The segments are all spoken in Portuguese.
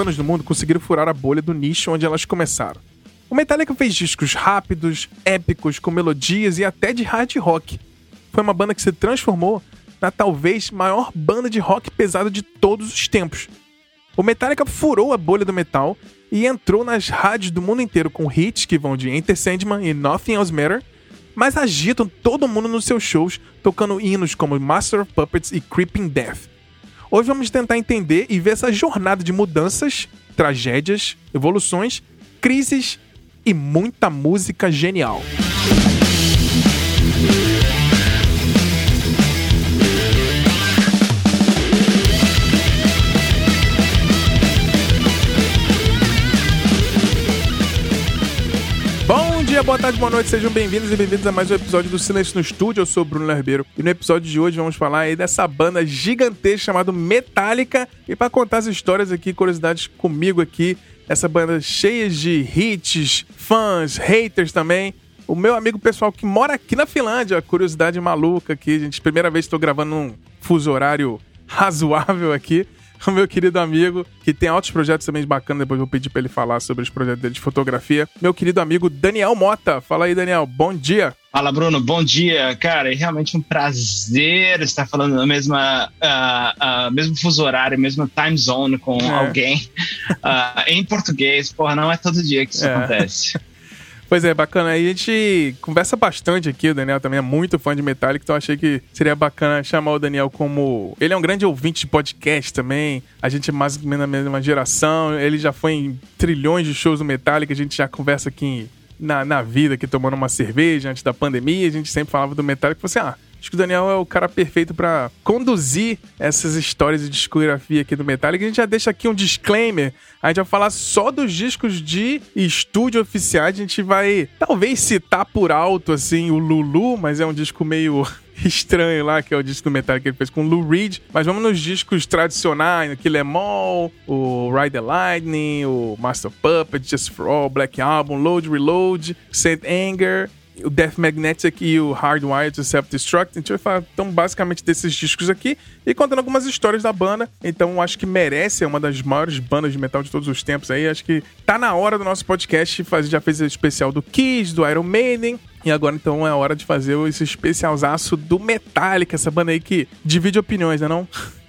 bandas do mundo conseguiram furar a bolha do nicho onde elas começaram. O Metallica fez discos rápidos, épicos, com melodias e até de hard rock. Foi uma banda que se transformou na talvez maior banda de rock pesado de todos os tempos. O Metallica furou a bolha do metal e entrou nas rádios do mundo inteiro com hits que vão de Enter Sandman e Nothing Else Matter, mas agitam todo mundo nos seus shows, tocando hinos como Master of Puppets e Creeping Death. Hoje vamos tentar entender e ver essa jornada de mudanças, tragédias, evoluções, crises e muita música genial. Bom dia, boa tarde, boa noite, sejam bem-vindos e bem-vindos a mais um episódio do Silêncio no Estúdio. Eu sou o Bruno Herbeiro e no episódio de hoje vamos falar aí dessa banda gigantesca chamada Metallica. E para contar as histórias aqui, curiosidades comigo aqui, essa banda cheia de hits, fãs, haters também. O meu amigo pessoal que mora aqui na Finlândia, curiosidade maluca aqui, gente. Primeira vez estou gravando num fuso horário razoável aqui. O meu querido amigo, que tem altos projetos também bacanas, depois vou pedir para ele falar sobre os projetos dele de fotografia. Meu querido amigo Daniel Mota. Fala aí, Daniel. Bom dia. Fala, Bruno. Bom dia. Cara, é realmente um prazer estar falando na mesma, uh, uh, mesmo fuso horário, mesma time zone com é. alguém uh, em português. Porra, não é todo dia que isso é. acontece. Pois é, bacana. Aí a gente conversa bastante aqui. O Daniel também é muito fã de Metallica, então achei que seria bacana chamar o Daniel como. Ele é um grande ouvinte de podcast também. A gente é mais ou menos da mesma geração. Ele já foi em trilhões de shows do Metallica. A gente já conversa aqui na, na vida, aqui tomando uma cerveja antes da pandemia. A gente sempre falava do Metallica. Você, assim, ah, Acho que o Daniel é o cara perfeito para conduzir essas histórias de discografia aqui do Metallica. A gente já deixa aqui um disclaimer. A gente vai falar só dos discos de estúdio oficiais. A gente vai talvez citar por alto assim o Lulu, mas é um disco meio estranho lá, que é o disco do Metallica que ele fez com o Lou Reed. Mas vamos nos discos tradicionais, Kill Em All, o Ride the Lightning, o Master Puppet, Just For All, Black Album, Load Reload, Saint Anger, o Death Magnetic e o Hardwired to Self-Destruct. A gente vai falar então, basicamente desses discos aqui e contando algumas histórias da banda. Então acho que merece, é uma das maiores bandas de metal de todos os tempos aí. Acho que tá na hora do nosso podcast fazer, já fez o especial do Kiss, do Iron Maiden. E agora então é hora de fazer esse especialzaço do Metallica, essa banda aí que divide opiniões, né não?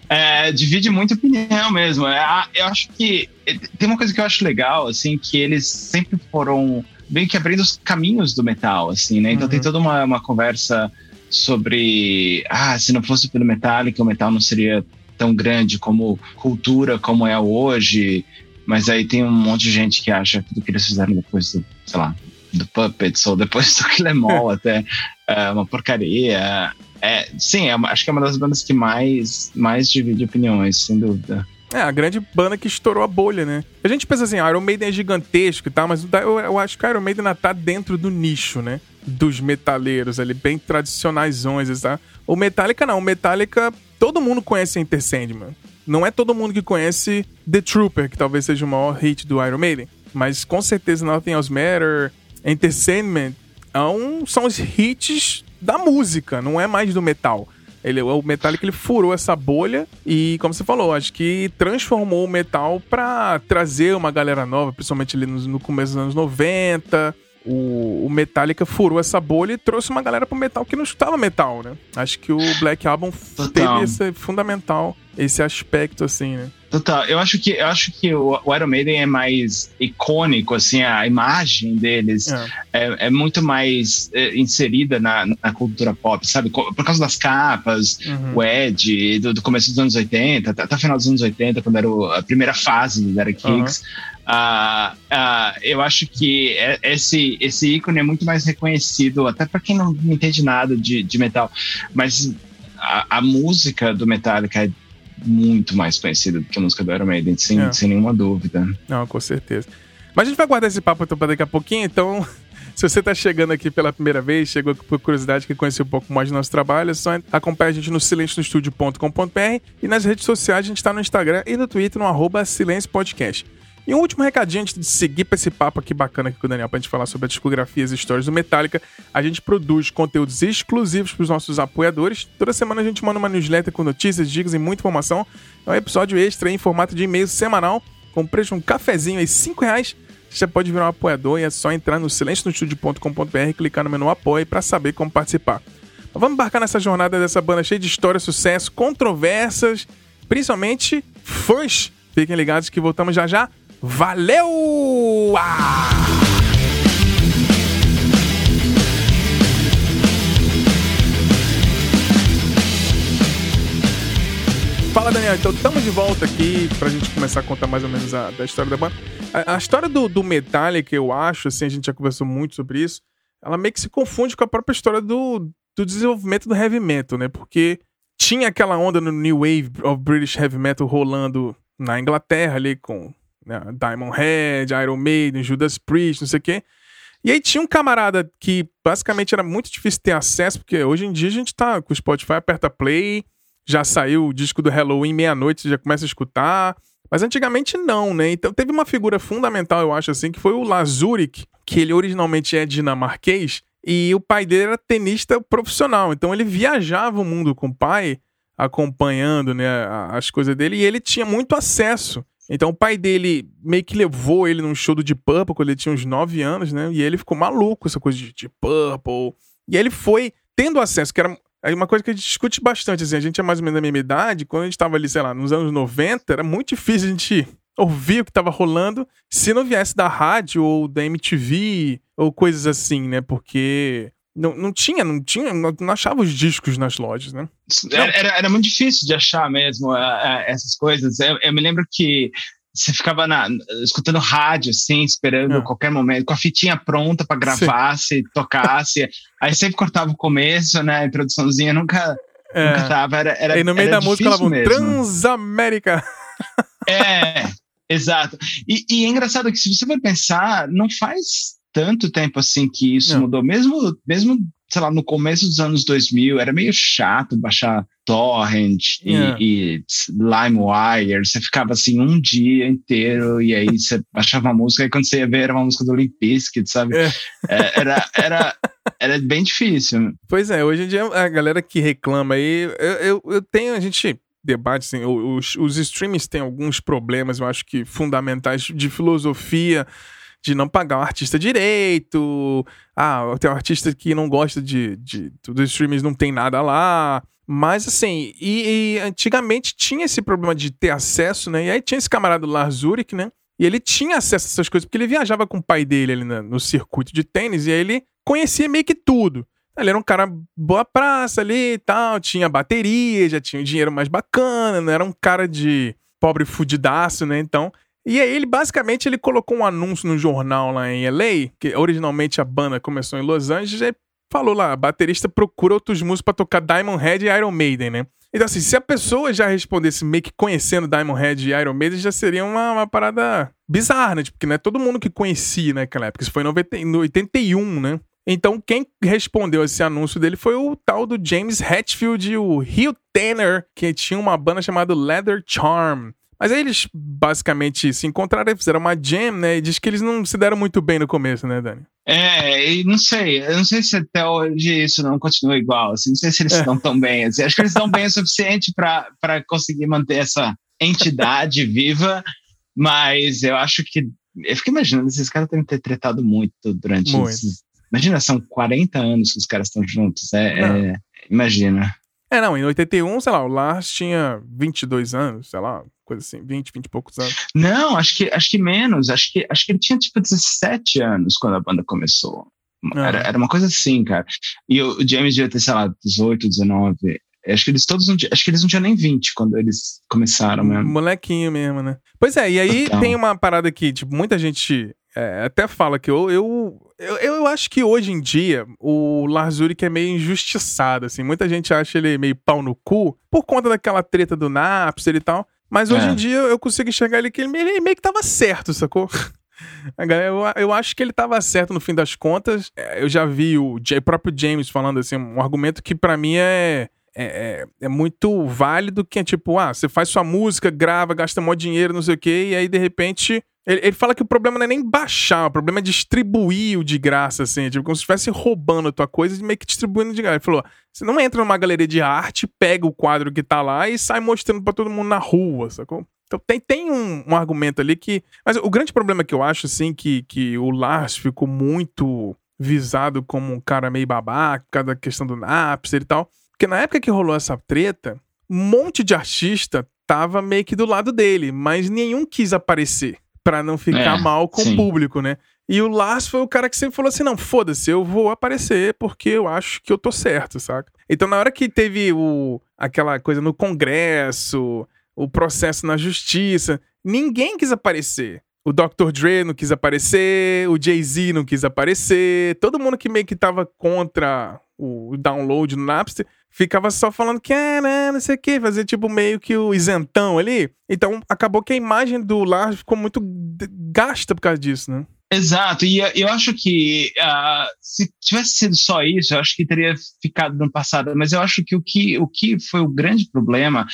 É, divide muita opinião mesmo. É, eu acho que tem uma coisa que eu acho legal, assim, que eles sempre foram meio que abrindo os caminhos do metal, assim, né? Então uhum. tem toda uma, uma conversa sobre, ah, se não fosse pelo Metallica, o metal não seria tão grande como cultura como é hoje. Mas aí tem um monte de gente que acha que tudo que eles fizeram depois do, sei lá, do Puppets ou depois do Killemall até é uma porcaria. É, sim, é, acho que é uma das bandas que mais, mais divide opiniões, sem dúvida. É, a grande banda que estourou a bolha, né? A gente pensa assim, Iron Maiden é gigantesco e tal, mas eu, eu acho que Iron Maiden ainda tá dentro do nicho, né? Dos metaleiros ali, bem tradicionais, tá? O Metallica não, o Metallica, todo mundo conhece Enter Sandman. Não é todo mundo que conhece The Trooper, que talvez seja o maior hit do Iron Maiden. Mas com certeza Nothing Else Matter, Enter Sandman, é um, são os hits da música, não é mais do metal. Ele, o Metallica ele furou essa bolha e, como você falou, acho que transformou o metal pra trazer uma galera nova, principalmente ali no, no começo dos anos 90. O, o, Metallica furou essa bolha e trouxe uma galera pro metal que não escutava metal, né? Acho que o Black Album Total. teve esse fundamental, esse aspecto, assim, né? Total. Eu acho que, eu acho que o, o Iron Maiden é mais icônico, assim, a imagem deles é, é, é muito mais é, inserida na, na, cultura pop, sabe? Por causa das capas, uhum. o Ed, do, do, começo dos anos 80, até, até final dos anos 80, quando era o, a primeira fase do Derek Higgs. Uhum. Uh, uh, eu acho que é, esse, esse ícone é muito mais reconhecido, até para quem não entende nada de, de metal, mas a, a música do Metallica é muito mais conhecida do que a música do Iron Maiden, sem, é. sem nenhuma dúvida. Não, com certeza. Mas a gente vai guardar esse papo então para daqui a pouquinho, então se você está chegando aqui pela primeira vez, chegou por curiosidade, que conhecer um pouco mais do nosso trabalho, é só acompanhar a gente no silencionostudio.com.br e nas redes sociais a gente está no Instagram e no Twitter no arroba Silêncio Podcast. E um último recadinho antes de seguir para esse papo aqui bacana aqui com o Daniel, para a gente falar sobre a discografia e as histórias do Metallica. A gente produz conteúdos exclusivos para os nossos apoiadores. Toda semana a gente manda uma newsletter com notícias, dicas e muita informação. É um episódio extra em formato de e-mail semanal. com preço de um cafezinho aí, 5 reais, você pode virar um apoiador e é só entrar no silencionostudio.com.br e clicar no menu apoio para saber como participar. Mas vamos embarcar nessa jornada dessa banda cheia de história, sucesso, controvérsias, principalmente fãs. Fiquem ligados que voltamos já já. Valeu! Ah! Fala, Daniel. Então, estamos de volta aqui pra gente começar a contar mais ou menos a, da história da banda. A, a história do, do Metallica, eu acho, assim, a gente já conversou muito sobre isso, ela meio que se confunde com a própria história do, do desenvolvimento do heavy metal, né? Porque tinha aquela onda no New Wave of British Heavy Metal rolando na Inglaterra ali com Diamond Head, Iron Maiden, Judas Priest, não sei o quê. E aí tinha um camarada que basicamente era muito difícil ter acesso, porque hoje em dia a gente tá com o Spotify, aperta play, já saiu o disco do Halloween meia-noite, já começa a escutar. Mas antigamente não, né? Então teve uma figura fundamental, eu acho assim, que foi o Lazurik, que ele originalmente é dinamarquês, e o pai dele era tenista profissional. Então ele viajava o mundo com o pai, acompanhando né, as coisas dele, e ele tinha muito acesso. Então o pai dele meio que levou ele num show do Deep Purple quando ele tinha uns 9 anos, né? E ele ficou maluco, essa coisa de Deep Purple. E ele foi tendo acesso, que era uma coisa que a gente discute bastante, assim, a gente é mais ou menos da mesma idade, quando a gente tava ali, sei lá, nos anos 90, era muito difícil a gente ouvir o que tava rolando se não viesse da rádio ou da MTV ou coisas assim, né? Porque não, não tinha, não tinha, não, não achava os discos nas lojas, né? Era, era, muito difícil de achar mesmo uh, uh, essas coisas. Eu, eu, me lembro que você ficava na, escutando rádio, assim, esperando é. qualquer momento, com a fitinha pronta para gravar, se tocasse. aí sempre cortava o começo, né? A introduçãozinha nunca, é. nunca tava. Era, era, e no meio da música ela falava Transamérica. É, exato. E, e é engraçado que se você for pensar, não faz tanto tempo assim que isso não. mudou. Mesmo, mesmo sei lá, no começo dos anos 2000, era meio chato baixar torrent yeah. e, e LimeWire. Você ficava assim um dia inteiro e aí você baixava uma música e quando você ia ver era uma música do Limp Bizkit, sabe? É. é era, era, era bem difícil. Pois é, hoje em dia a galera que reclama aí, eu, eu, eu tenho, a gente debate, assim, os, os streamings têm alguns problemas, eu acho que fundamentais de filosofia, de não pagar o artista direito. Ah, tem um artista que não gosta de, de dos streamings, não tem nada lá. Mas assim, e, e, antigamente tinha esse problema de ter acesso, né? E aí tinha esse camarada Lars Zurich, né? E ele tinha acesso a essas coisas, porque ele viajava com o pai dele ali no, no circuito de tênis, e aí ele conhecia meio que tudo. Ele era um cara boa praça ali e tal, tinha bateria, já tinha um dinheiro mais bacana, não era um cara de pobre fudidaço, né? Então, e aí ele basicamente ele colocou um anúncio no jornal lá em LA, que originalmente a banda começou em Los Angeles, e falou lá, baterista procura outros músicos para tocar Diamond Head e Iron Maiden, né? Então assim, se a pessoa já respondesse meio que conhecendo Diamond Head e Iron Maiden, já seria uma, uma parada bizarra, né? Tipo, porque não é todo mundo que conhecia naquela época, isso foi em 90, 81, né? Então, quem respondeu esse anúncio dele foi o tal do James Hetfield e o Hugh Tanner, que tinha uma banda chamada Leather Charm. Mas aí eles basicamente se encontraram e fizeram uma jam, né? E diz que eles não se deram muito bem no começo, né, Dani? É, e não sei, eu não sei se até hoje isso não continua igual, assim, não sei se eles é. estão tão bem, assim, acho que eles estão bem o suficiente para conseguir manter essa entidade viva, mas eu acho que, eu fico imaginando, esses caras devem ter tretado muito durante muito. esses, imagina, são 40 anos que os caras estão juntos, é, é, imagina. É, não, em 81, sei lá, o Lars tinha 22 anos, sei lá, coisa assim, 20, 20 e poucos anos. Não, acho que, acho que menos, acho que, acho que ele tinha tipo 17 anos quando a banda começou. Ah. Era, era uma coisa assim, cara. E o, James devia ter, sei lá, 18, 19. Acho que eles todos não, acho que eles não tinham nem 20 quando eles começaram mesmo. Molequinho mesmo, né? Pois é, e aí então. tem uma parada que, tipo, muita gente é, até fala que eu, eu, eu, eu, acho que hoje em dia o Lars Ulrich é meio injustiçado, assim. Muita gente acha ele meio pau no cu por conta daquela treta do Napster e tal. Mas hoje é. em dia eu consigo enxergar ele que ele, ele meio que tava certo, sacou? Eu, eu acho que ele tava certo no fim das contas. É, eu já vi o, o próprio James falando assim, um argumento que para mim é, é, é, é, muito válido, que é tipo, ah, você faz sua música, grava, gasta mó dinheiro, não sei o quê, e aí de repente ele, ele, fala que o problema não é nem baixar, o problema é distribuir o de graça, assim. Tipo, como se estivesse roubando a tua coisa e meio que distribuindo de graça. Ele falou: você não entra numa galeria de arte, pega o quadro que tá lá e sai mostrando para todo mundo na rua, sacou? Então tem, tem um, um, argumento ali que. Mas o grande problema que eu acho, assim, que, que o Lars ficou muito visado como um cara meio babaca, por causa da questão do Napster e tal. Porque na época que rolou essa treta, um monte de artista tava meio que do lado dele, mas nenhum quis aparecer para não ficar é, mal com sim. o público, né? E o Lars foi o cara que sempre falou assim: não, foda-se, eu vou aparecer porque eu acho que eu tô certo, saca? Então, na hora que teve o, aquela coisa no Congresso, o processo na justiça, ninguém quis aparecer. O Dr. Dre não quis aparecer, o Jay-Z não quis aparecer, todo mundo que meio que tava contra o download no Napster ficava só falando que é, né, não sei o que, fazer tipo meio que o isentão ali. Então acabou que a imagem do Lars ficou muito gasta por causa disso, né? Exato, e eu acho que uh, se tivesse sido só isso, eu acho que teria ficado no passado, mas eu acho que o que, o que foi o grande problema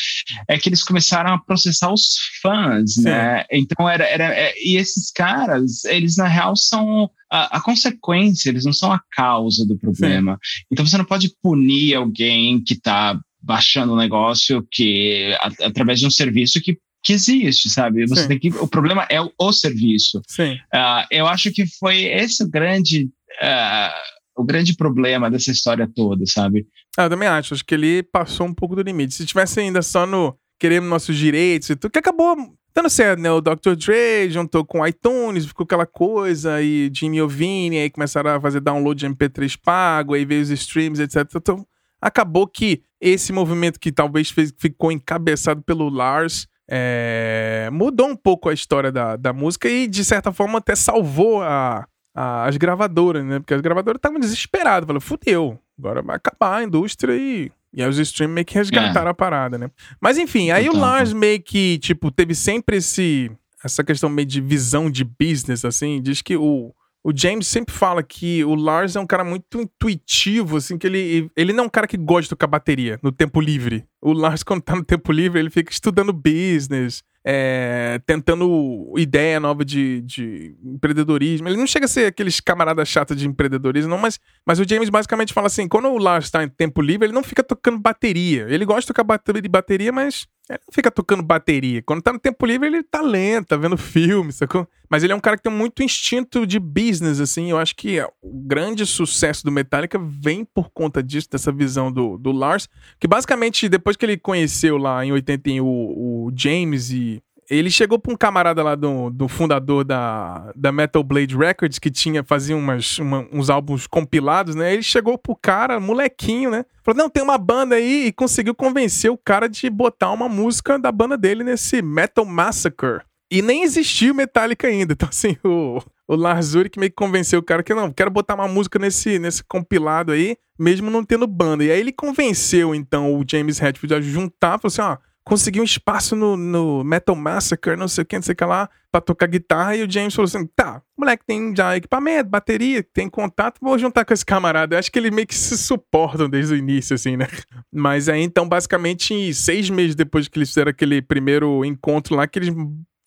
é que eles começaram a processar os fãs, Sim. né? Então, era, era, é, e esses caras, eles na real são a, a, consequência, eles não são a causa do problema. Sim. Então, você não pode punir alguém que está baixando um negócio que através de um serviço que que existe, sabe? Você Sim. tem que, o problema é o, o serviço. Sim. Uh, eu acho que foi esse o grande, uh, o grande problema dessa história toda, sabe? Ah, eu também acho. Acho que ele passou um pouco do limite. Se tivesse ainda só no querendo nossos direitos e tudo, que acabou dando certo, né? O Dr. Dre juntou com iTunes, ficou aquela coisa, e Jimmy Iovine, aí começaram a fazer download de MP3 pago, aí veio os streams, etc. Então, acabou que esse movimento que talvez fez, ficou encabeçado pelo Lars é, mudou um pouco a história da, da música e, de certa forma, até salvou a, a as gravadoras, né? Porque as gravadoras estavam desesperadas. Falaram, fudeu, agora vai acabar a indústria e. E aí os streams meio que resgataram é. a parada, né? Mas enfim, aí então, o Lars meio que, tipo, teve sempre esse, essa questão meio de visão de business, assim. Diz que o, o James sempre fala que o Lars é um cara muito intuitivo, assim, que ele, ele não é um cara que gosta de tocar bateria no tempo livre. O Lars, quando tá no tempo livre, ele fica estudando business, é, tentando ideia nova de, de empreendedorismo. Ele não chega a ser aqueles camarada chato de empreendedorismo, não, mas, mas o James basicamente fala assim: quando o Lars está em tempo livre, ele não fica tocando bateria. Ele gosta de tocar bateria, mas ele não fica tocando bateria. Quando tá no tempo livre, ele tá lento, tá vendo filme, sacou? Mas ele é um cara que tem muito instinto de business, assim. Eu acho que o grande sucesso do Metallica vem por conta disso, dessa visão do, do Lars. Que basicamente, depois que ele conheceu lá em 81 o, o James e ele chegou pra um camarada lá do, do fundador da, da Metal Blade Records, que tinha, fazia umas, uma, uns álbuns compilados, né? Ele chegou pro cara, molequinho, né? Falou, não, tem uma banda aí, e conseguiu convencer o cara de botar uma música da banda dele nesse Metal Massacre. E nem existia o Metallica ainda. Então, assim, o, o Lars Ulrich meio que convenceu o cara que não, quero botar uma música nesse, nesse compilado aí, mesmo não tendo banda. E aí ele convenceu, então, o James Hetfield a juntar, falou assim, ó, consegui um espaço no, no Metal Massacre, não sei o que, não sei o que lá, pra tocar guitarra. E o James falou assim: tá, o moleque tem já equipamento, bateria, tem contato, vou juntar com esse camarada. Eu acho que ele meio que se suportam desde o início, assim, né? Mas aí, então, basicamente, seis meses depois que eles fizeram aquele primeiro encontro lá, que eles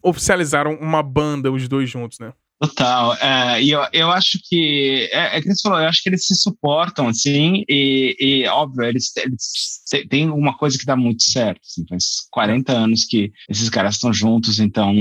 oficializaram uma banda, os dois juntos, né? Total. É, e eu, eu acho que. É, é que você falou, eu acho que eles se suportam, assim, e, e óbvio, eles, eles têm uma coisa que dá muito certo. Assim, faz 40 anos que esses caras estão juntos, então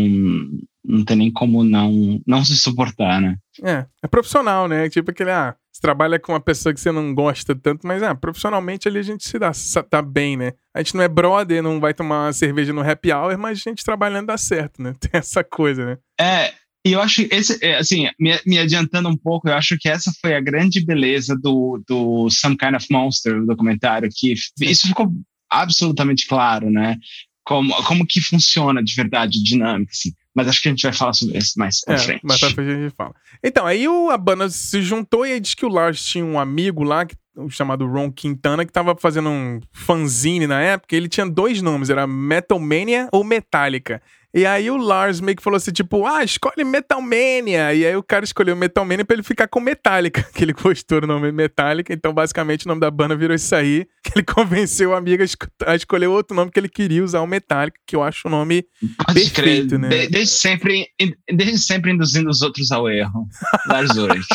não tem nem como não, não se suportar, né? É, é profissional, né? Tipo aquele, ah, você trabalha com uma pessoa que você não gosta tanto, mas ah, profissionalmente ali a gente se dá tá bem, né? A gente não é brother, não vai tomar uma cerveja no happy hour, mas a gente trabalhando dá certo, né? Tem essa coisa, né? É, e eu acho esse, é, assim, me, me, adiantando um pouco, eu acho que essa foi a grande beleza do, do Some Kind of Monster, o documentário, que isso ficou absolutamente claro, né? Como, como que funciona de verdade, dinâmica, assim. Mas acho que a gente vai falar sobre isso mais pra é, frente. Mais pra frente a gente fala. Então, aí o, a banda se juntou e aí diz que o Lars tinha um amigo lá, que, chamado Ron Quintana, que tava fazendo um fanzine na época. Ele tinha dois nomes, era Metal Mania ou Metallica. E aí o Lars meio que falou assim, tipo, ah, escolhe Metalmania. E aí o cara escolheu Metalmania pra ele ficar com Metallica, que ele gostou do nome Metallica. Então, basicamente, o nome da banda virou isso aí. Que ele convenceu o amigo a escolher outro nome que ele queria usar, o Metallica, que eu acho o nome Pode perfeito, crer. né? desde, sempre, desde sempre induzindo os outros ao erro. Lars Ulrich.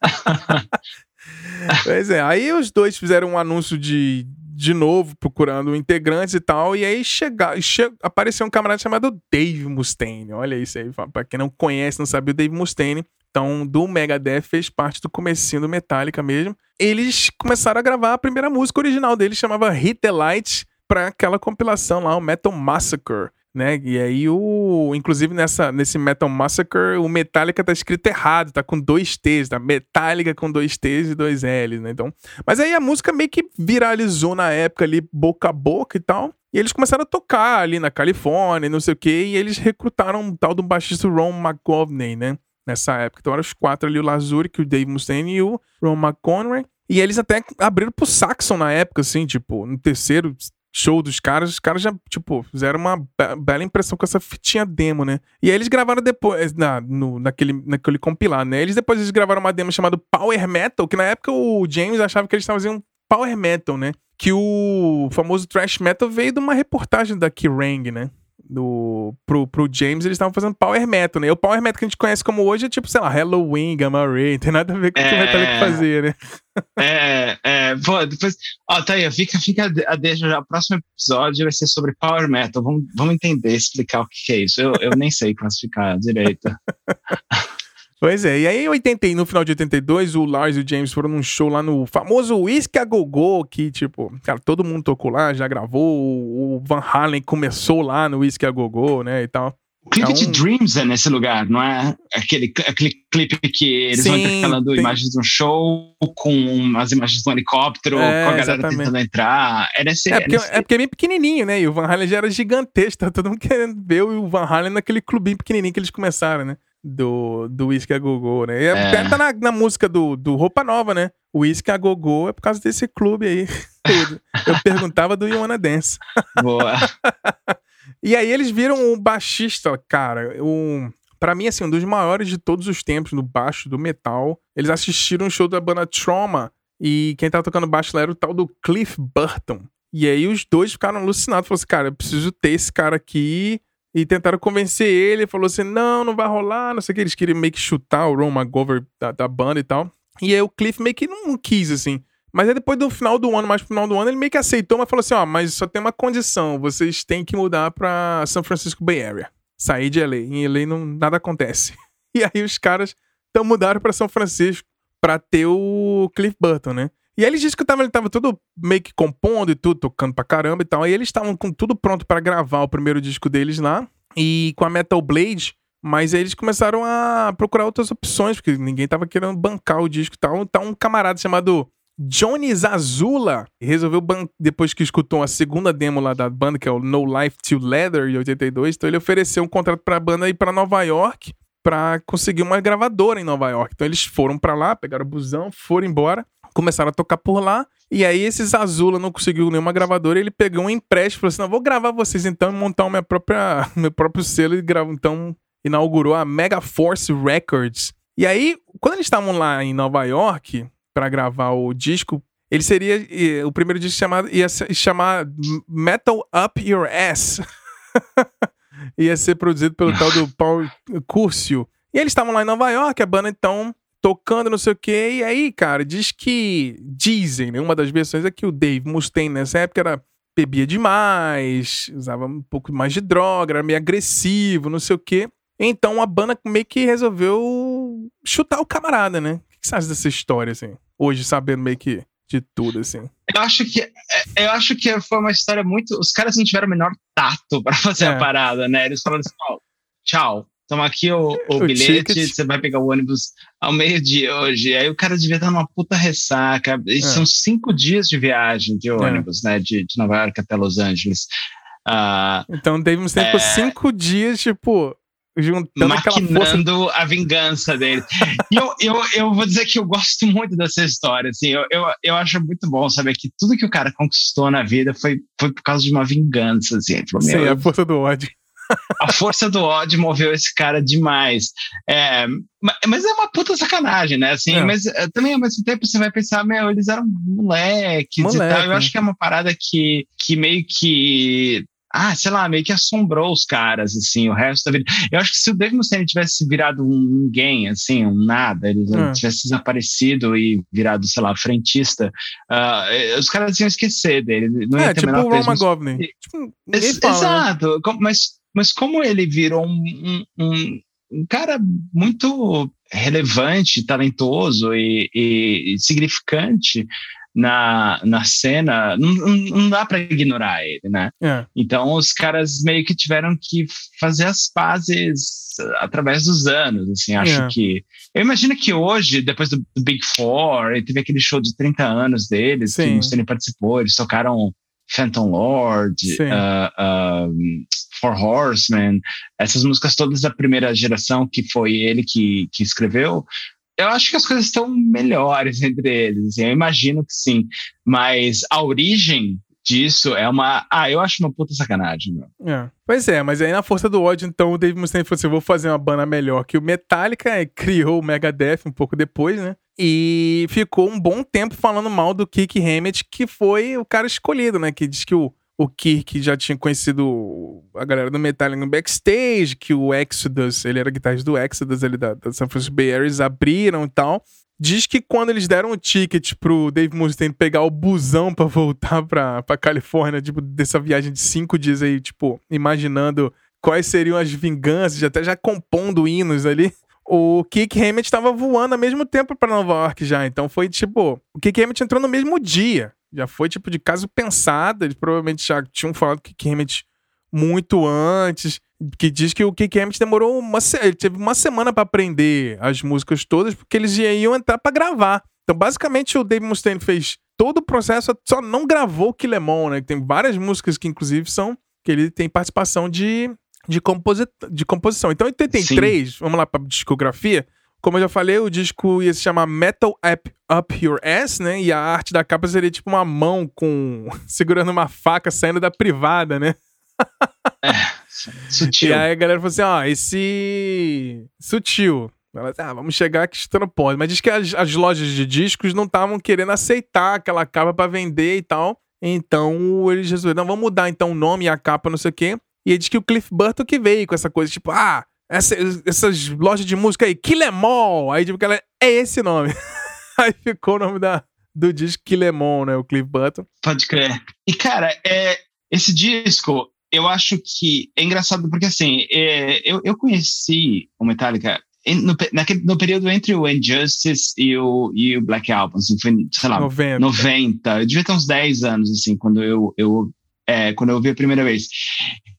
pois é, aí os dois fizeram um anúncio de de novo procurando integrantes e tal. E aí chega, che, apareceu um camarada chamado Dave Mustaine. Olha isso aí, pra quem não conhece, não sabe, o Dave Mustaine. Então, do Megadeth fez parte do comecinho do Metallica mesmo. Eles começaram a gravar a primeira música original deles, chamava Hit the Light, pra aquela compilação lá, o Metal Massacre né? E aí o, inclusive nessa nesse Metal Massacre, o Metallica tá escrito errado, tá com dois T's, tá Metallica com dois T's e dois L's, né? Então, mas aí a música meio que viralizou na época ali boca a boca e tal. E eles começaram a tocar ali na Califórnia, não sei o quê, e eles recrutaram um tal do baixista Ron McGovney, né? Nessa época. Então eram os quatro ali, o Lazuric, o Dave Mustaine e o Ron McConaughey. E eles até abriram pro Saxon na época, assim, tipo, no terceiro, show dos caras, os caras já, tipo, fizeram uma bela impressão com essa fitinha demo, né? E aí eles gravaram depois, na, no, naquele, naquele compilado, né? Eles depois eles gravaram uma demo chamada Power Metal, que na época o James achava que eles estavam fazendo Power Metal, né? Que o famoso Thrash Metal veio de uma reportagem da Kerrang, né? Do, pro, pro James, eles estavam fazendo power metal, né? E o power metal que a gente conhece como hoje é tipo, sei lá, Halloween, Gamma Ray, tem nada a ver com o que o Metallica é. fazia, né? É, é, pô, depois, ó, tá aí, fica, fica a deixa já, o próximo episódio vai ser sobre power metal, vamos, vamos entender, explicar o que, que é isso, eu, eu nem sei classificar direito. Pois é, e aí em 80, no final de 82, o Lars e o James foram num show lá no famoso Whiskey a Go que, tipo, cara, todo mundo tocou lá, já gravou, o Van Halen começou lá no Whiskey a Go né, e tal. O clipe então, de Dreams é nesse lugar, não é? Aquele, aquele clipe que eles sim, vão intercalando tem... imagens de um show com as imagens do helicóptero, é, com a galera exatamente. tentando entrar. É, nesse, é, porque, é, nesse... é porque é bem pequenininho, né? E o Van Halen já era gigantesco, tá todo mundo querendo ver o Van Halen naquele clubinho pequenininho que eles começaram, né? Do, do Whisky a Gogô, né? E é. até tá na, na música do, do Roupa Nova, né? O Whisky a Gogô é por causa desse clube aí. Eu perguntava do Wanna Dance. Boa. e aí eles viram um baixista, cara, um... Pra mim, assim, um dos maiores de todos os tempos no baixo do metal. Eles assistiram um show da banda Trauma e quem tava tocando baixo lá era o tal do Cliff Burton. E aí os dois ficaram alucinados. Falaram assim, cara, eu preciso ter esse cara aqui e tentaram convencer ele, falou assim: não, não vai rolar, não sei o que. Eles queriam meio que chutar o Ron McGovern da, da banda e tal. E aí o Cliff meio que não quis, assim. Mas aí depois do final do ano, mais pro final do ano, ele meio que aceitou, mas falou assim: ó, mas só tem uma condição: vocês têm que mudar pra São Francisco Bay Area. Sair de LA. Em LA não, nada acontece. E aí os caras então mudaram pra São Francisco pra ter o Cliff Burton, né? E aí eles disseram que tava, ele tava tudo meio que compondo e tudo, tocando pra caramba e tal. E eles estavam com tudo pronto para gravar o primeiro disco deles lá. E com a Metal Blade. Mas aí eles começaram a procurar outras opções, porque ninguém tava querendo bancar o disco e tal. Então um camarada chamado Johnny Zazula resolveu, depois que escutou a segunda demo lá da banda, que é o No Life to Leather, em 82, então ele ofereceu um contrato pra banda ir para Nova York para conseguir uma gravadora em Nova York. Então eles foram para lá, pegaram o busão, foram embora começaram a tocar por lá. E aí esses Azula não conseguiu nenhuma gravadora, ele pegou um empréstimo e falou assim: não, vou gravar vocês então e montar o minha própria, meu próprio selo e gravou. Então inaugurou a Mega Force Records. E aí, quando eles estavam lá em Nova York para gravar o disco, ele seria o primeiro disco chamado ia se chamar Metal Up Your Ass. ia ser produzido pelo tal do Paul Curcio. E eles estavam lá em Nova York, a banda então tocando, não sei o quê. E aí, cara, diz que. Dizem, né? Uma das versões é que o Dave Mustaine nessa época era. Bebia demais, usava um pouco mais de droga, era meio agressivo, não sei o quê. Então a banda meio que resolveu chutar o camarada, né? O que você acha dessa história, assim? Hoje, sabendo meio que de tudo, assim. Eu acho que é, eu acho que foi uma história muito. Os caras não tiveram o menor tato para fazer é. a parada, né? Eles falaram assim: oh, tchau, toma aqui o, o, o bilhete, ticket. você vai pegar o ônibus ao meio-dia hoje. Aí o cara devia estar numa puta ressaca. E é. são cinco dias de viagem de é. ônibus, é. né? De, de, Nova York até Los Angeles. Uh, então Dave Mustaine é... cinco dias, tipo, juntando Maquinando a vingança dele. e eu, eu, eu vou dizer que eu gosto muito dessa história, assim, eu, eu, eu acho muito bom saber que tudo que o cara conquistou na vida foi, foi por causa de uma vingança, assim. Ele falou, Sim, a força do ódio a força do ódio moveu esse cara demais. É, mas é uma puta sacanagem, né? Assim, é. Mas eh, também ao mesmo tempo você vai pensar, meu, eles eram moleques Moleque. e tal. Eu acho que é uma parada que, que meio que ah, sei lá, meio que assombrou os caras, assim, o resto da vida. Eu acho que se o Dave Mustaine tivesse virado um ninguém, assim, um nada, ele hum. tivesse desaparecido e virado, sei lá, frentista, uh, os caras iam esquecer dele. Não é, tipo o Ron McGovney. Tipo, Ex fala, né? Exato, né? mas, mas como ele virou um, um, um cara muito relevante, talentoso e, e significante, na, na cena, não, não dá para ignorar ele, né? É. Então os caras meio que tiveram que fazer as pazes através dos anos, assim, acho é. que... Eu imagino que hoje, depois do, Big Four, teve aquele show de 30 anos deles, Sim. que o Mustaine participou, eles tocaram Phantom Lord, uh, uh, Four Horsemen, essas músicas todas da primeira geração que foi ele que, que escreveu, eu acho que as coisas estão melhores entre eles. Assim, eu imagino que sim. Mas a origem disso é uma. Ah, eu acho uma puta sacanagem, meu. É. Pois é, mas aí na força do ódio, então o Dave Mustaine falou assim: vou fazer uma banda melhor que o Metallica, criou o Megadeth um pouco depois, né? E ficou um bom tempo falando mal do Kick Hammett, que foi o cara escolhido, né? Que diz que o o Kirk já tinha conhecido a galera do Metallica no backstage, que o Exodus, ele era guitarrista do Exodus ali da, da San Francisco Bay Area, eles abriram e tal. Diz que quando eles deram o ticket pro Dave Mustaine pegar o busão para voltar pra, pra Califórnia, tipo, dessa viagem de cinco dias aí, tipo, imaginando quais seriam as vinganças, até já compondo hinos ali, o Kick Hammett estava voando ao mesmo tempo para Nova York já. Então foi tipo, o Kick Hammett entrou no mesmo dia. Já foi tipo de caso pensado. Eles provavelmente já tinham falado que Kemet muito antes. Que diz que o Kick Hammett demorou uma ele teve uma semana para aprender as músicas todas, porque eles iam entrar para gravar. Então, basicamente, o Dave Mustaine fez todo o processo, só não gravou o Killemon, né? Tem várias músicas que, inclusive, são que ele tem participação de, de, composi de composição. Então, em 83, Sim. vamos lá para discografia. Como eu já falei, o disco ia se chamar Metal App Up Your Ass, né? E a arte da capa seria tipo uma mão com segurando uma faca saindo da privada, né? é, sutil. E aí a galera falou assim: ó, esse. Sutil. Ela, ah, vamos chegar aqui não pode. Mas diz que as, as lojas de discos não estavam querendo aceitar aquela capa para vender e tal. Então eles resolveram, não, vamos mudar então o nome e a capa, não sei o quê. E aí diz que o Cliff Burton que veio com essa coisa, tipo, ah, essa, essas lojas de música aí, Killemall. Aí, tipo, ela, é esse nome. aí ficou o nome da, do disco Killemall, né? O Cliff Button. Pode crer. E, cara, é, esse disco, eu acho que é engraçado porque, assim, é, eu, eu conheci o Metallica no, naquele, no período entre o Injustice e o, e o Black Album, assim, foi, sei lá, 90. 90. Eu devia ter uns 10 anos, assim, quando eu, eu, é, quando eu vi a primeira vez.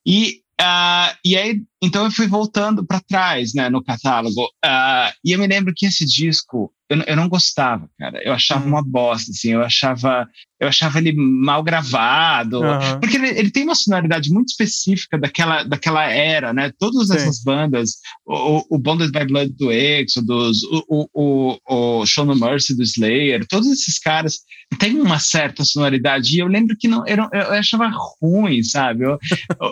E Uh, e aí, então eu fui voltando para trás, né, no catálogo. Uh, e eu me lembro que esse disco eu, eu não gostava, cara. Eu achava uhum. uma bosta, assim. Eu achava, eu achava ele mal gravado. Uhum. Porque ele, ele, tem uma sonoridade muito específica daquela, daquela era, né? Todas Sim. essas bandas, o, o Bonded by Blood do Exodus, o, o, o, o Show No Mercy do Slayer, todos esses caras têm uma certa sonoridade. E eu lembro que não, eu, eu achava ruim, sabe? Eu,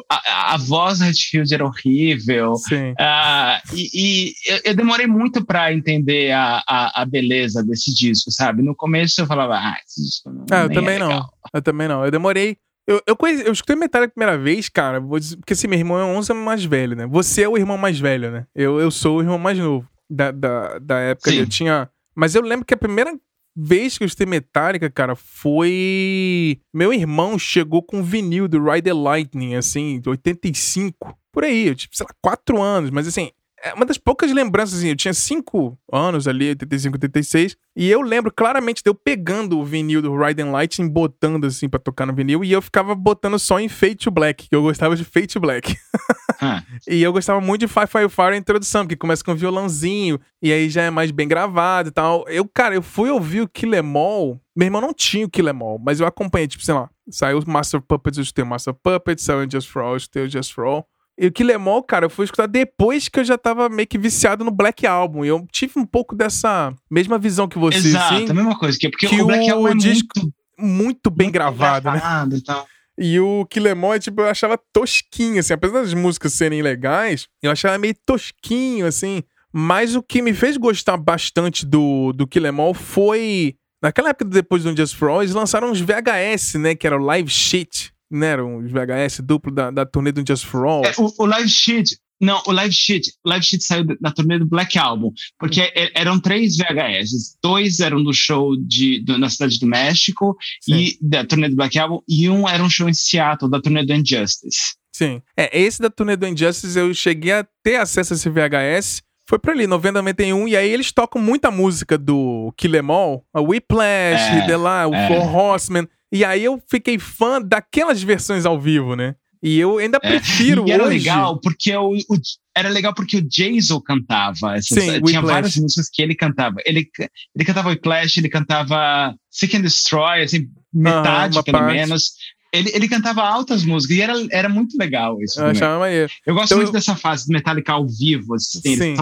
a, a, voz da Redfield era horrível. Uh, e, e eu, eu, demorei muito para entender a, a, a beleza desse disco, sabe? No começo eu falava, ah, esse disco não, ah, eu também é não. Eu também não. Eu demorei. Eu, eu, conheci, eu escutei Metallica a primeira vez, cara, dizer, porque assim, meu irmão é 11 anos mais velho, né? Você é o irmão mais velho, né? Eu, eu sou o irmão mais novo da, da, da época. Eu tinha. Mas eu lembro que a primeira vez que eu escutei Metallica, cara, foi. Meu irmão chegou com vinil do Ride the Lightning, assim, de 85. Por aí, eu, tipo, sei lá, 4 anos, mas assim, é uma das poucas lembranças, assim, eu tinha 5 anos ali, 85, 86, e eu lembro claramente de eu pegando o vinil do Ride and Lightning, botando assim pra tocar no vinil, e eu ficava botando só em Fade to Black, que eu gostava de Fade to Black. ah. E eu gostava muito de Fire Fire Fire a introdução, que começa com um violãozinho, e aí já é mais bem gravado e tal. Eu, cara, eu fui ouvir o Kill Em All, meu irmão não tinha o Kill Em All, mas eu acompanhei, tipo, sei lá, saiu o Master Puppets, eu escutei Master Puppets, saiu o Just For All, eu escutei Just For All. E o Killemall, cara, eu fui escutar depois que eu já tava meio que viciado no Black Album. E eu tive um pouco dessa mesma visão que você. Exato, assim, a mesma coisa. Porque que o Black Album é disco muito, muito bem muito gravado, gravado, né? E, tal. e o Killemall, é, tipo, eu achava tosquinho, assim. Apesar das músicas serem legais, eu achava meio tosquinho, assim. Mas o que me fez gostar bastante do, do Killemall foi... Naquela época, depois do Just For All, eles lançaram uns VHS, né? Que era o Live Shit né? Eram os VHS duplo da, da turnê do Just For All. É, o, o Live Sheet, não, o Live Sheet, o Live Sheet saiu da turnê do Black Album, porque hum. eram três VHS. Dois eram do show de, do, na Cidade do México Sim. e da turnê do Black Album, e um era um show em Seattle, da turnê do Injustice. Sim. É, esse da turnê do Injustice eu cheguei a ter acesso a esse VHS. Foi pra ali, 90, 91, e aí eles tocam muita música do Kill Em All, a Whiplash, é, The La, o é. Four Horsemen. E aí eu fiquei fã daquelas versões ao vivo, né? E eu ainda é. prefiro e era hoje. legal porque o, o, era legal porque o Jason cantava. Essas, Sim, tinha várias músicas que ele cantava. Ele, ele cantava Whiplash, ele cantava Seek and Destroy, assim, metade ah, pelo parte. menos. Ele, ele cantava altas músicas e era, era muito legal isso. Eu achava maneiro. Eu gosto então, muito dessa fase de Metallica ao vivo, assim. Sim.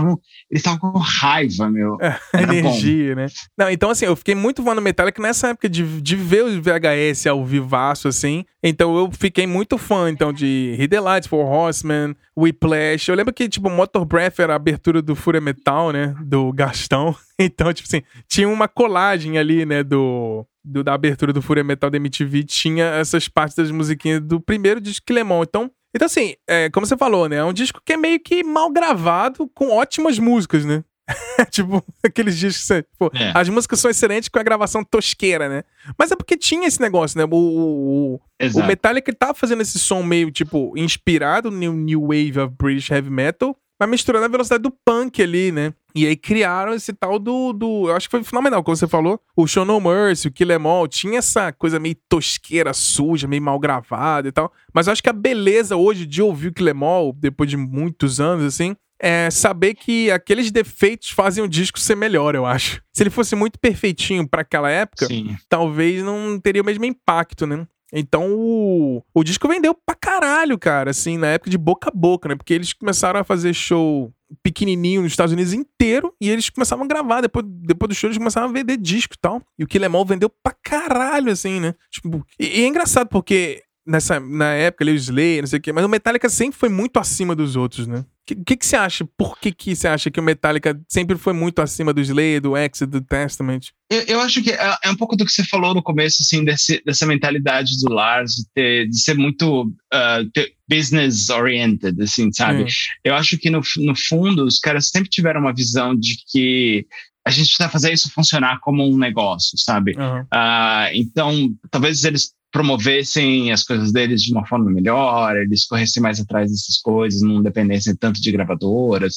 Eles estavam com raiva, meu. É, energia, bom. né? Não, então assim, eu fiquei muito fã do Metallica nessa época de, de ver os VHS ao vivaço, assim. Então eu fiquei muito fã, então, de the Lights, For Horseman, Whiplash. Eu lembro que, tipo, Motor Breath era a abertura do Fúria Metal, né? Do Gastão. Então, tipo assim, tinha uma colagem ali, né? Do do, da abertura do Fúria Metal da MTV tinha essas partes das musiquinhas do primeiro disco que Lemon. Então, então assim, é, como você falou, né? É um disco que é meio que mal gravado, com ótimas músicas, né? tipo, aqueles discos pô, é. as músicas são excelentes com a gravação tosqueira, né? Mas é porque tinha esse negócio, né? O, o, o Metallica ele tava fazendo esse som meio, tipo, inspirado no New Wave of British Heavy Metal, mas misturando a velocidade do punk ali, né? E aí criaram esse tal do. do eu acho que foi fenomenal, como você falou. O Show No Mercy, o Kill Em All, tinha essa coisa meio tosqueira, suja, meio mal gravada e tal. Mas eu acho que a beleza hoje de ouvir o Kill Em All, depois de muitos anos, assim, é saber que aqueles defeitos fazem o disco ser melhor, eu acho. Se ele fosse muito perfeitinho para aquela época, Sim. talvez não teria o mesmo impacto, né? Então o, o disco vendeu pra caralho, cara, assim, na época de boca a boca, né? Porque eles começaram a fazer show pequenininho nos Estados Unidos inteiro e eles começavam a gravar. Depois, depois do show eles começaram a vender disco e tal. E o Kill Em All vendeu pra caralho, assim, né? Tipo, e, e é engraçado porque nessa, na época ali o Slayer, não sei o quê, mas o Metallica sempre foi muito acima dos outros, né? O que, que, que, você acha? Por que, que você acha que o Metallica sempre foi muito acima do Slayer, do X, do Testament? Eu, eu acho que é, é, um pouco do que você falou no começo, assim, desse, dessa mentalidade do Lars, de, ter, de ser muito uh, business-oriented, assim, sabe? Hum. Eu acho que, no, no fundo, os caras sempre tiveram uma visão de que a gente precisa fazer isso funcionar como um negócio, sabe? Uhum. Uh, então, talvez eles promovessem as coisas deles de uma forma melhor, eles corressem mais atrás dessas coisas, não dependessem tanto de gravadoras.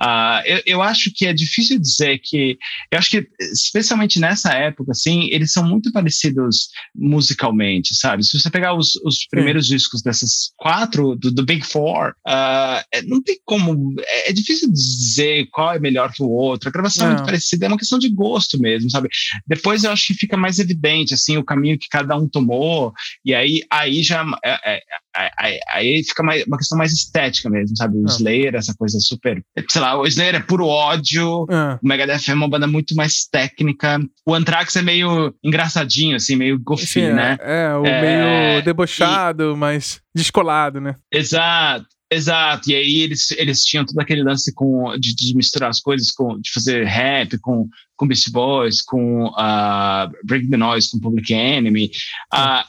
Uh, eu, eu, acho que é difícil dizer que. Eu acho que, especialmente nessa época, assim, eles são muito parecidos musicalmente, sabe? Se você pegar os, os primeiros Sim. discos dessas quatro, do, do Big Four, uh, não tem como. É, é, difícil dizer qual é melhor que o outro. A gravação não. é muito parecida, é uma questão de gosto mesmo, sabe? Depois eu acho que fica mais evidente, assim, o caminho que cada um tomou e aí, aí já é, é, é, aí fica mais, uma questão mais estética mesmo, sabe? O ah. Slayer, essa coisa super. Sei lá, o Slayer é puro ódio, ah. o Megadeth é uma banda muito mais técnica. O Anthrax é meio engraçadinho, assim, meio gofinho, né? É, o meio debochado, e... mas descolado, né? Exato. Exato, e aí eles, eles tinham todo aquele lance com, de, de misturar as coisas, com, de fazer rap com, com Beast Boys, com uh, Break the Noise, com Public Enemy. Uh,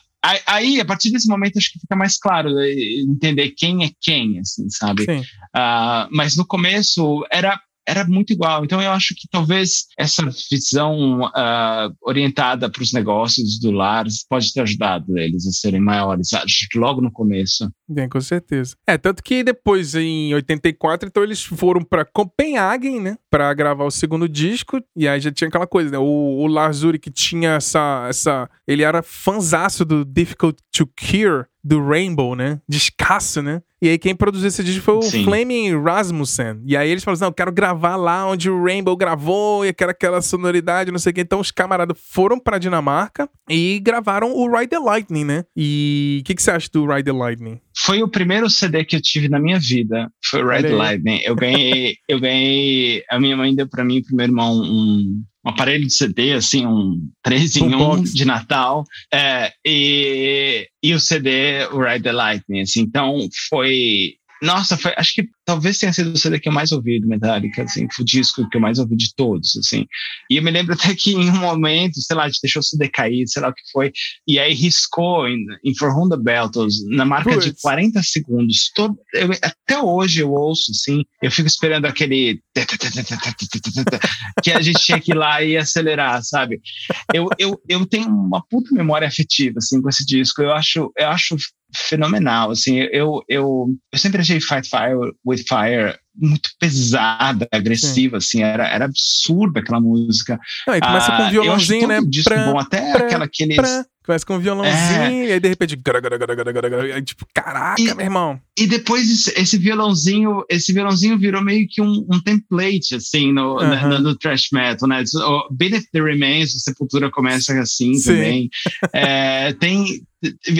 aí, a partir desse momento, acho que fica mais claro né, entender quem é quem, assim, sabe? Uh, mas no começo era era muito igual. Então eu acho que talvez essa visão uh, orientada para os negócios do lar pode ter ajudado eles a serem maiores, acho que logo no começo. Bem, com certeza. É, tanto que depois, em 84, então eles foram para Copenhagen, né, para gravar o segundo disco, e aí já tinha aquela coisa, né, o, o Lars Ulrich tinha essa, essa... Ele era fanzaço do Difficult to Cure, do Rainbow, né? Descasso, né? E aí quem produziu esse disco foi o Sim. Flaming Rasmussen. E aí eles falaram assim, não, eu quero gravar lá onde o Rainbow gravou, e eu quero aquela sonoridade, não sei o que. Então os camaradas foram pra Dinamarca e gravaram o Ride the Lightning, né? E o que, que você acha do Ride the Lightning? Foi o primeiro CD que eu tive na minha vida. Foi o Ride the Lightning. Eu ganhei, eu ganhei. A minha mãe deu pra mim e pro meu irmão um, um aparelho de CD, assim, um 3 em 1 de Natal, é, e, e o CD, o Ride the Lightning, assim, então foi, nossa, foi, acho que talvez tenha sido o CD que eu mais ouvi do Metallica, assim, o disco que eu mais ouvi de todos, assim. E eu me lembro até que em um momento, sei lá, deixou o CD cair, sei lá o que foi, e aí riscou em, em For Honda Beltos, na marca Puts. de 40 segundos. Todo, eu, até hoje eu ouço, assim, eu fico esperando aquele que a gente tinha que ir lá e acelerar, sabe? Eu, eu, eu tenho uma puta memória afetiva, assim, com esse disco. Eu acho, eu acho fenomenal. Assim, eu, eu, eu sempre achei Fight Fire with Fire muito pesada, agressiva, Sim. assim, era, era absurda aquela música. Não, e começa ah, com um violãozinho, né? Disco pra, bom, até pra, aquela aqueles. Pra, começa com um violãozinho é. e aí de repente. Aí, tipo, caraca, e, meu irmão. E depois esse, esse, violãozinho, esse violãozinho virou meio que um, um template, assim, no, uh -huh. no, no, thrash metal, né? O Beneath the Remains, a Sepultura começa assim Sim. também. é, tem,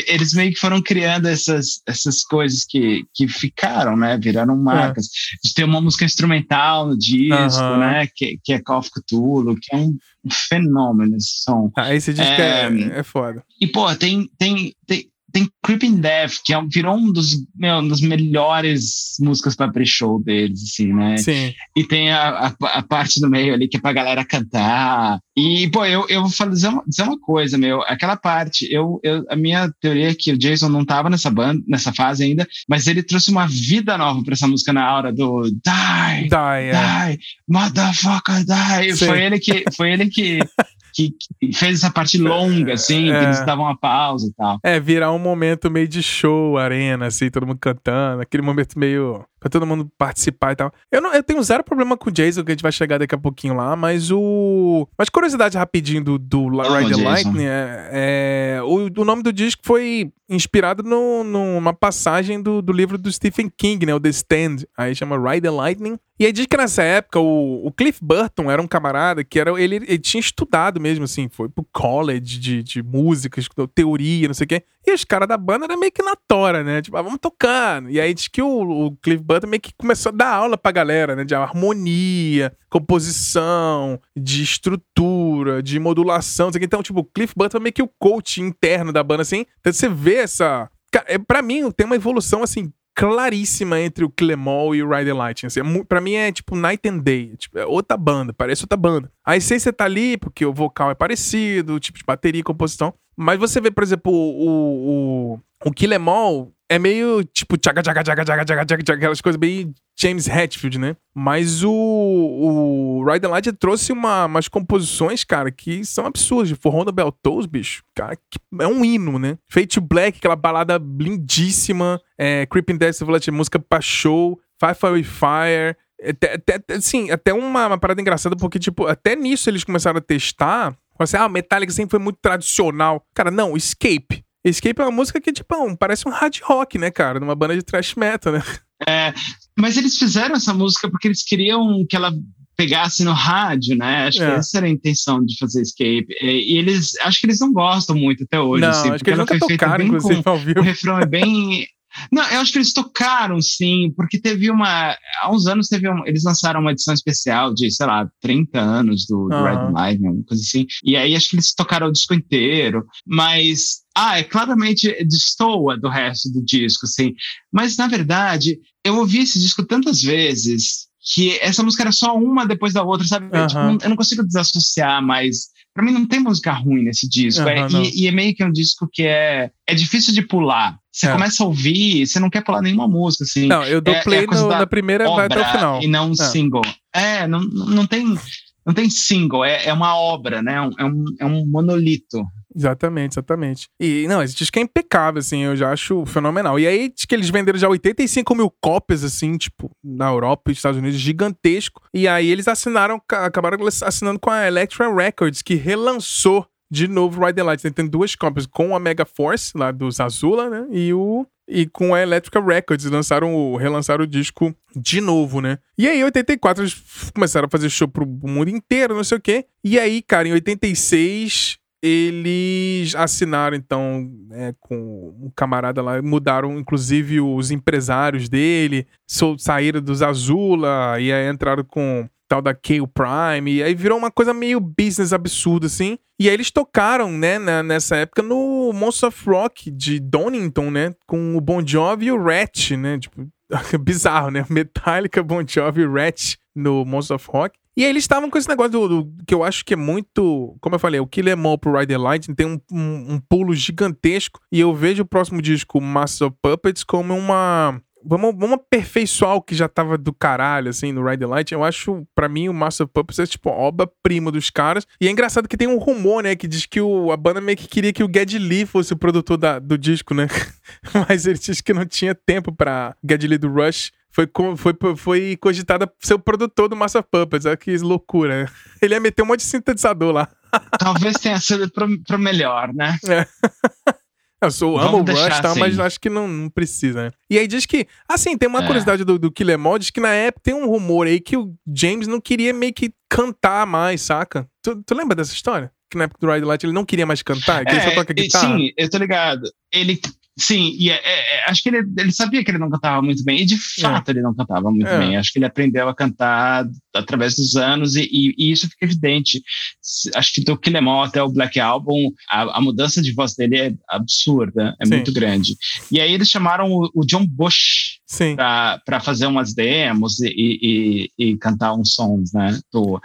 eles meio que foram criando essas, essas coisas que, que ficaram, né? Viraram marcas. De ter uma música instrumental no disco, né? Que, que é Call of Cthulhu, que é um, um fenômeno esse som. Ah, esse disco é, é, é foda. E, pô, tem, tem, tem, tem Creeping Death, que é, virou um dos, meu, um dos melhores músicas para pre-show deles, assim, né? Sim. E tem a, a, a, parte do meio ali que é pra galera cantar. E, pô, eu, eu vou dizer uma, dizer uma coisa, meu. Aquela parte, eu, eu, a minha teoria é que o Jason não tava nessa banda, nessa fase ainda, mas ele trouxe uma vida nova pra essa música na hora do Die, die, yeah. die motherfucker, die. Sim. Foi ele que, foi ele que que, que, fez essa parte longa, assim, é, que eles davam uma pausa e tal. É, virar um momento meio de show, arena, assim, todo mundo cantando, aquele momento meio pra todo mundo participar e tal. Eu, não, eu tenho zero problema com o Jason, que a gente vai chegar daqui a pouquinho lá, mas o. Mas curiosidade rapidinho do, do Ride the Lightning é. é o, o nome do disco foi inspirado no, numa passagem do, do livro do Stephen King, né? O The Stand. Aí chama Ride the Lightning. E aí diz que nessa época o, o Cliff Burton era um camarada que era ele, ele tinha estudado mesmo, assim, foi pro college de, de música, estudou teoria, não sei o quê. E os caras da banda eram meio que na tora, né? Tipo, ah, vamos tocando. E aí diz que o, o Cliff Burton meio que começou a dar aula pra galera, né? De harmonia, composição, de estrutura, de modulação, quê. Então, tipo, o Cliff Burton é meio que o coach interno da banda, assim. Então você vê essa. É, pra mim, tem uma evolução, assim, claríssima entre o Clemol e o Ride the Lightning. Assim, é, pra mim é tipo night and day. Tipo, é outra banda, parece outra banda. A essência tá ali, porque o vocal é parecido, o tipo de bateria e composição. Mas você vê, por exemplo, o, o, o Kill Em All é meio tipo tchaga, tchaga, tchaga, tchaga, tchaga, tchaga, tchaga, aquelas coisas bem James Hetfield, né? Mas o, o Ride the Light trouxe uma, umas composições, cara, que são absurdas. Forró da Beltows, bicho, cara, é um hino, né? Fate Black, aquela balada lindíssima, é, Creeping Death Village, música pra show, Fire Fire Fire, até, até, assim, até uma, uma parada engraçada, porque, tipo, até nisso eles começaram a testar assim, ah, Metallica sempre foi muito tradicional. Cara, não, Escape. Escape é uma música que, tipo, parece um hard rock, né, cara? Numa banda de thrash metal, né? É, mas eles fizeram essa música porque eles queriam que ela pegasse no rádio, né? Acho é. que essa era a intenção de fazer Escape. E eles, acho que eles não gostam muito até hoje. Não, assim, acho que eles nunca tocaram, inclusive, com, ao vivo. O refrão é bem... Não, eu acho que eles tocaram, sim, porque teve uma. Há uns anos teve um, eles lançaram uma edição especial de, sei lá, 30 anos do, do uhum. Red Live, uma coisa assim. E aí acho que eles tocaram o disco inteiro. Mas. Ah, é claramente destoa do resto do disco, assim. Mas, na verdade, eu ouvi esse disco tantas vezes que essa música era só uma depois da outra, sabe? Uhum. Tipo, eu não consigo desassociar mais Pra mim não tem música ruim nesse disco. Uhum, é, e, e, é meio que um disco que é, é difícil de pular. Você é. começa a ouvir, você não quer pular nenhuma música, assim. Não, eu dou é, play é no, na primeira vai até o final. E não um é. single. É, não, não tem. Não tem single, é, é uma obra, né? É um, é um monolito. Exatamente, exatamente. E, não, esse disco é impecável, assim, eu já acho fenomenal. E aí, que eles venderam já 85 mil cópias, assim, tipo, na Europa e Estados Unidos, gigantesco. E aí eles assinaram, acabaram assinando com a Electra Records, que relançou de novo Ride the Light. Tem duas cópias, com a Mega Force, lá dos Azula, né, e o... E com a Electrica Records, lançaram o, relançaram o disco de novo, né? E aí, em 84, eles começaram a fazer show pro mundo inteiro, não sei o quê. E aí, cara, em 86, eles assinaram então né, com um camarada lá, mudaram inclusive os empresários dele, saíram dos Azula e aí entraram com tal da Kale Prime, e aí virou uma coisa meio business absurda, assim. E aí eles tocaram, né, nessa época no Monster of Rock de Donington, né, com o Bon Jovi e o Rat, né, tipo, bizarro, né? Metallica, Bon Jovi, Ratch no Monsters of Rock. E aí eles estavam com esse negócio do, do, que eu acho que é muito. Como eu falei, o Kill Em All pro Rider Light tem um, um, um, pulo gigantesco. E eu vejo o próximo disco, Master of Puppets, como uma. Vamos, vamos aperfeiçoar o que já tava do caralho, assim, no Ride Light. Eu acho, para mim, o Master of Puppets é, tipo, obra-prima dos caras. E é engraçado que tem um rumor, né, que diz que o, a banda meio que queria que o Geddy Lee fosse o produtor da, do disco, né? Mas ele disse que não tinha tempo pra Geddy Lee do Rush foi, foi, foi cogitada ser o produtor do Master Puppets. Olha que loucura. Né? Ele ia meter um monte de sintetizador lá. Talvez tenha sido pro, pro melhor, né? É. Eu sou, amo o Rush, tá, assim. mas acho que não, não precisa, né? E aí diz que, assim, tem uma é. curiosidade do, do Killer Mod, diz que na época tem um rumor aí que o James não queria meio que cantar mais, saca? Tu, tu lembra dessa história? Que na época do Ride Light ele não queria mais cantar, que é, ele só toca guitarra. Sim, eu tô ligado. Ele Sim, e é, é, é, acho que ele, ele sabia que ele não cantava muito bem, e de é. fato é. ele não cantava muito é. bem. Acho que ele aprendeu a cantar através dos anos, e, e, e isso fica evidente. Acho que do Killemore até o Black Album, a, a, mudança de voz dele é absurda, é Sim. muito grande. E aí eles chamaram o, o John Bush para fazer umas demos e, e, cantar uns sons, né? Do,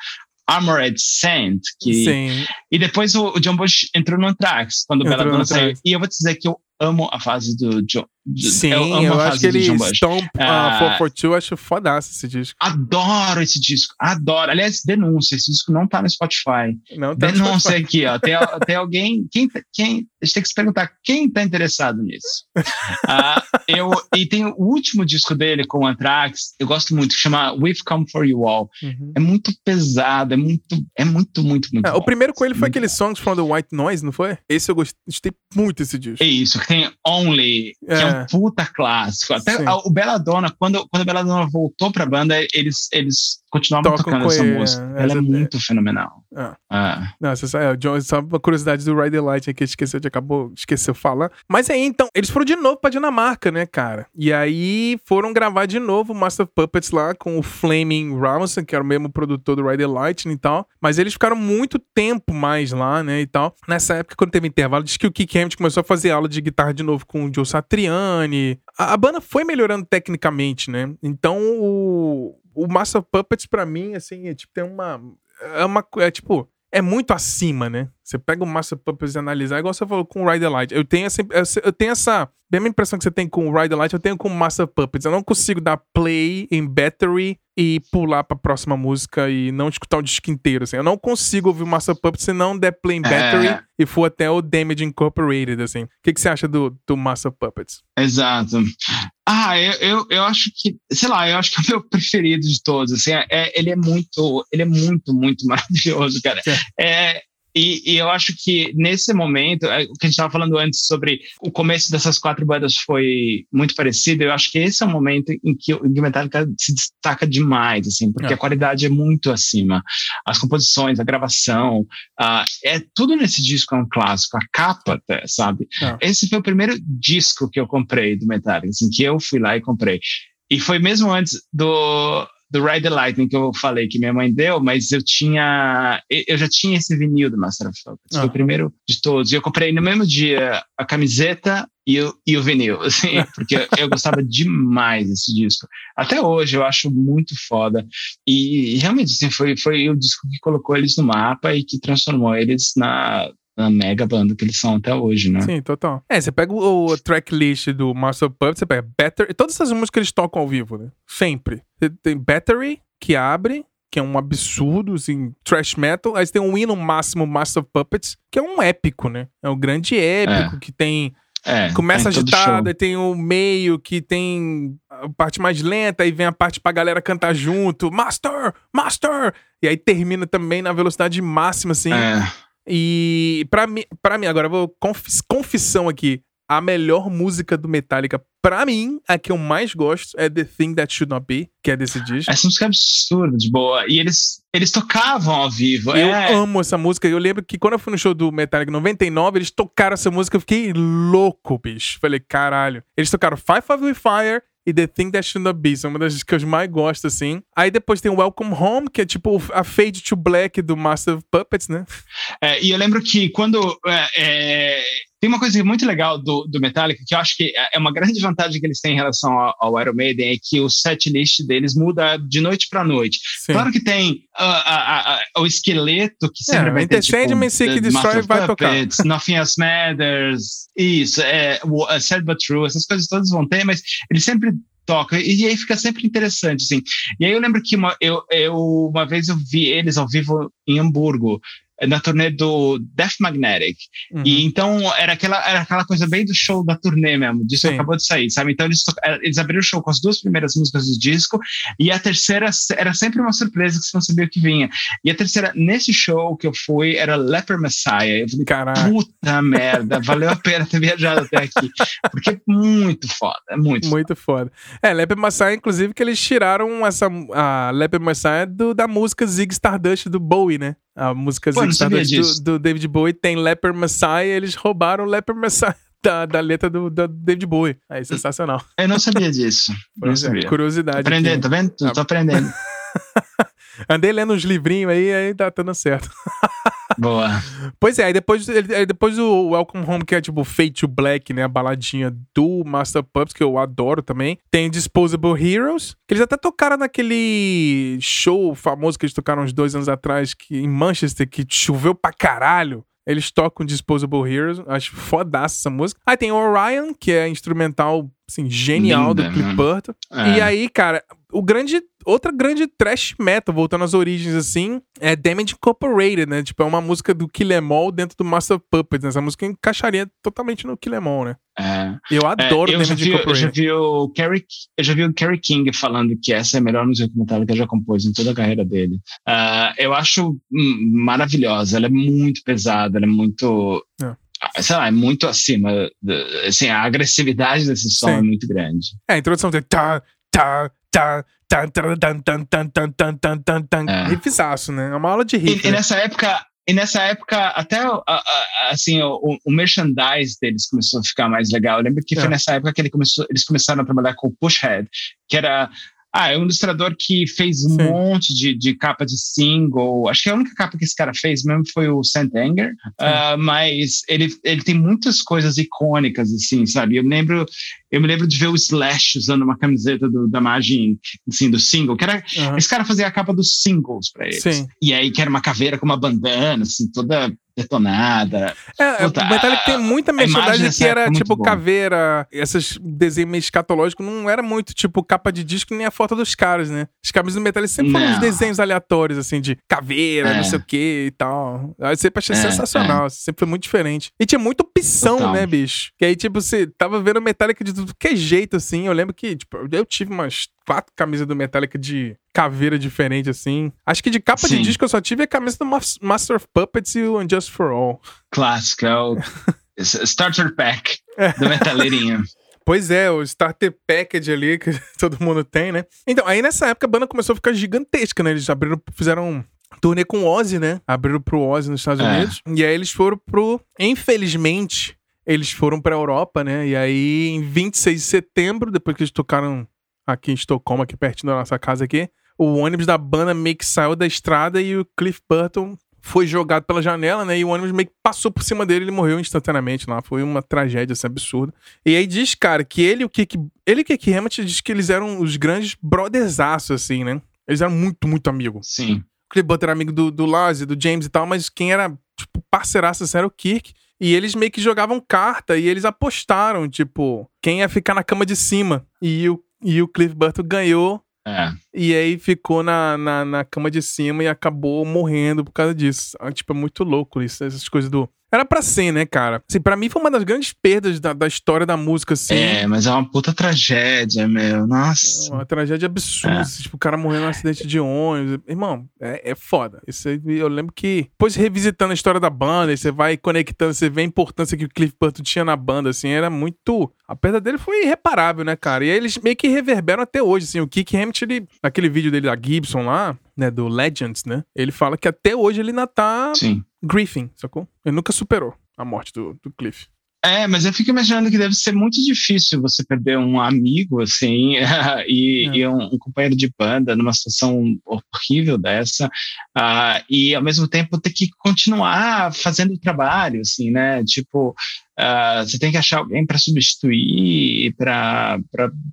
Armored Saint, que Sim. e depois o, o John Bush entrou no Anthrax quando o Belladonna saiu. E eu vou te dizer que eu amo a fase do John. Sim, eu, eu acho que ele Stomp uh, uh, 442, acho fodaço esse disco. Adoro esse disco, adoro. Aliás, denúncia, esse disco não tá no Spotify. Não tá denúncia no Spotify. aqui, ó. Tem, tem alguém, quem, quem, a gente tem que se perguntar quem tá interessado nisso. uh, eu, e tem o último disco dele com o Anthrax, eu gosto muito, que chama We've Come For You All. Uhum. É muito pesado, é muito, é muito, muito, muito é, O primeiro com ele foi aquele Songs from the White Noise, não foi? Esse eu gostei muito desse disco. É isso, tem Only, que é, é um puta clássico. Até a, o Belladonna, quando, quando o Belladonna voltou pra banda, eles, eles continuavam Tocam tocando essa ele, música. É, Ela é, é muito fenomenal. Ah. Ah. Não, sabe, é, John, só uma curiosidade do Rider Light que esqueceu de acabou, esqueceu falar. Mas aí, então, eles foram de novo pra Dinamarca, né, cara? E aí foram gravar de novo o Master Puppets lá com o Flaming Robinson, que era o mesmo produtor do Rider Light e tal. Mas eles ficaram muito tempo mais lá, né, e tal. Nessa época, quando teve intervalo, diz que o Kick Hammett começou a fazer aula de guitarra de novo com o Joe Satriani. A, a banda foi melhorando tecnicamente, né? Então o, o Master Puppets, para mim, assim, é, tipo, tem uma. É uma. É tipo. É muito acima, né? Você pega o Master Puppets e analisar, igual você falou com o Rider Light. Eu tenho essa. Eu tenho essa. Mesma impressão que você tem com o Rider Light, eu tenho com o Master Puppets. Eu não consigo dar play em battery e pular pra próxima música e não escutar o disco inteiro. Assim. Eu não consigo ouvir o Master Puppets se não der play em battery é. e for até o Damage Incorporated, assim. O que, que você acha do, do Master Puppets? Exato. Ah, eu, eu, eu, acho que, sei lá, eu acho que é o meu preferido de todos, assim, é, ele é muito, ele é muito, muito maravilhoso, cara. É, e, e, eu acho que nesse momento, é, o que a gente estava falando antes sobre o começo dessas quatro bandas foi muito parecido, eu acho que esse é o momento em que o Metallica se destaca demais, assim, porque é. a qualidade é muito acima. As composições, a gravação, uh, é tudo nesse disco é um clássico, a capa até, sabe? É. Esse foi o primeiro disco que eu comprei do Metallica, assim, que eu fui lá e comprei. E foi mesmo antes do, do Ride the Lightning que eu falei que minha mãe deu, mas eu tinha. Eu já tinha esse vinil do Master of Puppets. Ah. Foi o primeiro de todos. E eu comprei no mesmo dia a camiseta e o, e o vinil, assim, porque eu gostava demais desse disco. Até hoje eu acho muito foda. E, e realmente, assim, foi, foi o disco que colocou eles no mapa e que transformou eles na na mega banda que eles são até hoje, né? Sim, total. É, você pega o, o tracklist do Master of Puppets, você pega Battery, todas essas músicas que eles tocam ao vivo, né? Sempre. Tem Battery, que abre, que é um absurdo, assim, trash metal. Aí você tem um hino máximo Master of Puppets, que é um épico, né? É um grande épico, é. que tem... É, Começa agitada, tem o meio que tem a parte mais lenta, aí vem a parte pra galera cantar junto. Master! Master! E aí termina também na velocidade máxima, assim. É. E para mim, para mim agora eu vou confiss, confissão aqui, a melhor música do Metallica para mim, a que eu mais gosto é The Thing That Should Not Be, que é desse disco. Essa música é absurda de boa. E eles, eles tocavam ao vivo. Eu é. amo essa música. Eu lembro que quando eu fui no show do Metallica 99, eles tocaram essa música. Eu fiquei louco, bicho. Falei, caralho. Eles tocaram Five of the Fire, e The Thing That Should Not Be. São uma das que eu mais gosto, assim. Aí depois tem Welcome Home, que é tipo a Fade to Black do Master of Puppets, né? É, e eu lembro que quando. É, é Tem uma coisa muito legal do, do Metallica, que eu acho que é uma grande vantagem que eles têm em relação ao, ao Iron Maiden, é que o set list deles muda de noite para noite. Sim. Claro que tem uh, o esqueleto, que sempre é, vai ter, tipo, Seek Destroy vai Puppets, tocar. Nothing Else Matters, isso, é, uh, Sad But True, essas coisas todas vão ter, mas eles sempre toca. E aí fica sempre interessante, assim. E aí eu lembro que uma, eu, eu, uma vez eu vi eles ao vivo em Hamburgo na turnê do Death Magnetic. Uhum. E então era aquela, era aquela coisa bem do show da turnê mesmo, disso acabou de sair, sabe? Então eles, eh, eles abriram o show com as duas primeiras músicas do disco e a terceira era sempre uma surpresa que você não sabia o que vinha. E a terceira, nesse show que eu fui, era Leper Messiah. Eu falei, Caraca. puta merda, valeu a pena ter viajado até aqui. Porque é muito foda, é muito Muito foda. foda. É, Leper Messiah, inclusive, que eles tiraram essa, a Leper Messiah do, da música Zig Stardust do Bowie, né? A música Pô, do, do, David Bowie tem Leper Messiah, eles roubaram o Leper Messiah da, da letra do, do, David Bowie. Aí, sensacional. Eu não sabia disso. não é, sabia. curiosidade. Aprendendo, tá vendo? Tô, tô aprendendo. Andei lendo uns livrinhos aí, aí tá dando certo. Boa. Pois é, aí depois, depois o Welcome Home, que é tipo Fate to Black, né? A baladinha do Master Pups, que eu adoro também. Tem Disposable Heroes, que eles até tocaram naquele show famoso que eles tocaram uns dois anos atrás, que, em Manchester, que choveu pra caralho. Eles tocam Disposable Heroes, acho fodaça essa música. Aí tem Orion, que é instrumental, assim, genial Linda, do Cliff Burton. É. E aí, cara, o grande outra grande trash metal, voltando às origens assim, é Damage Incorporated, né? Tipo, é uma música do Kill Em All dentro do Master Puppets. Né? Essa música encaixaria totalmente no Kill Em All, né? É. Eu adoro é, eu Damage vi, Incorporated. Eu já, vi o Kerry, eu já vi o Kerry King falando que essa é a melhor música que Metallica já compôs em toda a carreira dele. Uh, eu acho maravilhosa, ela é muito pesada, ela é muito... É sei lá, é muito acima. Assim, a agressividade desse som Sim. é muito grande. É, a introdução tem tá, tá, tá, tan, tan, tan, tan, tan, tan, tan, tan, tan, tan. É. Riffzaço, né? É uma aula de riff. E, né? e nessa época, e nessa época, até assim, o, o, merchandise deles começou a ficar mais legal. Eu lembro que é. foi nessa época que ele começou, eles começaram a trabalhar com o Pushhead, que era ah, é um ilustrador que fez um Sim. monte de, de capa de single. Acho que a única capa que esse cara fez mesmo foi o Saint Anger. Uh, mas ele, ele tem muitas coisas icônicas, assim, sabe? Eu lembro, eu me lembro de ver o Slash usando uma camiseta do, da Magin, assim, do single, que era. Uhum. Esse cara fazia a capa dos singles pra eles. Sim. E aí que era uma caveira com uma bandana, assim, toda detonada. É, Puta, o Metallic tem muita merchandising que era tipo bom. caveira, esses desenhos meio escatológicos, não era muito tipo capa de disco nem a foto dos caras, né? Os camisas do Metallic sempre não. foram uns desenhos aleatórios, assim, de caveira, é. não sei o que e tal. Eu sempre achei é, sensacional, é. sempre foi muito diferente. E tinha muita opção, Total. né, bicho? Que aí, tipo, você tava vendo Metallica de tudo que jeito, assim. Eu lembro que, tipo, eu tive umas quatro camisas do Metallica de caveira diferente, assim. Acho que de capa Sim. de disco eu só tive a camisa do Master of Puppets e o Unjust for All. Clássico, é o Starter Pack é. do Metaleirinho. Pois é, o Starter Package ali que todo mundo tem, né? Então, aí nessa época a banda começou a ficar gigantesca, né? Eles abriram, fizeram um turnê com o Ozzy, né? Abriram pro Ozzy nos Estados é. Unidos. E aí eles foram pro. Infelizmente, eles foram pra Europa, né? E aí, em 26 de setembro, depois que eles tocaram aqui em Estocolmo, aqui pertinho da nossa casa aqui, o ônibus da banda meio que saiu da estrada e o Cliff Burton foi jogado pela janela, né? E o ônibus meio que passou por cima dele, ele morreu instantaneamente lá. Foi uma tragédia assim, absurda. E aí diz, cara, que ele e o Kik, ele e o Kik Hammett diz que eles eram os grandes brothersaços, assim, né? Eles eram muito, muito amigos. Sim. O Cliff Burton era amigo do, do Lazzy, do James e tal, mas quem era, tipo, parceiraço assim, era o Kirk. E eles meio que jogavam carta e eles apostaram, tipo, quem ia ficar na cama de cima. E o, e o Cliff Burton ganhou é. E aí ficou na, na, na, cama de cima e acabou morrendo por causa disso. Ah, tipo, é muito louco isso, essas coisas do. Era pra ser, né, cara? Assim, pra mim foi uma das grandes perdas da, da história da música, assim. É, mas é uma puta tragédia, meu. Nossa. É uma tragédia absurda. É. Assim, tipo, o cara morrendo num acidente de ônibus. Irmão, é, é foda. Isso aí, eu lembro que, depois revisitando a história da banda, você vai conectando, você vê a importância que o Cliff Burton tinha na banda, assim, era muito. A perda dele foi irreparável, né, cara? E aí eles meio que reverberam até hoje, assim. O Kick Hammett, ele, naquele vídeo dele da Gibson lá, né, do Legends, né? Ele fala que até hoje ele ainda tá Sim. Griefing, sacou? Ele nunca superou a morte do, do Cliff. É, mas eu fico imaginando que deve ser muito difícil você perder um amigo, assim, e, é. e um, um, companheiro de banda numa situação horrível dessa, uh, e ao mesmo tempo ter que continuar fazendo o trabalho, assim, né? Tipo, uh, você tem que achar alguém para substituir, para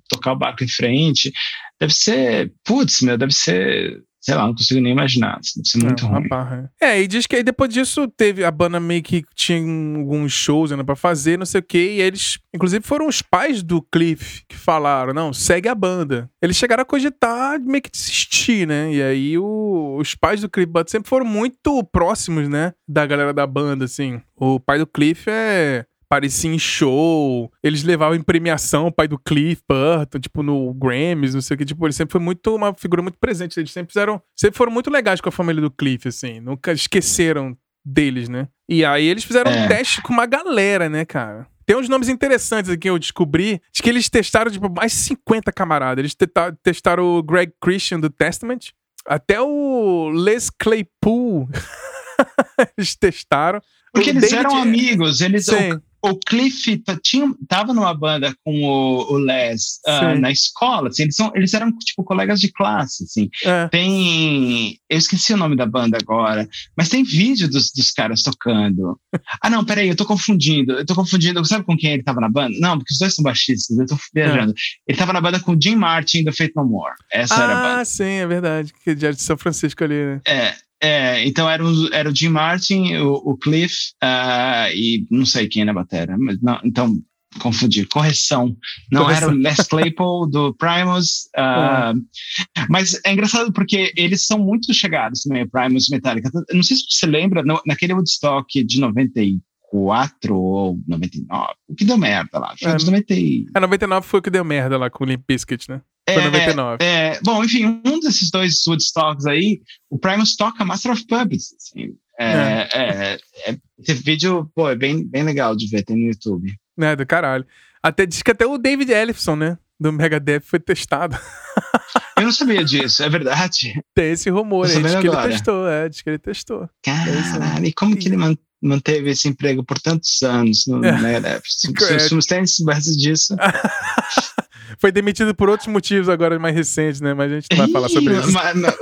tocar o barco em frente. Deve ser, putz, meu, deve ser sei lá, não consigo nem imaginar. Assim, deve ser muito é, ruim. Barra. É, e diz que aí depois disso teve a banda meio que tinha alguns shows ainda pra fazer, não sei o quê, e eles, inclusive, foram os pais do Cliff que falaram: não, segue a banda. Eles chegaram a cogitar meio que desistir, né? E aí o, os pais do Cliff sempre foram muito próximos, né? Da galera da banda, assim. O pai do Cliff é aparecia em show, eles levavam em premiação o pai do Cliff Burton, tipo, no Grammys, não sei o que, tipo, ele sempre foi muito, uma figura muito presente, eles sempre fizeram, sempre foram muito legais com a família do Cliff, assim, nunca esqueceram deles, né? E aí eles fizeram é. um teste com uma galera, né, cara? Tem uns nomes interessantes aqui que eu descobri. De que eles testaram, tipo, mais 50 camaradas. Eles testaram o Greg Christian do Testament. Até o Les Claypool. eles testaram. Porque o eles David... eram amigos. Eles, Sim o Cliff tinha, tava numa banda com o, o Les uh, na escola, assim, eles, são, eles eram tipo colegas de classe, assim. É. Tem, eu esqueci o nome da banda agora, mas tem vídeo dos, dos caras tocando. ah, não, peraí, eu tô confundindo, eu tô confundindo, sabe com quem ele tava na banda? Não, porque os dois são baixistas, eu tô viajando. É. Ele tava na banda com o Jim Martin do Fate No More. Essa ah, era a banda. Ah, sim, é verdade, que é de São Francisco ali, né? É, é, então era o, era o Jim Martin, o, o Cliff uh, e não sei quem na bateria, mas não, então confundi, correção. Não correção. era o Les Claypool do Primus, uh, mas é engraçado porque eles são muito chegados também, Primus Metallica. Não sei se você lembra, no, naquele Woodstock de 94 ou 99, o que deu merda lá? Foi é, de 90... é, 99 foi o que deu merda lá com o Limp Bizkit, né? Foi é, 99. É, bom, enfim, um desses dois Woodstocks aí, o Primus toca Master of Puppets. Assim, é, é. é. esse vídeo, pô, é bem, bem legal de ver, tem no YouTube. É, do caralho. Até diz que até o David Ellison, né? Do Megadeth foi testado. Eu não sabia disso, é verdade. Tem esse rumor aí, diz que ele testou, é, diz que ele testou. Caralho, e como que ele manteve esse emprego por tantos anos no Megadeth? Se, se, se, tem base disso. Foi demitido por outros motivos agora mais recentes, né? Mas a gente não vai falar sobre isso. Não,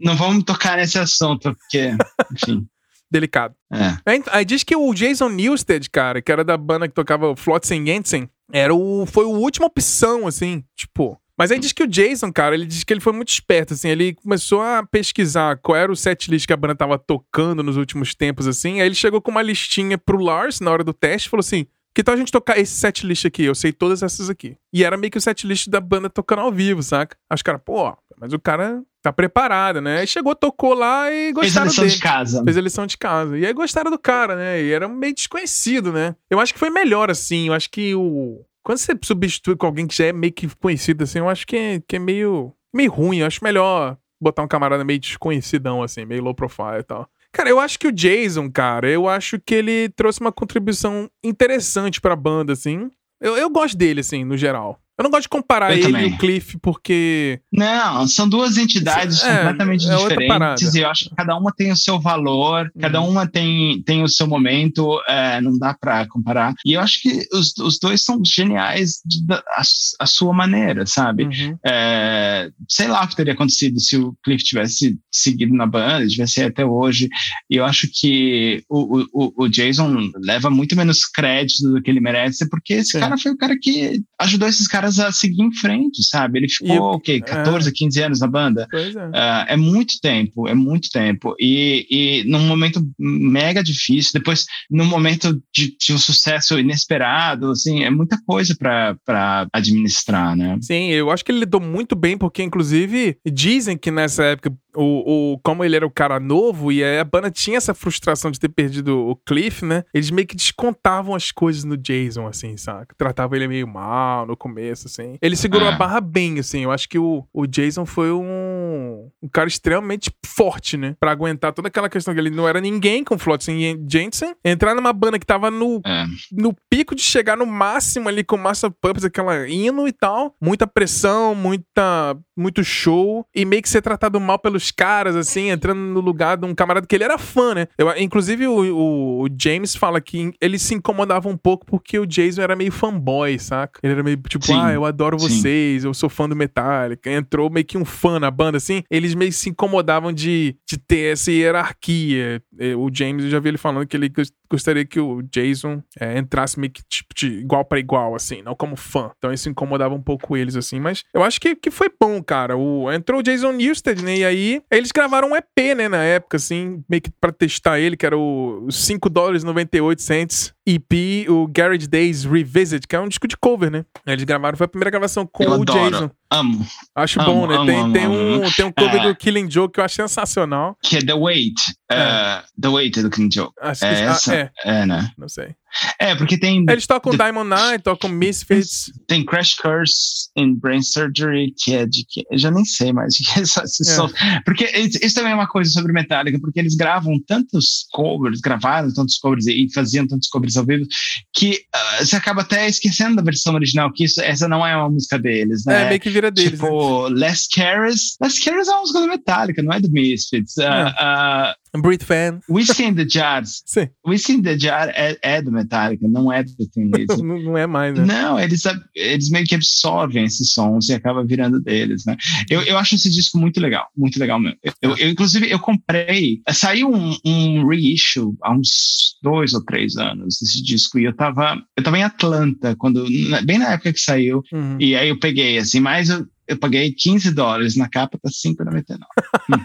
não vamos tocar nesse assunto, porque, enfim. Delicado. É. Aí diz que o Jason Newsted, cara, que era da banda que tocava o Flotsam Jensen, era o, foi a última opção, assim, tipo. Mas aí diz que o Jason, cara, ele diz que ele foi muito esperto, assim, ele começou a pesquisar qual era o setlist que a banda tava tocando nos últimos tempos, assim, aí ele chegou com uma listinha pro Lars na hora do teste e falou assim, que tal a gente tocar esse setlist aqui? Eu sei todas essas aqui. E era meio que o setlist da banda tocando ao vivo, saca? Acho que era, pô, mas o cara tá preparado, né? Aí chegou, tocou lá e gostaram Fez a lição dele. de casa. Fez a lição de casa. E aí gostaram do cara, né? E era meio desconhecido, né? Eu acho que foi melhor, assim. Eu acho que o... Quando você substitui com alguém que já é meio que conhecido, assim, eu acho que é, que é meio, meio ruim. Eu acho melhor botar um camarada meio desconhecidão, assim, meio low profile e tal. Cara, eu acho que o Jason, cara, eu acho que ele trouxe uma contribuição interessante pra banda, assim. Eu, eu gosto dele, assim, no geral. Eu não gosto de comparar eu ele também. e o Cliff, porque. Não, são duas entidades é, completamente é diferentes. E eu acho que cada uma tem o seu valor, uhum. cada uma tem, tem o seu momento, é, não dá para comparar. E eu acho que os, os dois são geniais de, a, a, sua maneira, sabe? Uhum. É, sei lá o que teria acontecido se o Cliff tivesse seguido na banda, tivesse até hoje. E eu acho que o, o, o Jason leva muito menos crédito do que ele merece, porque esse cara foi o cara que ajudou esses caras caras a seguir em frente, sabe? Ele ficou, o quê? 14, é. 15 anos na banda? Pois é. Uh, é muito tempo, é muito tempo. E, e num momento mega difícil, depois num momento de, de um sucesso inesperado, assim, é muita coisa para administrar, né? Sim, eu acho que ele lidou muito bem, porque inclusive dizem que nessa época o, o, como ele era o cara novo e a banda tinha essa frustração de ter perdido o Cliff, né? Eles meio que descontavam as coisas no Jason, assim, sabe? Tratavam ele meio mal no começo, assim. Ele segurou é. a barra bem, assim. Eu acho que o, o Jason foi um, um cara extremamente forte, né? Pra aguentar toda aquela questão que ele não era ninguém com Flotsam Jensen. Entrar numa banda que tava no, é. no pico de chegar no máximo ali com Master Puppets, aquela hino e tal. Muita pressão, muita, muito show. E meio que ser tratado mal pelos caras, assim, entrando no lugar de um camarada que ele era fã, né? Eu, inclusive, o, o, James fala que ele se incomodava um pouco porque o Jason era meio fanboy, saca? Ele era meio tipo, sim, ah, eu adoro vocês, sim. eu sou fã do Metallica. Entrou meio que um fã na banda, assim. Eles meio se incomodavam de, de ter essa hierarquia. O James, eu já vi ele falando que ele gostaria que o Jason é, entrasse meio que tipo de igual para igual, assim, não como fã. Então isso incomodava um pouco eles, assim. Mas eu acho que, que foi bom, cara. O, entrou o Jason Newsted, né? E aí eles gravaram um EP, né, na época, assim, meio que pra testar ele, que era o 5 dólares 98 cents EP, o Garage Days Revisit, que é um disco de cover, né? Eles gravaram, foi a primeira gravação com eu o adoro. Jason. Amo. Acho amo, bom, né? Amo, tem, amo, tem, um, tem um cover é. do Killing Joke que eu acho sensacional. Que é The Wait. É. Uh, The Wait do Killing Joke. Acho é que, essa? Ah, é. é, né? Não sei. É, porque tem. Eles tocam the, Diamond Night, tocam Misfits. Tem Crash Curse in Brain Surgery, que é de que. Eu já nem sei mais o que é essa é. Porque isso também é uma coisa sobre Metallica, porque eles gravam tantos covers, gravaram tantos covers e faziam tantos covers ao vivo, que uh, você acaba até esquecendo da versão original, que isso, essa não é uma música deles, né? É, meio que vira deles. Tipo, né? Less Cares. Less Cares é uma música do Metallica, não é do Misfits. Uh, uh, Breathe Fan. Whiskey in the Jars. Sim. Whiskey in the Jar é, é do Metallica, não é do Thin Lizzy. não, não é mais, né? Não, eles, eles meio que absorvem esses sons e acaba virando deles, né? Eu, eu acho esse disco muito legal, muito legal mesmo. Eu, eu inclusive, eu comprei, saiu um, um, reissue há uns dois ou três anos desse disco e eu tava, eu tava em Atlanta, quando, bem na época que saiu, uhum. e aí eu peguei, assim, mas eu, eu paguei 15 dólares, na capa tá 5,99. hum.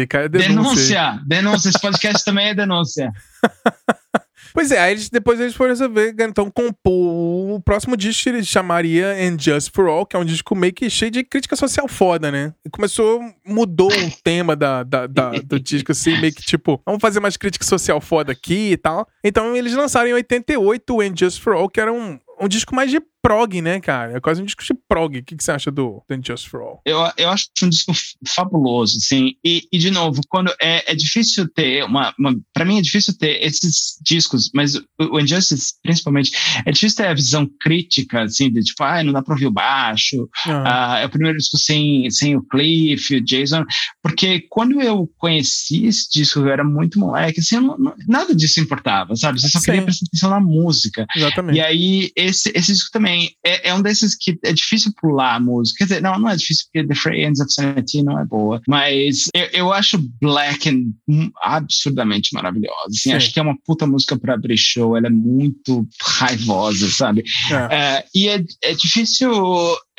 Fica a denúncia. Denúncia! Denúncia. Esse podcast também é denúncia. Pois é, aí eles, depois eles foram resolver, então compor o próximo disco ele chamaria And Just For All, que é um disco meio que cheio de crítica social foda, né? E começou, mudou o tema da, da, da, do disco, assim, meio que tipo, vamos fazer mais crítica social foda aqui e tal. Então eles lançaram em 88 o And Just For All, que era um, um disco mais de prog, né, cara? É quase um disco de prog. O que, que você acha do The Just For All? Eu, eu acho um disco fabuloso, assim. E, e de novo, quando é, é difícil ter uma, uma para mim é difícil ter esses discos, mas o, o Injustice, principalmente, é difícil ter a visão crítica, assim, de tipo, ah, não dá pra ouvir o baixo, uhum. uh, é o primeiro disco sem, sem o Cliff, o Jason, porque quando eu conheci esse disco, eu era muito moleque, assim, não, não, nada disso importava, sabe? Você só Sim. queria prestar atenção na música. Exatamente. E aí, esse, esse disco também também é, é, um desses que é difícil pular a música. Quer dizer, não, não é difícil porque The Free Ends of Sanity não é boa. Mas eu, eu acho Black absurdamente maravilhosa. Assim, acho que é uma puta música para abrir show. Ela é muito raivosa, sabe? É. É, e é, é difícil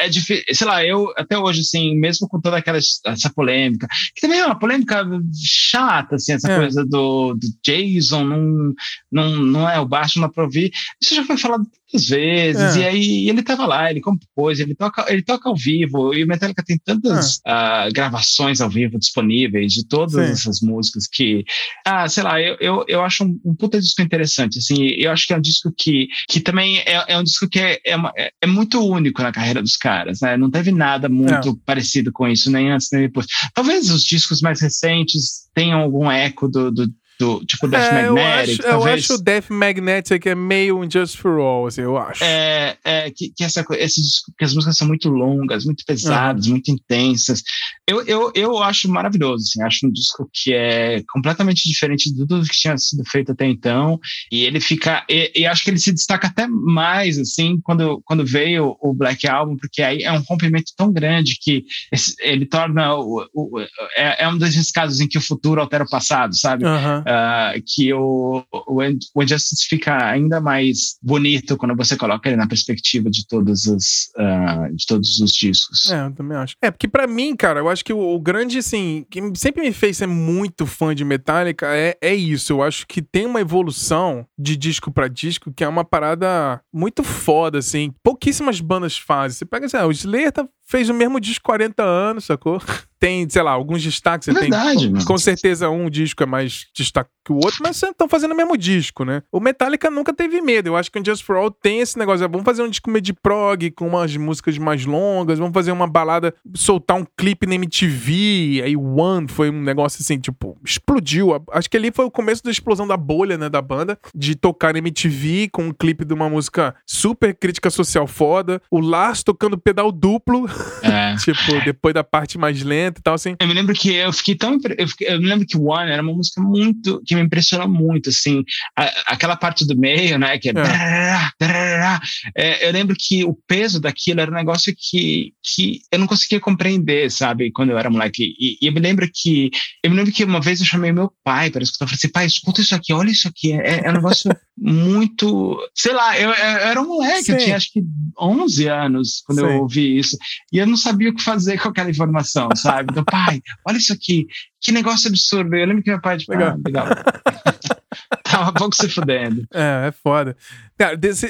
é difícil, sei lá, eu até hoje, assim, mesmo com toda aquela essa polêmica, que também é uma polêmica chata, assim, essa é. coisa do, do Jason não, não, não é o baixo, não pra ouvir. Isso já foi falado tantas vezes, é. e aí ele tava lá, ele compôs, ele toca, ele toca ao vivo, e o Metallica tem tantas é. uh, gravações ao vivo disponíveis de todas Sim. essas músicas que, ah, sei lá, eu, eu, eu acho um, um puta disco interessante, assim, eu acho que é um disco que, que também é, é um disco que é, é, uma, é, é muito único na carreira dos caras né? Não teve nada muito Não. parecido com isso, nem antes nem depois. Talvez os discos mais recentes tenham algum eco do, do do tipo Death é, Magnetic. Eu acho, talvez... eu acho o Death Magnetic é meio um Just for All, assim, eu acho. É, é que, que, essa, esse, que as músicas são muito longas, muito pesadas, uhum. muito intensas. Eu, eu, eu acho maravilhoso, assim, acho um disco que é completamente diferente de tudo que tinha sido feito até então. E ele fica. E, e acho que ele se destaca até mais, assim, quando, quando veio o Black Album, porque aí é um rompimento tão grande que esse, ele torna. O, o, é, é um desses casos em que o futuro altera o passado, sabe? Uhum uh, que o, o, o Injustice fica ainda mais bonito quando você coloca ele na perspectiva de todos os, uh, de todos os discos. É, eu também acho. É, porque para mim, cara, eu acho que o, o, grande, assim, que sempre me fez ser muito fã de Metallica é, é isso. Eu acho que tem uma evolução de disco para disco que é uma parada muito foda, assim. Pouquíssimas bandas fazem. Você pega, assim, ah, o Slayer tá, fez o mesmo disco 40 anos, sacou? tem, sei lá, alguns destaques. Você Verdade, tem, com certeza um disco é mais destaque que o outro, mas vocês estão fazendo o mesmo disco, né? O Metallica nunca teve medo. Eu acho que o Just For All tem esse negócio. vamos fazer um disco meio de prog, com umas músicas mais longas, vamos fazer uma balada, soltar um clipe na MTV. Aí One foi um negócio assim, tipo, explodiu. Acho que ali foi o começo da explosão da bolha, né, da banda, de tocar na MTV com um clipe de uma música super crítica social foda. O Lars tocando pedal duplo. É. tipo, depois da parte mais lenta e tal, assim. Eu me lembro que eu fiquei tão. Eu, fiquei, eu me lembro que One era uma música muito. que me impressionou muito, assim. A, aquela parte do meio, né? Que é. é. é. eu lembro que o peso daquilo era um negócio que, que eu não conseguia compreender, sabe? Quando eu era moleque. E, e eu me lembro que. Eu me lembro que uma vez eu chamei meu pai para escutar. Eu falei assim, pai, escuta isso aqui, olha isso aqui. É, é um negócio muito. Sei lá, eu, eu, era um moleque, Sim. eu tinha acho que 11 anos quando Sim. eu ouvi isso. E eu não sabia o que fazer com aquela informação, sabe? Então, pai, olha isso aqui, que negócio absurdo. Eu lembro que meu pai, tipo. Ah, legal. Tava pouco se fudendo. É, é foda.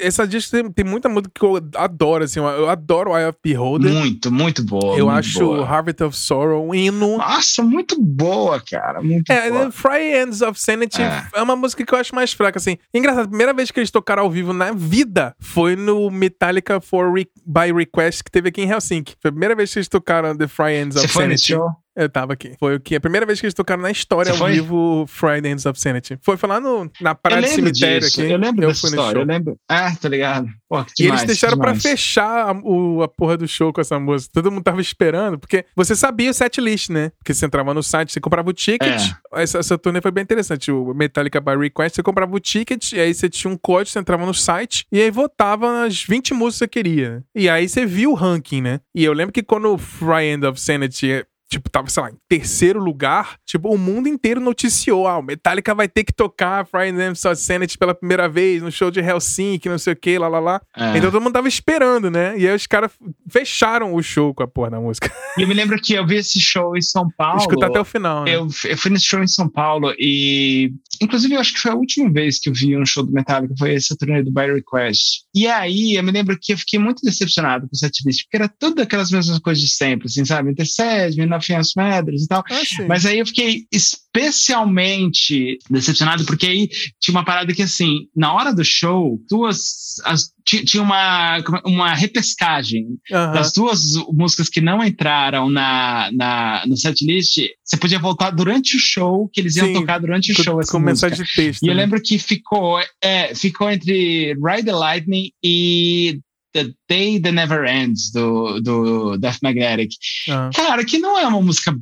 Essa disco tem, tem, muita música que eu adoro, assim. Eu adoro Eye of Beholder. Muito, muito boa. Eu muito acho boa. Harvest of Sorrow um hino. Nossa, muito boa, cara. Muito é, boa. Fry Ends of Sanity é. é. uma música que eu acho mais fraca, assim. Engraçado, a primeira vez que eles tocaram ao vivo na vida foi no Metallica for Re by Request que teve aqui em Helsinki. Foi a primeira vez que eles tocaram The Fry Ends Você of Sanity. Nesse show? Eu tava aqui. Foi o que? A primeira vez que eles tocaram na história Você ao foi? vivo Friday Ends of Sanity. Foi, foi lá no, na praia do cemitério disso. aqui. Eu lembro eu dessa história. Eu lembro. Ah, tá ligado. Pô, demais, e eles deixaram para fechar a, o, a porra do show com essa música. Todo mundo tava esperando, porque você sabia o setlist, né? Porque você entrava no site, você comprava o ticket. É. Essa, essa turnê foi bem interessante. O Metallica by Request, você comprava o ticket, e aí você tinha um código, você entrava no site, e aí votava nas 20 músicas que você queria. E aí você viu o ranking, né? E eu lembro que quando o Fry End of Sanity tipo, tava, sei lá, em terceiro lugar, tipo, o mundo inteiro noticiou, ah, o Metallica vai ter que tocar Friday Night Sanity pela primeira vez no show de Helsinki, não sei o que, lá, lá, lá. É. Então todo mundo tava esperando, né? E aí os caras fecharam o show com a porra da música. E eu me lembro que eu vi esse show em São Paulo. Escuta até o final, né? Eu, eu fui nesse show em São Paulo e, inclusive, eu acho que foi a última vez que eu vi um show do Metallica, foi essa turnê do By Request. E aí, eu me lembro que eu fiquei muito decepcionado com o setlist, porque era tudo aquelas mesmas coisas de sempre, assim, sabe? Intercede, 900 metros e tal. Ah, Mas aí eu fiquei especialmente decepcionado, porque aí tinha uma parada que, assim, na hora do show, duas. As, tinha uma, uma repescagem uhum. das duas músicas que não entraram na, na, no setlist. Você podia voltar durante o show, que eles iam Sim, tocar durante o show. Essa com música. mensagem de texto. E né? eu lembro que ficou, é, ficou entre Ride the Lightning e The Day That Never Ends, do, do Death Magnetic. Ah. Cara, que não é uma música boa.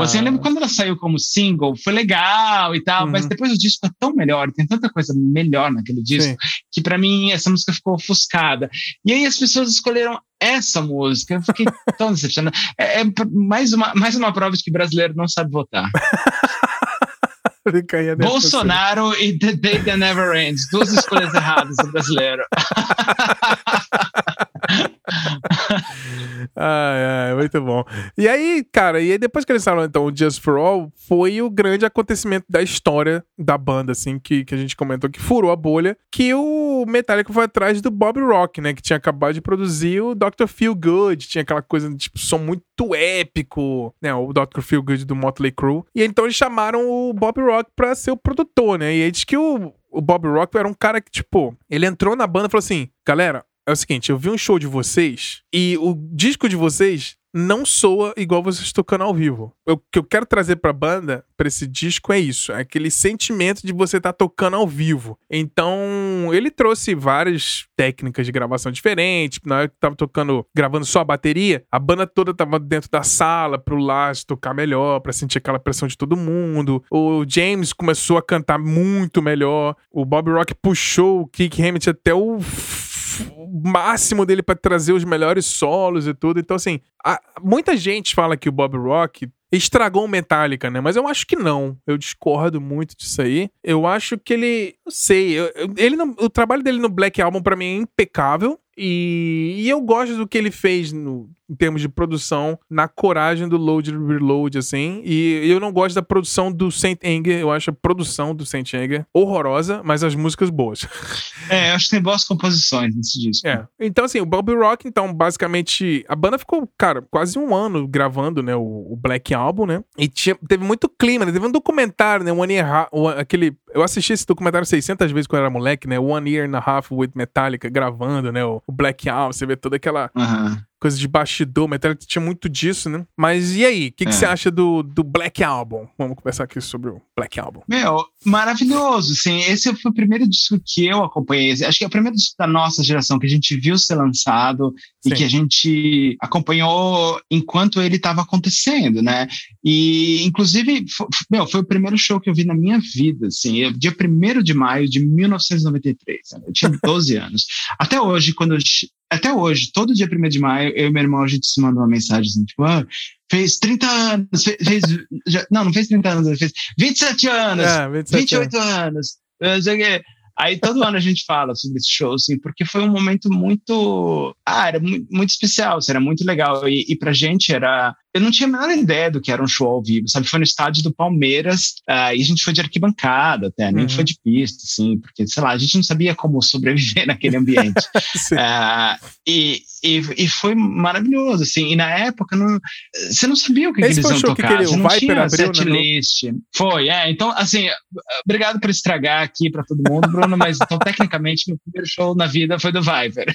Ah. Assim, eu lembro quando ela saiu como single, foi legal e tal, uhum. mas depois o disco é tão melhor, tem tanta coisa melhor naquele disco, Sim. que para mim essa música ficou ofuscada. E aí as pessoas escolheram essa música, eu fiquei tão decepcionado. É, é mais, uma, mais uma prova de que brasileiro não sabe votar. Bolsonaro e The Day That Never Ends. Duas escolhas erradas do brasileiro. ai, ai, muito bom. E aí, cara, e aí depois que eles falaram, então, o Just For All, foi o grande acontecimento da história da banda, assim, que, que a gente comentou, que furou a bolha, que o Metallica foi atrás do Bob Rock, né, que tinha acabado de produzir o Dr. Feel Good, tinha aquela coisa, tipo, som muito épico, né, o Dr. Feel Good do Motley Crue. E então eles chamaram o Bob Rock pra ser o produtor, né, e aí diz que o, o Bob Rock era um cara que, tipo, ele entrou na banda e falou assim: galera, é o seguinte, eu vi um show de vocês e o disco de vocês não soa igual vocês tocando ao vivo. O que eu quero trazer pra banda, pra esse disco, é isso. É aquele sentimento de você estar tá tocando ao vivo. Então, ele trouxe várias técnicas de gravação diferentes. Na hora que tava tocando, gravando só a bateria, a banda toda tava dentro da sala pro Lars tocar melhor, pra sentir aquela pressão de todo mundo. O James começou a cantar muito melhor. O Bob Rock puxou o Kick Hammett até o máximo dele para trazer os melhores solos e tudo. Então, assim, a, muita gente fala que o Bob Rock estragou o Metallica, né? Mas eu acho que não. Eu discordo muito disso aí. Eu acho que ele. Não sei. Eu, ele não, o trabalho dele no Black Album, para mim, é impecável. E, e, eu gosto do que ele fez no, em termos de produção na coragem do Load e Reload, assim. E eu não gosto da produção do Saint Anger. Eu acho a produção do Saint Anger horrorosa, mas as músicas boas. É, eu acho que tem boas composições nesse disco. É. Então, assim, o Bobby Rock, então, basicamente, a banda ficou, cara, quase um ano gravando, né, o, o Black Album, né? E tinha, teve muito clima, né? Teve um documentário, né? One Year, aquele. Eu assisti esse documentário 600 vezes quando eu era moleque, né? One Year and a Half with Metallica, gravando, né? O, o Black Album, você vê toda aquela. Uhum coisa de bastidor, Metallica tinha muito disso, né? Mas e aí, o que, que é. você acha do, do Black Album? Vamos conversar aqui sobre o Black Album. Meu, maravilhoso, sim. Esse foi o primeiro disco que eu acompanhei. Acho que é o primeiro disco da nossa geração que a gente viu ser lançado sim. e que a gente acompanhou enquanto ele estava acontecendo, né? E, inclusive, foi, meu, foi o primeiro show que eu vi na minha vida, assim. Dia 1 de maio de 1993. Eu tinha 12 anos. Até hoje, quando eu até hoje, todo dia 1 de maio, eu e meu irmão, a gente se manda uma mensagem assim, tipo, ah, fez 30 anos, fez, fez já, não, não fez 30 anos, fez 27 anos, é, 27 28 anos, anos Aí todo ano a gente fala sobre esse show, assim, porque foi um momento muito. Ah, era muito, muito especial, assim, era muito legal. E, e pra gente era eu não tinha a menor ideia do que era um show ao vivo, sabe? Foi no estádio do Palmeiras, uh, e a gente foi de arquibancada até, nem uhum. foi de pista, assim, porque, sei lá, a gente não sabia como sobreviver naquele ambiente. uh, e, e, e, foi maravilhoso, assim, e na época não, você não sabia o que, que eles iam tocar, que ele, você não Viper tinha set list. Foi, é, então, assim, obrigado por estragar aqui para todo mundo, Bruno, mas então, tecnicamente, meu primeiro show na vida foi do Viper.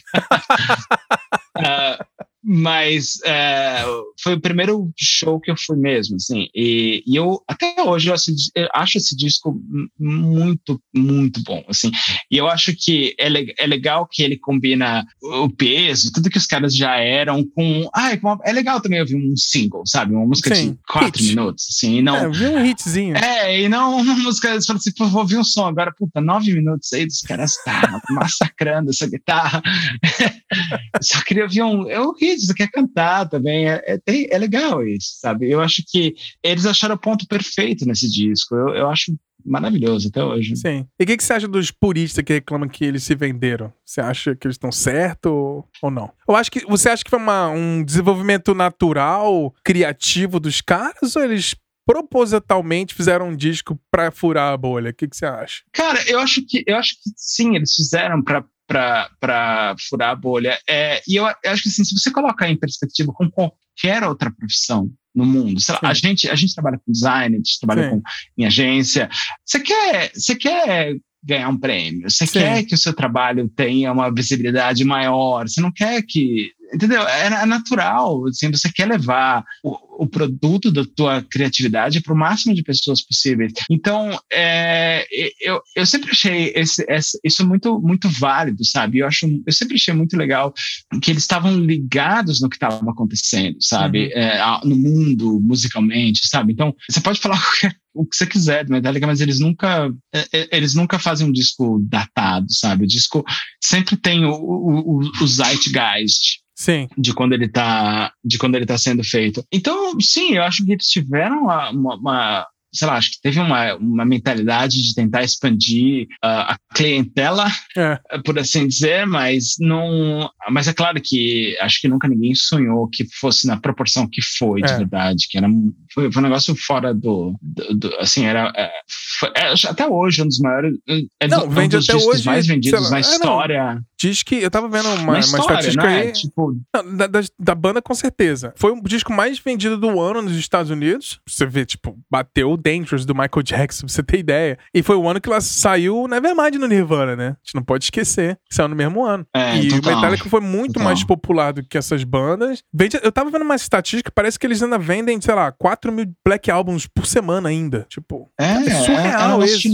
uh, Mas é, foi o primeiro show que eu fui mesmo, assim. E, e eu, até hoje, eu, eu, acho esse disco muito, muito bom, assim. E eu acho que é, é legal que ele combina o peso, tudo que os caras já eram com... Ah, é legal também ouvir um single, sabe? Uma música Sim, de quatro hit. minutos, assim. E não, é, um hitzinho. É, e não uma música... Você fala assim, vou ouvir um som agora, puta, nove minutos aí dos caras tá massacrando essa guitarra. Só queria ouvir um... Eu ri você quer cantar também. É, é, é, legal isso, sabe? Eu acho que eles acharam o ponto perfeito nesse disco. Eu, eu acho maravilhoso até hoje. Sim. E o que, que você acha dos puristas que reclamam que eles se venderam? Você acha que eles estão certos ou, ou não? Eu acho que você acha que foi uma, um desenvolvimento natural, criativo dos caras ou eles propositalmente fizeram um disco para furar a bolha? O que, que você acha? Cara, eu acho que eu acho que sim, eles fizeram para para furar a bolha. É, e eu, eu, acho que assim, se você colocar em perspectiva com qualquer outra profissão no mundo, lá, a, gente, a gente trabalha com design, a gente trabalha com, em agência, você quer, você quer ganhar um prêmio, você quer que o seu trabalho tenha uma visibilidade maior, você não quer que entendeu? É, é natural, assim, você quer levar o, o produto da tua criatividade para o máximo de pessoas possíveis. Então, é, eu, eu sempre achei esse, esse, isso muito, muito válido, sabe? Eu, acho, eu sempre achei muito legal que eles estavam ligados no que estava acontecendo, sabe? Uhum. É, no mundo, musicalmente, sabe? Então, você pode falar o que você quiser do Metallica, mas eles nunca, é, é, eles nunca fazem um disco datado, sabe? O disco sempre tem o, o, o zeitgeist Sim. De quando ele tá, de quando ele tá sendo feito. Então, sim, eu acho que eles tiveram uma, uma sei lá, acho que teve uma, uma mentalidade de tentar expandir uh, a clientela, é. por assim dizer, mas não. Mas é claro que acho que nunca ninguém sonhou que fosse na proporção que foi, de é. verdade, que era foi, foi um negócio fora do, do, do assim, era é, foi, é, até hoje um dos maiores, é não, um vende dos até hoje, mais vendidos na história. Não. Diz que eu tava vendo uma, história, uma estatística né? aí, tipo... da, da, da, banda com certeza. Foi o disco mais vendido do ano nos Estados Unidos. Você vê, tipo, bateu o Dangerous do Michael Jackson, pra você ter ideia. E foi o ano que ela saiu Nevermind no Nirvana, né? A gente não pode esquecer. Saiu no mesmo ano. É, e total, o Metallica foi muito total. mais popular do que essas bandas. Vende, eu tava vendo uma estatística, parece que eles ainda vendem, sei lá, 4 mil Black Albums por semana ainda. Tipo, é, é surreal é, é isso.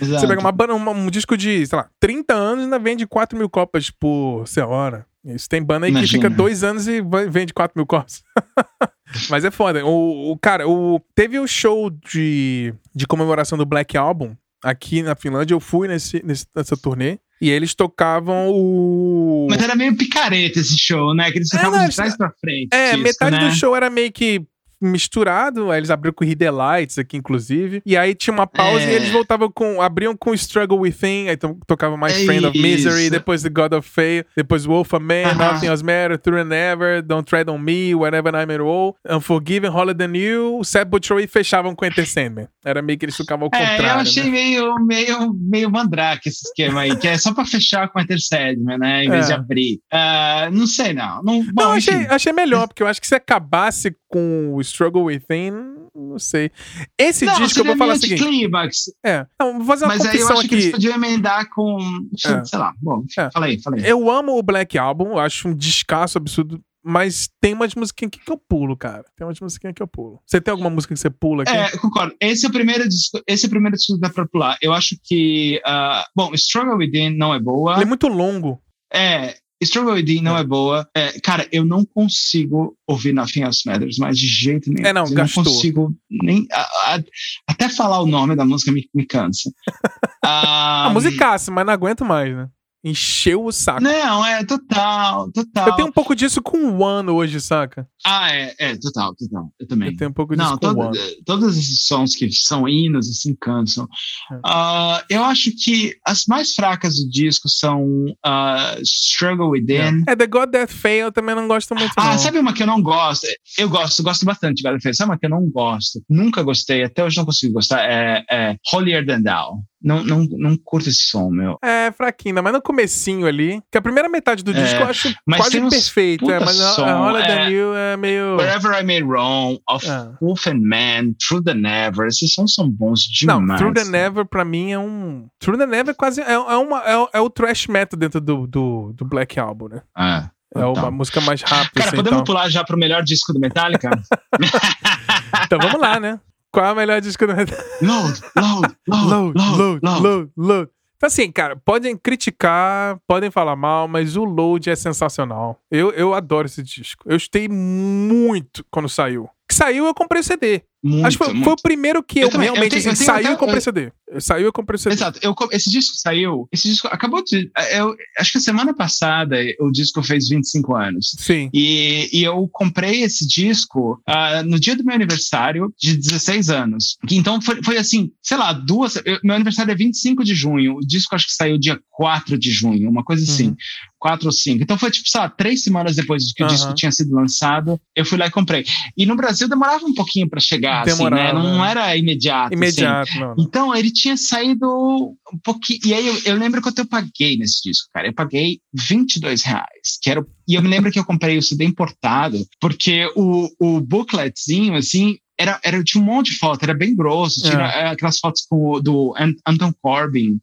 Você pega uma banda, uma, um disco de, sei lá, 30 anos e ainda vende 4 mil cópias por hora. Isso tem banda aí Imagina. que fica dois anos e vende 4 mil cópias. Mas é foda. O, o, cara, o, teve o show de, de comemoração do Black Album aqui na Finlândia. Eu fui nesse, nessa turnê. E eles tocavam o. Mas era meio picareta esse show, né? Que eles é, tocavam é, de trás pra frente. É, isso, metade né? do show era meio que misturado. Aí eles abriram com Hidden Lights aqui, inclusive. E aí tinha uma pausa é. e eles voltavam com. abriam com Struggle Within, aí tocava My é Friend of Misery, depois The God of Fail, depois Wolf of Man, uh -huh. Nothing Else Matter, Through and Never, Don't Tread on Me, Whenever I'm at All, Unforgiven, Holiday New, Sad But True e fechavam com Enter Sandman. Era meio que eles tocavam ao contrário. É, eu achei né? meio, meio, meio mandrake esse esquema aí, que é só pra fechar com Enter Sandman, né? Em vez é. de abrir. Uh, não sei, não. Não, bom, não achei, achei melhor, porque eu acho que se acabasse com o Struggle Within, não sei. Esse não, disco eu vou falar o seguinte. Clímax. É. Não, vou fazer uma Mas aí eu acho aqui. que eles podiam emendar com. É. Sei lá. Bom, é. fala aí, fala aí. Eu amo o Black Album, acho um descasso absurdo. Mas tem umas musiquinhas aqui que eu pulo, cara. Tem umas musiquinhas que eu pulo. Você tem alguma música que você pula aqui? É, concordo. Esse é o primeiro disco, esse é o primeiro disco que dá pra pular. Eu acho que. Uh, bom, Struggle Within não é boa. Ele é muito longo. É, Struggle Within não é, é boa. É, cara, eu não consigo ouvir Nothing Else Matters, mas de jeito nenhum. É, não, eu gastou. não consigo nem. A, a, até falar o nome da música me, me cansa. a musicaça, mas não aguento mais, né? Encheu o saco. Não, é total, total. Eu tenho um pouco disso com o One hoje, saca? Ah, é, é, total, total. Eu também. Eu tenho um pouco disso Não, com o One. Todos esses sons que são hinos, assim, cansam. É. Uh, eu acho que as mais fracas do disco são uh, Struggle Within. É, The God That Fail eu também não gosto muito, Ah, não. sabe uma que eu não gosto? Eu gosto, gosto bastante de God That Fail. Sabe uma que eu não gosto? Nunca gostei, até hoje não consigo gostar. É, é Holier Than Thou. Não, não, não curto esse som, meu. É, fraquinho, mas no comecinho ali, que a primeira metade do disco é, eu acho quase perfeito, é, mas a, a Holier Than You é meio... Wherever I Made Wrong, Of é. Wolf and Man, Through the Never, esses sons são bons demais. Não, Through the Never pra mim é um... Through the Never é quase... É, é, uma, é, é o trash metal dentro do, do, do Black Album, né? É. É então. uma música mais rápida. Cara, assim, podemos então. pular já pro melhor disco do Metallica? então vamos lá, né? Qual é o melhor disco do? Load, load, load, load, load, load, load. Então, assim, cara, podem criticar, podem falar mal, mas o Load é sensacional. Eu, eu adoro esse disco. Eu estei muito quando saiu. Que saiu, eu comprei o CD. Muito, Acho que foi, muito. foi, o primeiro que eu, Eu também, realmente eu tenho- assim, eu tenho saiu até- e comprei eu- CD. Saiu e comprei CD. Exato. Eu, esse disco saiu. Esse disco acabou de. Eu, acho que a semana passada o disco fez 25 anos. Sim. E, e eu comprei esse disco ah, no dia do meu aniversário de 16 anos. Então foi, foi assim, sei lá, duas. eu- meu aniversário é 25 de junho. O disco acho que saiu dia 4 de junho, uma coisa assim. Uhum. 4 ou 5. Então foi tipo, sei lá, três semanas depois de que o disco tinha sido lançado, eu fui lá e comprei. E no Brasil demorava um pouquinho pra chegar, Demorava, assim, né? Não né? era imediato. assim. Imediato, não. não. Então, ele tinha saído um pouquinho. E aí, eu, eu lembro quanto eu paguei nesse disco, cara. Eu paguei 22 reais. Que era, e eu me lembro que eu comprei o CD importado, porque o, o bookletzinho, assim, era, era, tinha um monte de foto, era bem grosso. Tinha É. eh, aquelas fotos com, do An- Anton Corbin,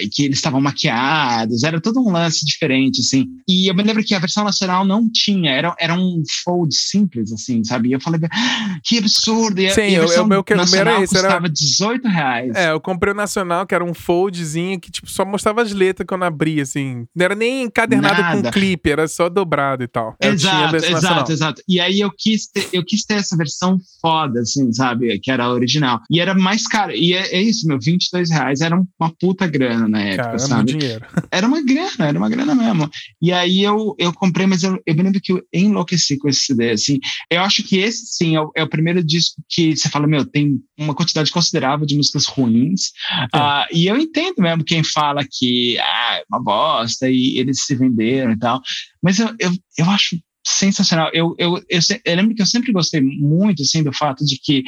e que eles estavam maquiados, era todo um lance diferente, assim. E eu me lembro que a versão nacional não tinha, era, era um fold simples, assim, sabe? E eu falei, "Ah, que absurdo! E Sim, e a eu- eu- meu que- o meu era nacional esse, era- custava 18 reais. É, eu comprei o Nacional, que era um foldzinho que tipo, só mostrava as letras quando abria, assim. Não era nem encadernado Nada. com clipe, era só dobrado e tal. Exato, versão nacional. exato, exato. E aí eu quis, ter, eu quis ter essa versão foda, assim, sabe? Que era a original. E era mais caro. E é, é isso, meu, 22 reais era uma puta grana na época, Caramba, sabe? dinheiro. Era uma grana, era uma grana mesmo. E aí eu, eu comprei, mas eu, eu me lembro que eu enlouqueci com esse CD, assim. Eu acho que esse, sim, é o, é o primeiro disco que você fala, meu, tem uma quantidade considerável de músicas ruins. Ah, e eu entendo mesmo quem fala que ah, é uma bosta e eles se venderam e tal. Mas eu, eu, eu acho sensacional. Eu, eu, eu, eu lembro que eu sempre gostei muito assim, do fato de que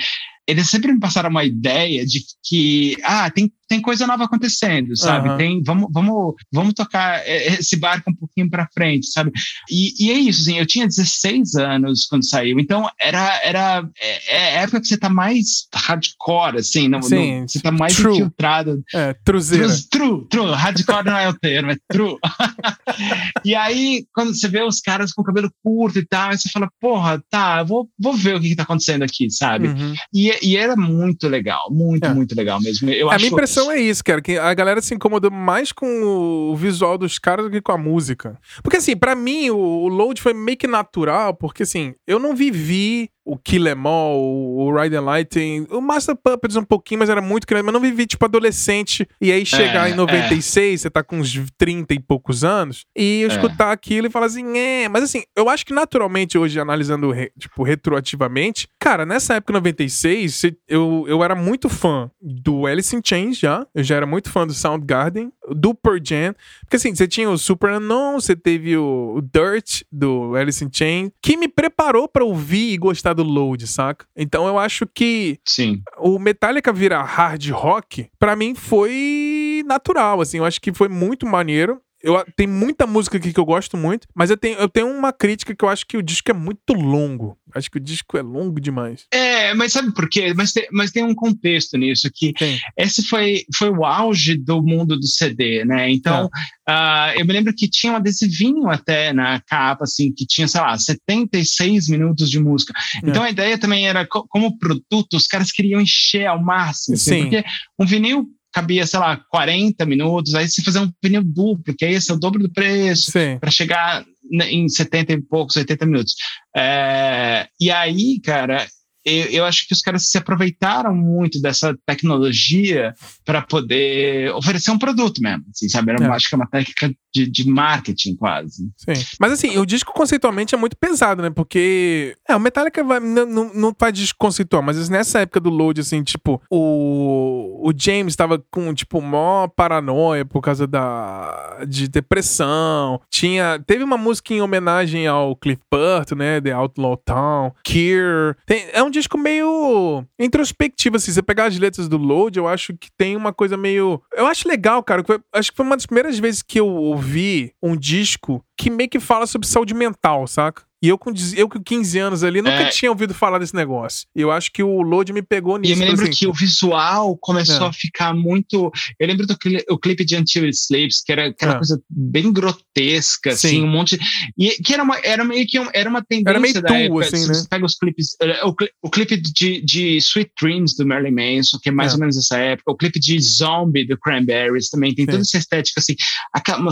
eles sempre me passaram uma ideia de que ah, tem, tem coisa nova acontecendo, sabe? Aham. Tem, vamos, vamos, vamos tocar eh, esse barco um pouquinho para frente, sabe? E, e é isso, assim, eu tinha 16 anos quando saiu, então era, era é, é a época que você tá mais hardcore, assim, no, Sim, no- você tá mais true. infiltrado É, truzeira. True, true, true. Hardcore não é o termo, é true. e aí, quando você vê os caras com cabelo curto e tal, aí você fala, porra, tá, vou, vou ver o que, que tá acontecendo aqui, sabe? Uhum. E, e era muito legal, muito, É. muito legal mesmo. Eu a acho, impressão é isso, cara, que a galera se incomodou mais com o visual dos caras do que com a música. Porque assim, pra mim o load foi meio que natural, porque assim, eu não vivi o Kill Em All, o Ride and Lighting, o Master Puppets um pouquinho, mas era muito grande, mas não vivi tipo adolescente e aí chegar É, em 96, você tá com uns 30 e poucos anos, e eu É. escutar aquilo e falar assim, é, mas assim, eu acho que naturalmente hoje, analisando tipo, retroativamente, cara, nessa época 96, cê- eu, eu era muito fã do Alice in Chains já, eu já era muito fã do Soundgarden, do Pearl Jam, porque assim, você tinha o Super Unknown, você teve o, o Dirt do Alice in Chains, que me preparou pra ouvir e gostar do Load, saca? Então eu acho que Sim. o Metallica virar hard rock, pra mim foi natural, assim, eu acho que foi muito maneiro. Eu, tem muita música aqui que eu gosto muito, mas eu tenho, eu tenho uma crítica que eu acho que o disco é muito longo. Acho que o disco é longo demais. É, mas sabe por quê? Mas tem, mas tem um contexto nisso, que Sim. esse foi, foi o auge do mundo do CD, né? Então, é. uh, eu me lembro que tinha um adesivinho até na capa, assim, que tinha, sei lá, 76 minutos de música. É. Então a ideia também era, como produto, os caras queriam encher ao máximo, assim, porque um vinil cabia, sei lá, 40 minutos, aí se fazer um vinil duplo, que aí esse é o dobro do preço, para chegar em 70 e poucos, 80 minutos. É, e aí, cara, eu, eu, acho que os caras se aproveitaram muito dessa tecnologia para poder oferecer um produto mesmo, assim, sabe? Era, é. Acho que é uma técnica de, de marketing, quase. Sim. Mas assim, o disco conceitualmente é muito pesado, né? Porque. É, o Metallica vai, não, não, não faz disco conceitual, mas nessa época do Load, assim, tipo, o, o James tava com, tipo, mó paranoia por causa da. de depressão. Tinha. Teve uma música em homenagem ao Cliff Burton, né? The Outlaw Town. Kier. Tem, é um disco meio introspectivo, assim. Você pegar as letras do Load, eu acho que tem uma coisa meio. Eu acho legal, cara. Acho que foi uma das primeiras vezes que eu ouvi um disco que meio que fala sobre saúde mental, saca? E eu com, eu com 15 anos ali nunca é. tinha ouvido falar desse negócio. E eu acho que o Load me pegou nisso. E eu me lembro assim. que o visual começou é. a ficar muito. Eu lembro do cli... o clipe de Until It Sleeps, que era aquela é. coisa bem grotesca, Sim. assim, um monte. E que era, uma, era meio que um, era uma tendência era meio da tu, época. Assim, né? Você pega os clipes. Eh, o, o clipe de, de Sweet Dreams do Marilyn Manson, que é mais é. ou menos essa época. O clipe de Zombie do Cranberries também tem Sim. toda essa estética, assim.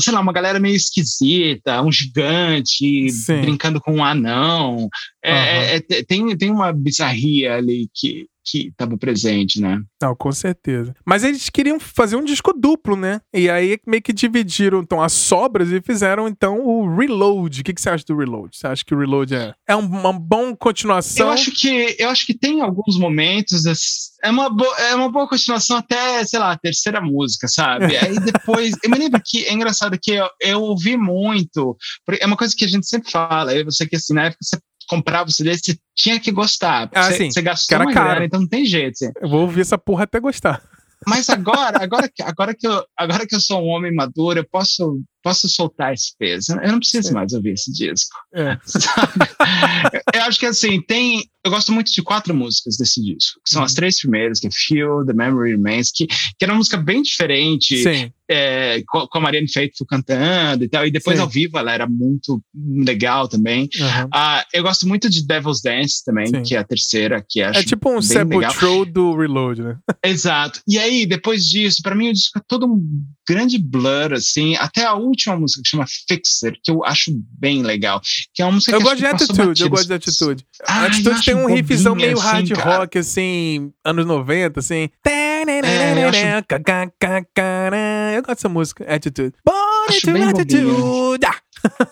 Sei lá, uma galera meio esquisita, um gigante Sim. brincando com um anão. É, uhum. é, tem, tem uma bizarria ali que, que estava presente, né? Não, com certeza. Mas eles queriam fazer um disco duplo, né? E aí meio que dividiram então as sobras e fizeram então o Reload. O que, que você acha do Reload? Você acha que o Reload é, é uma boa continuação? Eu acho que eu acho que tem alguns momentos é uma boa, é uma boa continuação até, sei lá, a terceira música, sabe? aí depois, eu me lembro que é engraçado que eu, eu ouvi muito, é uma coisa que a gente sempre fala, você que assim, época você comprava o CD, você tinha que gostar. Ah, você, sim. você gastou uma cara. grana, então não tem jeito. Assim. Eu vou ouvir essa porra até gostar. Mas agora, agora, agora, que eu, agora que eu sou um homem maduro, eu posso, posso soltar esse peso. Eu não preciso Sim. mais ouvir esse disco. É. eu acho que assim, tem. Eu gosto muito de quatro músicas desse disco, que são uhum. as três primeiras, que é Feel, The Memory Remains, que, que era uma música bem diferente. É, com, a Marianne Faithfull cantando e tal. E depois Sim. ao vivo ela era muito legal também. Uhum. Uh, eu gosto muito de Devil's Dance também, Sim. que é a terceira, que acho É tipo um Sepultura do Reload, né? Exato. E aí, depois disso, para mim o disco é todo um grande blur, assim, até a última música que chama Fixer, que eu acho bem legal. Que é uma música eu que gosto de Attitude, eu gosto de Attitude. Ah, Attitude tem um riffzão meio assim, hard cara. rock, assim, anos 90, assim. É, eu, acho... eu gosto dessa música, Attitude. Born to Attitude!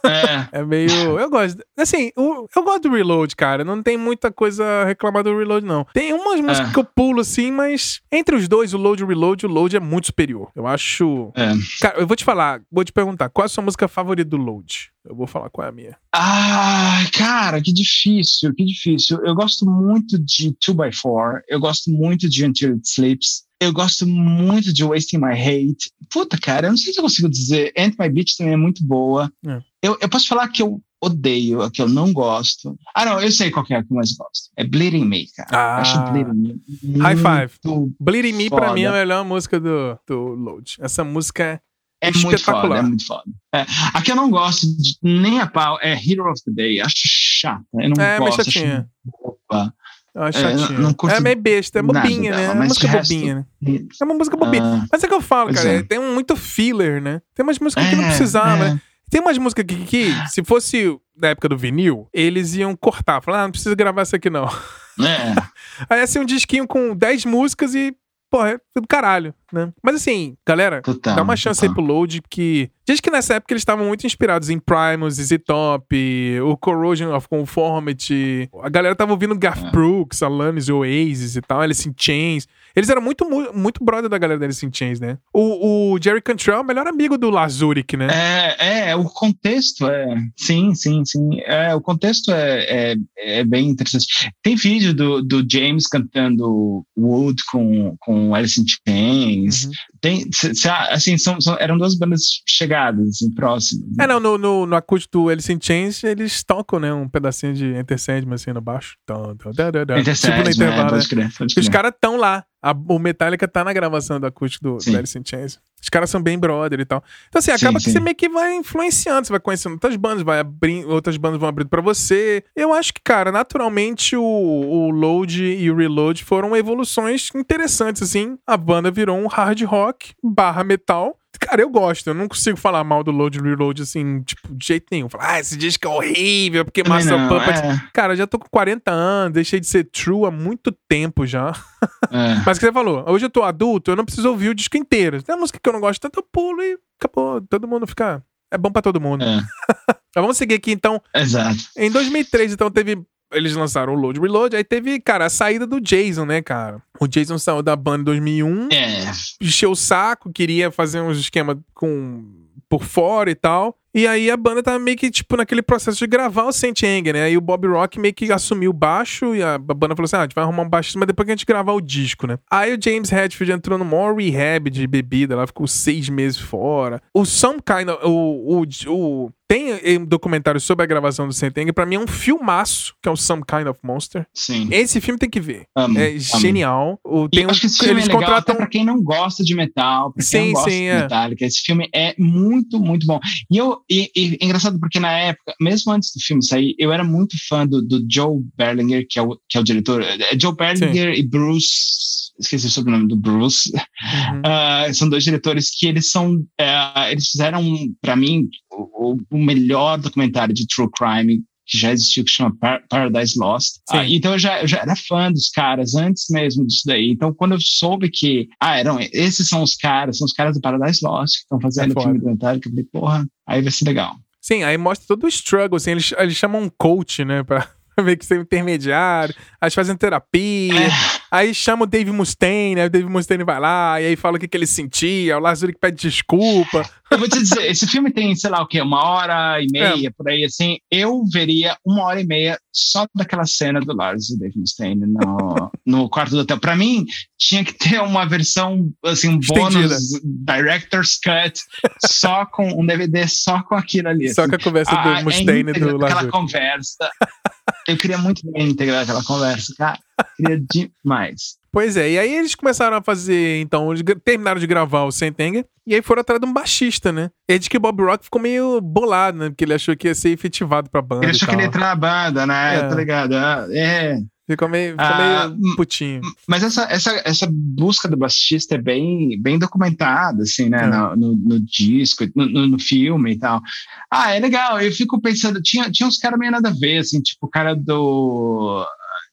É. é meio. Eu gosto. Assim, eu, eu gosto do Reload, cara. Não tem muita coisa a reclamar do Reload, não. Tem umas músicas é. que eu pulo assim, mas entre os dois, o Load e o Reload, o Load é muito superior. Eu acho. É. Cara, eu vou te falar, vou te perguntar, qual é a sua música favorita do Load? Eu vou falar qual é a minha. Ah, cara, que difícil, que difícil. Eu gosto muito de 2x4, eu gosto muito de Until It Sleeps. Eu gosto muito de Wasting My Hate. Puta, cara, eu não sei se eu consigo dizer. Ant My Beach também é muito boa. É. Eu, eu posso falar que eu odeio, a que eu não gosto. Ah, não, eu sei qual é a que eu mais gosto. É Bleeding Me, cara. Ah, acho Bleeding Me. High five. Bleeding Me, foda. pra mim, é a melhor música do, do Load. Essa música é, é muito foda, é muito foda. É, a que eu não gosto de, nem a pau é Hero of the Day. Acho chata. Eu não é, gosto. Acho boba. Acho é, não, não é meio besta, é bobinha, né? É uma música bobinha, né? É uma música bobinha. Ah, mas é que eu falo, cara, é. tem muito filler, né? Tem umas músicas que não é, precisava, né? Tem umas músicas que, que, se fosse na época do vinil, eles iam cortar. Falar, ah, não precisa gravar isso aqui não. É. Aí assim, um disquinho com 10 músicas e porra, é do caralho, né? Mas assim, galera, total, dá uma chance total. aí pro Load, que diz que nessa época eles estavam muito inspirados em Primus, ZZ Top, o Corrosion of Conformity, a galera tava ouvindo Garth é. Brooks, Alanis, Oasis e tal, Alice in Chains. Eles eram muito, muito brother da galera da Alice in Chains, né? O, o Jerry Cantrell é o melhor amigo do Lazuric, né? É, é, o contexto é. Sim, sim, sim. É, o contexto é, é, é bem interessante. Tem vídeo do, do James cantando Wood com, com Alice in Chains. Uhum. Tem, assim, são, são, eram duas bandas chegadas, assim, próximas. Né? É, não, no, no, no acústico do Alice in Chains, eles tocam, né, um pedacinho de Enter Sandman, assim, no baixo. Então, então, tipo no intervalo, é, né? Os caras tão lá. A, o Metallica tá na gravação do acústico do, do Alice in Chains. Os caras são bem brother e tal. Então, assim, acaba sim, que sim. você meio que vai influenciando, você vai conhecendo outras bandas, vai abrindo, outras bandas vão abrindo para você. Eu acho que, cara, naturalmente o, o Load e o Reload foram evoluções interessantes, assim. A banda virou um hard rock barra metal Cara, eu gosto. Eu não consigo falar mal do Load Reload assim, tipo, de jeito nenhum. Falar, ah, esse disco é horrível, porque Master não, Puppet. É. Cara, já tô com 40 anos, deixei de ser true há muito tempo já. É. Mas o que você falou, hoje eu tô adulto, eu não preciso ouvir o disco inteiro. Tem uma música que eu não gosto tanto, eu pulo e acabou. Todo mundo fica. É bom para todo mundo. É. Mas vamos seguir aqui então. Exato. Em 2003, então, teve eles lançaram o Load Reload, aí teve, cara, a saída do Jason, né, cara? O Jason saiu da banda em 2001, é. encheu o saco, queria fazer uns esquema com por fora e tal. E aí a banda tava meio que, tipo, naquele processo de gravar o Saint Anger, né? Aí o Bob Rock meio que assumiu o baixo e a banda falou assim: ah, a gente vai arrumar um baixo, mas depois que a gente gravar o disco, né? Aí o James Hetfield entrou no maior rehab de bebida, lá ficou seis meses fora. O Some Kind of, o, o, o tem um documentário sobre a gravação do Saint Anger, pra mim é um filmaço, que é o Some Kind of Monster. Sim. Esse filme tem que ver. Amo, é amo. genial. O, tem um, acho que esse filme eles é legal contratam... pra quem não gosta de metal, pra sim, quem não gosta sim, de é. Metallica. Esse filme é muito, muito bom. E eu, e, e, é engraçado porque na época, mesmo antes do filme sair, eu era muito fã do, do Joe Berlinger, que é o, que é o diretor. É Joe Berlinger sim. e Bruce esqueci o sobrenome do Bruce. Uhum. Uh, são dois diretores que eles são, uh, eles fizeram para mim o, o, melhor documentário de true crime que já existiu, que chama Par Paradise Lost. Uh, então eu já, eu já era fã dos caras antes mesmo disso daí. Então quando eu soube que, ah, eram, esses são os caras, são os caras do Paradise Lost que estão fazendo é o filme documentário, que eu falei, porra, aí vai ser legal. Sim, aí mostra todo o struggle, assim, eles, eles chamam um coach, né, pra ver que você é intermediário, aí fazem terapia, é. aí chama o Dave Mustaine, aí o Dave Mustaine vai lá, e aí fala o que, que ele sentia, o Lazuri que pede desculpa. Eu vou te dizer, esse filme tem, sei lá o quê, uma hora e meia, é. por aí, assim, eu veria uma hora e meia só daquela cena do Lars e Mustaine no, no quarto do hotel. Pra mim, tinha que ter uma versão, assim, um bônus Director's Cut, só com um DVD só com aquilo ali. Só assim. com a conversa do ah, Mustaine é do Lazuri. Aquela conversa eu queria muito bem integrar aquela conversa, cara. Queria demais. Pois é, e aí eles começaram a fazer, então, eles terminaram de gravar o Sentenger, e aí foram atrás de um baixista, né? E aí de que Bob Rock ficou meio bolado, né? Porque ele achou que ia ser efetivado pra banda. Ele achou que ele ia entrar na banda, né? É. Tá ligado? É. Ficou meio, ficou ah, meio putinho. Mas essa, essa, essa busca do baixista é bem, bem documentada, assim, né? É. No, no, no, disco, no, no, filme e tal. Ah, é legal. Eu fico pensando, tinha, tinha uns caras meio nada a ver, assim, tipo o cara do.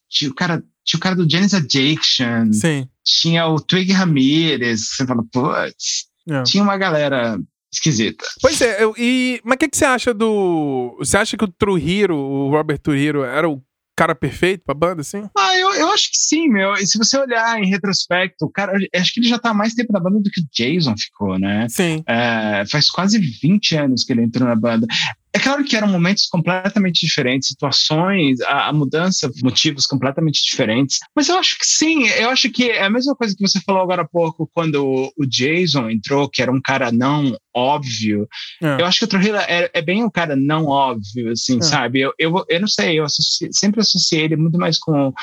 Tinha o cara, tinha o cara do Genesis Addiction. Sim. Tinha o Twig Ramirez. Você fala, putz. É. Tinha uma galera esquisita. Pois é, eu, e, mas o que, que você acha do. Você acha que o Trujillo, o Robert Trujillo, era o cara perfeito pra banda, assim? Ah, eu, eu acho que sim, meu. E se você olhar em retrospecto, o cara, acho que ele já tá mais tempo na banda do que o Jason ficou, né? Sim. É, faz quase 20 anos que ele entrou na banda. É claro que eram momentos completamente diferentes, situações, a, a, mudança, motivos completamente diferentes. Mas eu acho que sim, eu acho que é a mesma coisa que você falou agora há pouco, quando o, o Jason entrou, que era um cara não óbvio. É. Eu acho que o Trujillo é, é, bem um cara não óbvio, assim, é. sabe? Eu, eu, eu não sei, eu sempre associei ele muito mais com.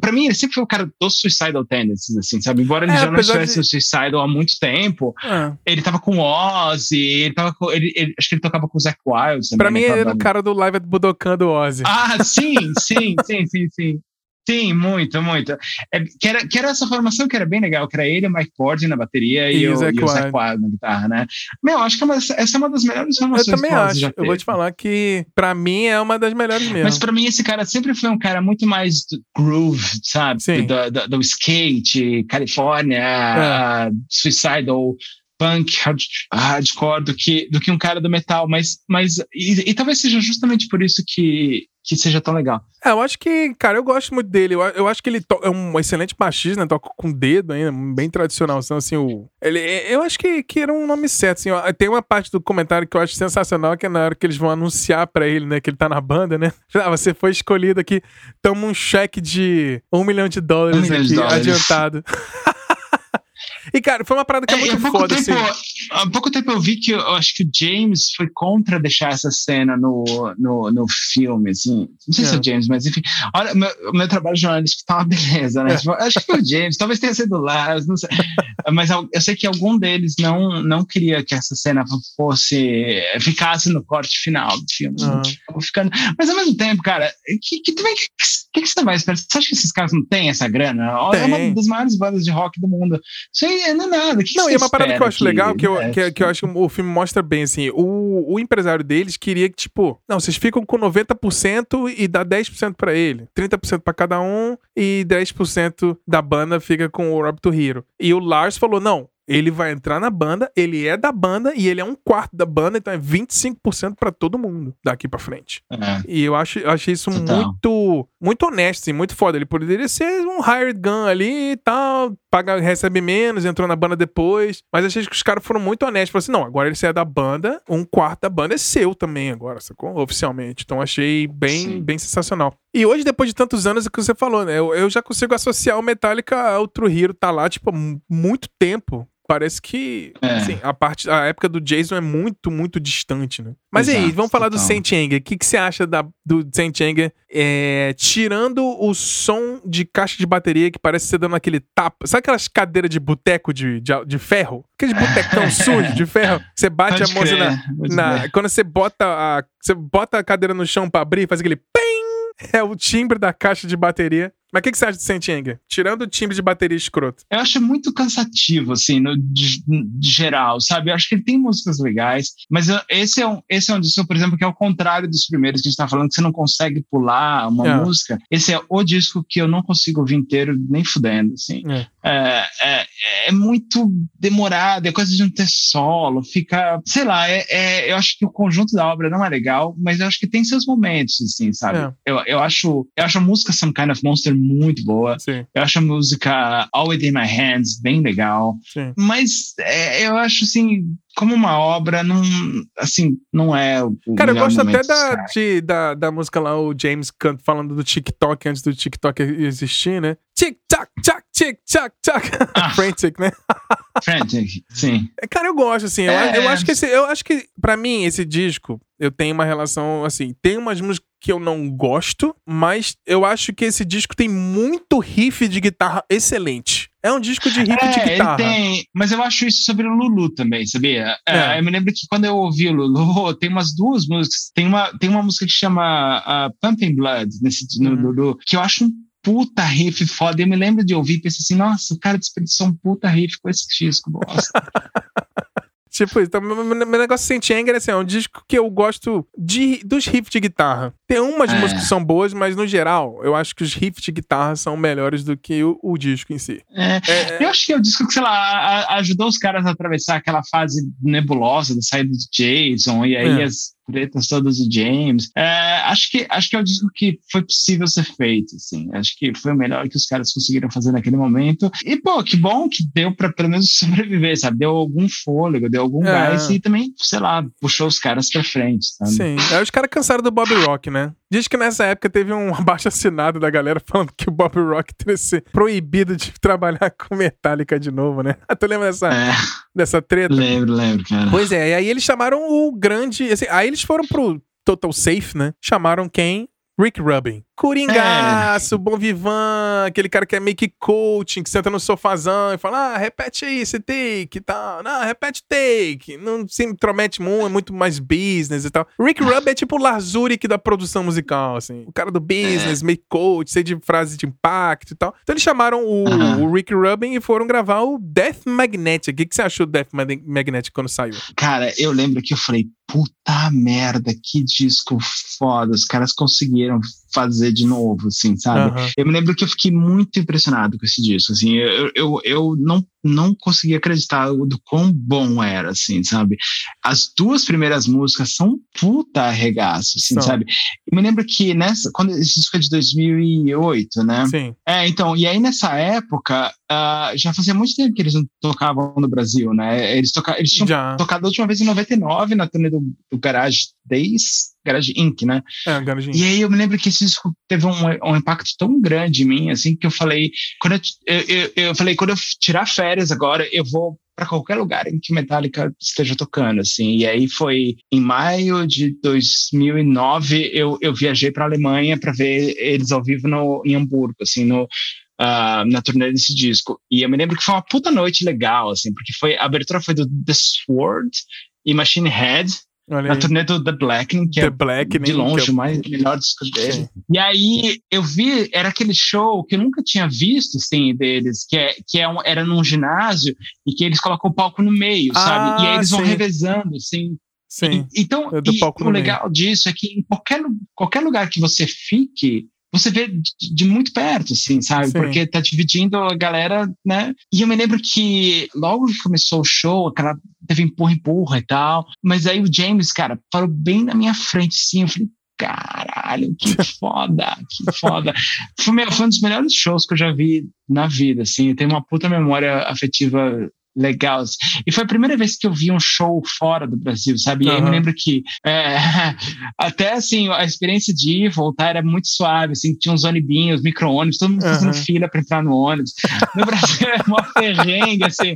Para mim, ele sempre foi o cara dos Suicidal Tendencies, assim, sabe? Embora ele é, já não estivesse de... no Suicidal há muito tempo, é. ele tava com Ozzy, ele tava com. Ele, ele, acho que ele tocava com o Zac Wild. Pra mim, né, ele era o cara do Live at Budokan do Ozzy. Ah, sim, sim, sim, sim, sim. Sim, muito, muito. É, que, era, que era essa formação que era bem legal, que era ele, o Mike Ford na bateria e, e, o, o, Zach Wild na guitarra, né? Meu, acho que é uma, essa é uma das melhores formações Eu também acho. Eu vou te falar que, pra mim, é uma das melhores mesmo. Mas pra mim, esse cara sempre foi um cara muito mais groove, sabe? Sim. Do, do, do skate, Califórnia, é. uh, Suicidal punk hard, hardcore do que, do que um cara do metal, mas, mas e, e talvez seja justamente por isso que, que seja tão legal. É, eu acho que, cara, eu gosto muito dele. Eu, eu acho que ele é um excelente baixista, né? Toca com dedo ainda, bem tradicional. Então, assim, o, ele, eu acho que, que era um nome certo. Assim, ó, tem uma parte do comentário que eu acho sensacional, que é na hora que eles vão anunciar pra ele, né? Que ele tá na banda, né? Ah, você foi escolhido aqui, toma um cheque de um milhão de dólares um aqui, de dólares. adiantado. E, cara, foi uma parada que é, é muito foda, tempo, assim. Há pouco tempo eu vi que eu acho que o James foi contra deixar essa cena no, no, no filme, assim. Não sei é. se é o James, mas enfim. Olha, meu, meu trabalho jornalístico tá uma beleza, né? É. Tipo, acho que foi o James, talvez tenha sido lá, não sei. mas eu, sei que algum deles não, não queria que essa cena fosse. ficasse no corte final do filme. Uhum. Ficando, mas ao mesmo tempo, cara, que, que, que, que, que você vai esperar? Você acha que esses caras não têm essa grana? Tem. É uma das maiores bandas de rock do mundo. Isso aí é, não é nada. Que não, e é uma parada que eu acho legal, que eu, que, que, eu acho que o filme mostra bem, assim, o, o empresário deles queria que, tipo, não, vocês ficam com 90% e dá 10% pra ele. 30% pra cada um e 10% da banda fica com o Rob Hero. E o Lars falou, não, ele vai entrar na banda, ele é da banda e ele é um quarto da banda, então é 25% para todo mundo daqui para frente. É. E eu acho, eu achei isso Total. muito muito honesto, assim, muito foda. Ele poderia ser um hired gun ali e tal, paga, recebe menos, entrou na banda depois. Mas achei que os caras foram muito honestos. Falaram assim: não, agora ele é da banda, um quarto da banda é seu também agora, sacou? Oficialmente. Então achei bem, bem sensacional. E hoje, depois de tantos anos, é o que você falou, né? Eu, eu já consigo associar o Metallica ao Hero, tá lá, tipo, há muito tempo. Parece que é. assim, a parte a época do Jason é muito muito distante né? Mas Exato, aí vamos falar do Saint Anger. O que, que você acha da, do Saint Anger? É, tirando o som de caixa de bateria que parece ser dando aquele tapa sabe aquelas cadeiras de boteco de, de, de ferro? Aquele botecão sujo de ferro você bate Pode a mão na, na quando você bota a você bota a cadeira no chão para abrir faz aquele ping é o timbre da caixa de bateria mas o que, que, você acha de Saint Anger? Tirando o timbre de bateria escroto. Eu acho muito cansativo, assim, no, de, de, geral, sabe? Eu acho que ele tem músicas legais, mas eu, esse, é um, esse é um disco, por exemplo, que é o contrário dos primeiros que a gente tá falando, que você não consegue pular uma é. música. Esse é o disco que eu não consigo ouvir inteiro nem fudendo, assim. É. É, é, é muito demorado, é coisa de não ter solo, fica, sei lá, é, é, eu acho que o conjunto da obra não é legal, mas eu acho que tem seus momentos, assim, sabe? É. Eu, eu, acho, eu acho a música Some Kind of Monster muito boa. Sim. Eu acho a música All Within My Hands bem legal. Sim. Mas é, eu acho assim, como uma obra, não, assim, não é o. Cara, eu gosto até da, de, da, da música lá, o James Kant falando do TikTok antes do TikTok existir, né? Tic-tac, tac, tic-tac, tac. Ah. Frantic, né? Frantic, sim. É, cara, eu gosto, assim. É. Eu, eu, acho que esse, eu acho que, pra mim, esse disco, eu tenho uma relação, assim, tem umas músicas que eu não gosto, mas eu acho que esse disco tem muito riff de guitarra excelente. É um disco de riff é, de guitarra. Tem, mas eu acho isso sobre o Lulu também, sabia? É. É, eu me lembro que quando eu ouvi o Lulu, tem umas duas músicas. Tem uma, tem uma música que chama uh, Pumping Blood nesse, no uhum. Lulu, que eu acho um puta riff foda. Eu me lembro de ouvir e pensei assim, nossa, o cara desperdiçou um puta riff com esse disco, bosta. Tipo, então, meu, meu negócio Saint Anger assim, é um disco que eu gosto de, dos riffs de guitarra. Tem umas é. músicas que são boas, mas no geral, eu acho que os riffs de guitarra são melhores do que o, o disco em si. É. É, eu acho que é o disco que, sei lá, a, ajudou os caras a atravessar aquela fase nebulosa da saída de Jason, e aí é. as pretas todas do James. É, acho, que, acho que é o disco que foi possível ser feito, assim. Acho que foi o melhor que os caras conseguiram fazer naquele momento. E, pô, que bom que deu pra pelo menos sobreviver, sabe? Deu algum fôlego, deu algum é. gás e também, sei lá, puxou os caras pra frente, sabe? Sim. Aí os caras cansaram do Bob Rock, né? Diz que nessa época teve um abaixo assinado da galera falando que o Bob Rock teria ser proibido de trabalhar com Metallica de novo, né? tu lembra dessa, é. dessa treta? Lembro, lembro, cara. Pois é, e aí eles chamaram o grande. Assim, aí eles foram pro Total Safe, né? Chamaram quem? Rick Rubin. Coringaço, é. bom vivan, aquele cara que é meio que coaching, que senta no sofazão e fala, ah, repete aí esse take e tal. Não, repete take. Não se intromete muito, é muito mais business e tal. Rick Rubin é tipo o Lazuric da produção musical, assim. O cara do business, é. meio coach, sei de frase de impacto e tal. Então eles chamaram o, o Rick Rubin e foram gravar o Death Magnetic. O que, que você achou do Death Magnetic quando saiu? Cara, eu lembro que eu falei, puta merda, que disco foda. Os caras conseguiram fazer de novo, assim, sabe? Uhum. Eu me lembro que eu fiquei muito impressionado com esse disco, assim, eu, eu, eu não não conseguia acreditar do quão bom era, assim, sabe? As duas primeiras músicas são puta arregaço, assim, sabe? Eu me lembro que nessa, quando esse disco é de 2008, né? Sim. É, então, e aí nessa época, uh, já fazia muito tempo que eles não tocavam no Brasil, né? Eles, toca, eles tinham já. tocado a última vez em 99 na turnê do, do Garage Days, Garage Inc., né? É, Garage Inc. E aí eu me lembro que esse disco teve um, um impacto tão grande em mim, assim, que eu falei, quando eu, eu, eu, eu falei, quando eu tirar férias agora, eu vou para qualquer lugar em que Metallica esteja tocando, assim. E aí foi em maio de 2009 eu, eu viajei para Alemanha para ver eles ao vivo no, em Hamburgo, assim, no, uh, na turnê desse disco. E eu me lembro que foi uma puta noite legal, assim, porque foi a abertura foi do The Sword e Machine Head Olha na turnê do The Blackening, que The é Blackening, de longe é... o mais, melhor disco dele. E aí eu vi, era aquele show que eu nunca tinha visto, assim, deles, que, é, que é um, era num ginásio e que eles colocam o palco no meio, ah, sabe? E aí eles sim. vão revezando, assim. Sim. E, então, é e o legal meio. disso é que em qualquer, qualquer lugar que você fique, você vê de, de muito perto, assim, sabe? Sim. Porque tá dividindo a galera, né? E eu me lembro que logo que começou o show, aquela teve empurra, empurra e tal. Mas aí o James, cara, parou bem na minha frente, sim. Eu falei, caralho, que foda, que foda. Foi, foi um dos melhores shows que eu já vi na vida, assim. Eu tenho uma puta memória afetiva legal. E foi a primeira vez que eu vi um show fora do Brasil, sabe? E uhum. aí eu me lembro que é, até assim, a experiência de ir voltar era muito suave, assim, tinha uns ônibinhos, micro-ônibus, todo mundo uhum. fazendo fila para entrar no ônibus. No Brasil é uma ferrengue, assim.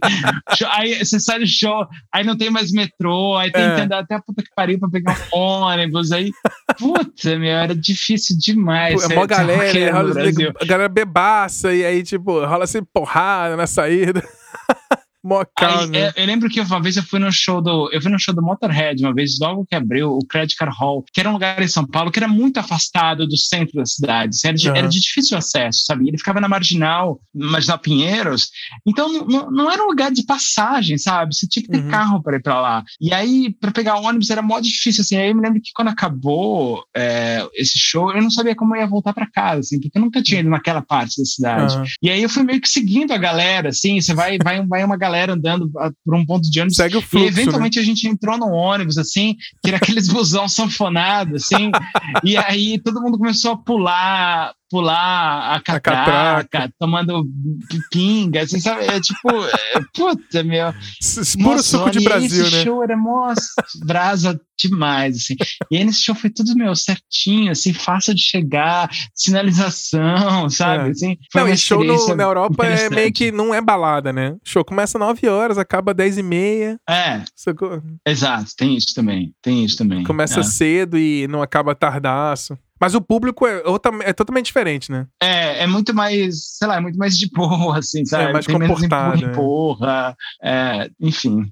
Aí você sai do show, aí não tem mais metrô, aí tem é. que andar até a puta que pariu pra pegar um ônibus, aí, puta, meu, era difícil demais. É uma galera, rola, a galera bebaça, e aí, tipo, rola assim porrada na saída. Mocal, né? eu, eu, lembro que uma vez eu fui no show do. Eu fui no show do Motorhead, uma vez, logo que abriu o Credit Card Hall, que era um lugar em São Paulo que era muito afastado do centro da cidade. Assim, era, de, uhum. era de difícil acesso, sabe? Ele ficava na marginal, marginal Pinheiros. Então não, não era um lugar de passagem, sabe? Você tinha que ter uhum. carro para ir para lá. E aí, para pegar o ônibus era mó difícil, assim. Aí eu me lembro que quando acabou é, esse show, eu não sabia como eu ia voltar para casa, assim, porque eu nunca tinha ido naquela parte da cidade. Uhum. E aí eu fui meio que seguindo a galera, assim. Você vai, vai, vai uma galera galera andando por um ponto de ônibus. Segue o fluxo, e eventualmente né? a gente entrou no ônibus, assim, que era aqueles busão sanfonado, assim, e aí todo mundo começou a pular, pular a catraca, a catraca. tomando pinga, assim, sabe? É tipo, é, puta, meu. Puro suco de Brasil, esse né? show era mó brasa demais, assim. E aí nesse show foi tudo, meu, certinho, assim, fácil de chegar, sinalização, sabe? É. Assim, não, e show no, na Europa é meio que não é balada, né? show começa 9 horas, acaba 10 e meia. É. Sacou? Exato, tem isso também, tem isso também. Começa é. cedo e não acaba tardaço. Mas o público é, outra, é totalmente diferente, né? É, é muito mais, sei lá, é muito mais de boa, assim, sabe? É mais Tem comportado. Menos empurra, é. é, enfim.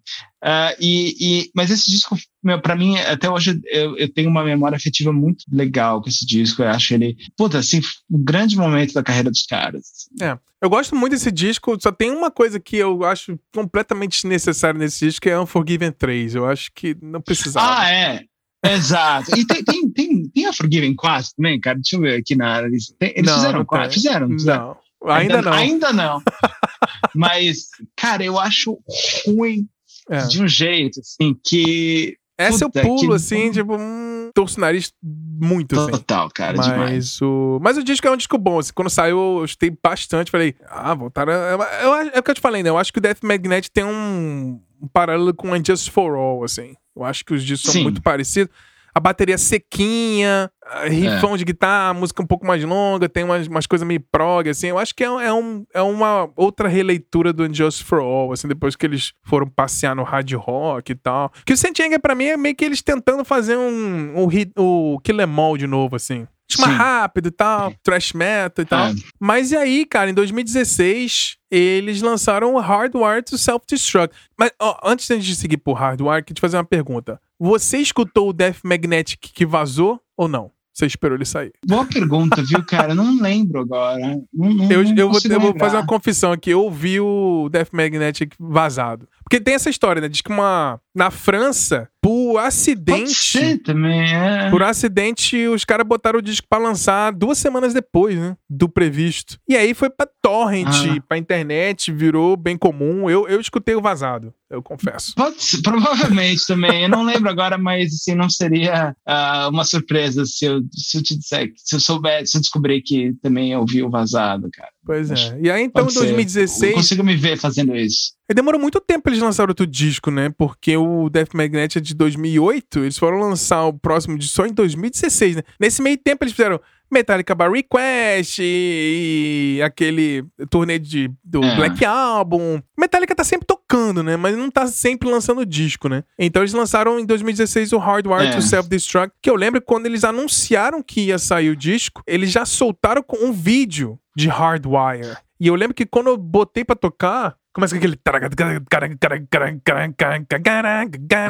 Uh, e, e, mas esse disco, meu, pra mim, até hoje eu, eu, tenho uma memória afetiva muito legal com esse disco. Eu acho ele, puta, assim, um grande momento da carreira dos caras. É. Eu gosto muito desse disco, só tem uma coisa que eu acho completamente desnecessária nesse disco, que é Unforgiven 3. Eu acho que não precisava. Ah, é. Exato. E tem, tem, tem, tem a Forgiven 4 também, cara. Deixa eu ver aqui na. Eles, eles não, fizeram 4? Fizeram, fizeram. Não, ainda, ainda não. Ainda não. Mas, cara, eu acho ruim é. de um jeito, assim, que. Essa eu pulo, que... assim, tipo, hum, torço o nariz muito, Total, assim. Total, cara, mas demais. O... Mas o disco é um disco bom, assim, quando saiu eu gostei bastante, falei, ah, voltaram... Eu, eu, é o que eu te falei, né, eu acho que o Death Magnet tem um, um paralelo com Unjust For All, assim. Eu acho que os discos Sim. são muito parecidos. A bateria sequinha, rifão é. de guitarra, música um pouco mais longa, tem umas, umas coisas meio prog, assim. Eu acho que é, é, um, é uma outra releitura do Unjust for All, assim, depois que eles foram passear no hard rock e tal. Que o Sentinga, pra mim, é meio que eles tentando fazer um, um, um, o Kill Em All de novo, assim mais rápido e tal, trash metal e tal. É. Mas e aí, cara, em 2016, eles lançaram o Hardware to Self-Destruct. Mas ó, antes de seguir por Hardware, queria te fazer uma pergunta. Você escutou o Death Magnetic que vazou ou não? Você esperou ele sair? Boa pergunta, viu, cara? Não lembro agora. Não, não, eu, eu, vou, eu, vou, fazer uma confissão aqui. Eu ouvi o Death Magnetic vazado. Porque tem essa história, né? Diz que uma. Na França, por por acidente. também, é. Por acidente, os caras botaram o disco pra lançar duas semanas depois, né? Do previsto. E aí foi pra torrent, ah. pra internet, virou bem comum. Eu, eu escutei o vazado eu confesso. Pode provavelmente também. Eu não lembro agora, mas assim, não seria uh, uma surpresa se eu, se eu te disser, se eu souber, se eu descobrir que também ouvi o vazado, cara. Pois é. E aí, então, em 2016. Eu consigo me ver fazendo isso. E demorou muito tempo eles lançaram outro disco, né? Porque o Death Magnet é de 2008, eles foram lançar o próximo disco só em 2016, né? Nesse meio tempo eles fizeram Metallica Bar Request e, aquele turnê de, do é. Black Album. Metallica tá sempre tocando, né? Mas não tá sempre lançando disco, né? Então eles lançaram em 2016 o Hardwire é. to Self-Destruct, que eu lembro quando eles anunciaram que ia sair o disco, eles já soltaram um vídeo de Hardwire. E eu lembro que quando eu botei pra tocar, começa com aquele.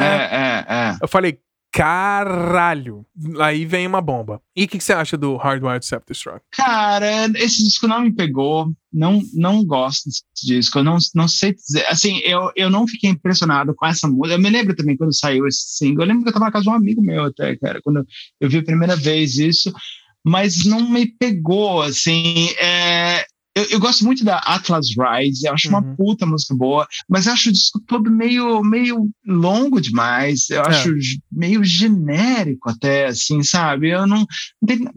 É, é, é. Eu falei, caralho. Aí vem uma bomba. E o que, que, você acha do Hardwired Self-Destruct? Cara, esse disco não me pegou. Não, não gosto desse disco. Eu não, não sei dizer. Assim, eu, eu não fiquei impressionado com essa música. Eu me lembro também quando saiu esse single. Eu lembro que eu tava na casa de um amigo meu até, cara, quando eu vi a primeira vez isso. Mas não me pegou, assim. É, eu, eu, gosto muito da Atlas Rise, eu acho uhum. uma puta música boa, mas eu acho o disco todo meio, meio longo demais, eu é. acho meio genérico até, assim, sabe? Eu não.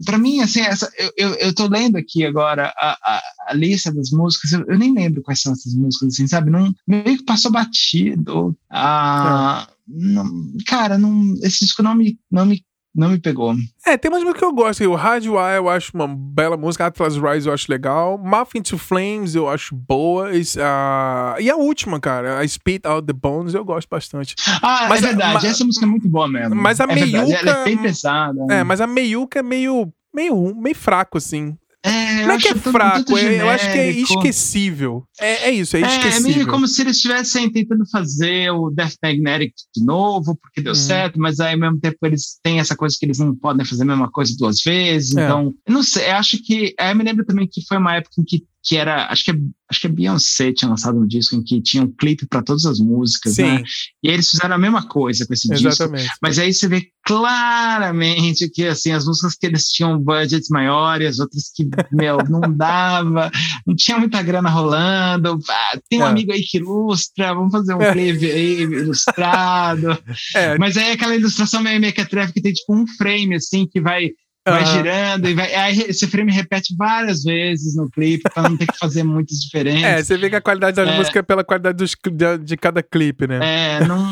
Para mim, assim, essa, eu, eu, eu tô lendo aqui agora a, a, a lista das músicas, eu, eu, nem lembro quais são essas músicas, assim, sabe? Não, meio que passou batido. Ah, é. não, cara, não, esse disco não me, não me não me pegou. É, tem umas músicas que eu gosto. O Radio Eye eu acho uma bela música. Atlas Rise eu acho legal. Mouth into Flames eu acho boa. Uh, e a última, cara, a Spit Out the Bones, eu gosto bastante. Ah, mas, é verdade. essa música é muito boa mesmo. Mas a é meiuca... Ela é bem pesada. É, mas a meiuca é meio, meio, meio fraco, assim. É, não é que é fraco, é, eu acho que é esquecível. É, é isso, é, é esquecível. É meio como se eles estivessem tentando fazer o Death Magnetic de novo, porque deu uhum. certo, mas aí ao mesmo tempo eles têm essa coisa que eles não podem fazer a mesma coisa duas vezes. É. Então, não sei, eu acho que. Eu me lembro também que foi uma época em que que era, acho que, acho que a Beyoncé tinha lançado um disco em que tinha um clipe para todas as músicas, né? Sim. né? E aí eles fizeram a mesma coisa com esse Exatamente. disco. Mas aí você vê claramente que, assim, as músicas que eles tinham budgets maiores, outras que, meu, não dava, não tinha muita grana rolando. Ah, tem um é. amigo aí que ilustra, vamos fazer um é. clipe aí ilustrado. É. Mas aí aquela ilustração meio mequetrefe que tem, tipo, um frame, assim, que vai Vai girando e vai. Aí esse frame repete várias vezes no clipe para não ter que fazer muitas diferentes. É, você vê que a qualidade da é, música é pela qualidade dos, de, de, cada clipe, né? É, não.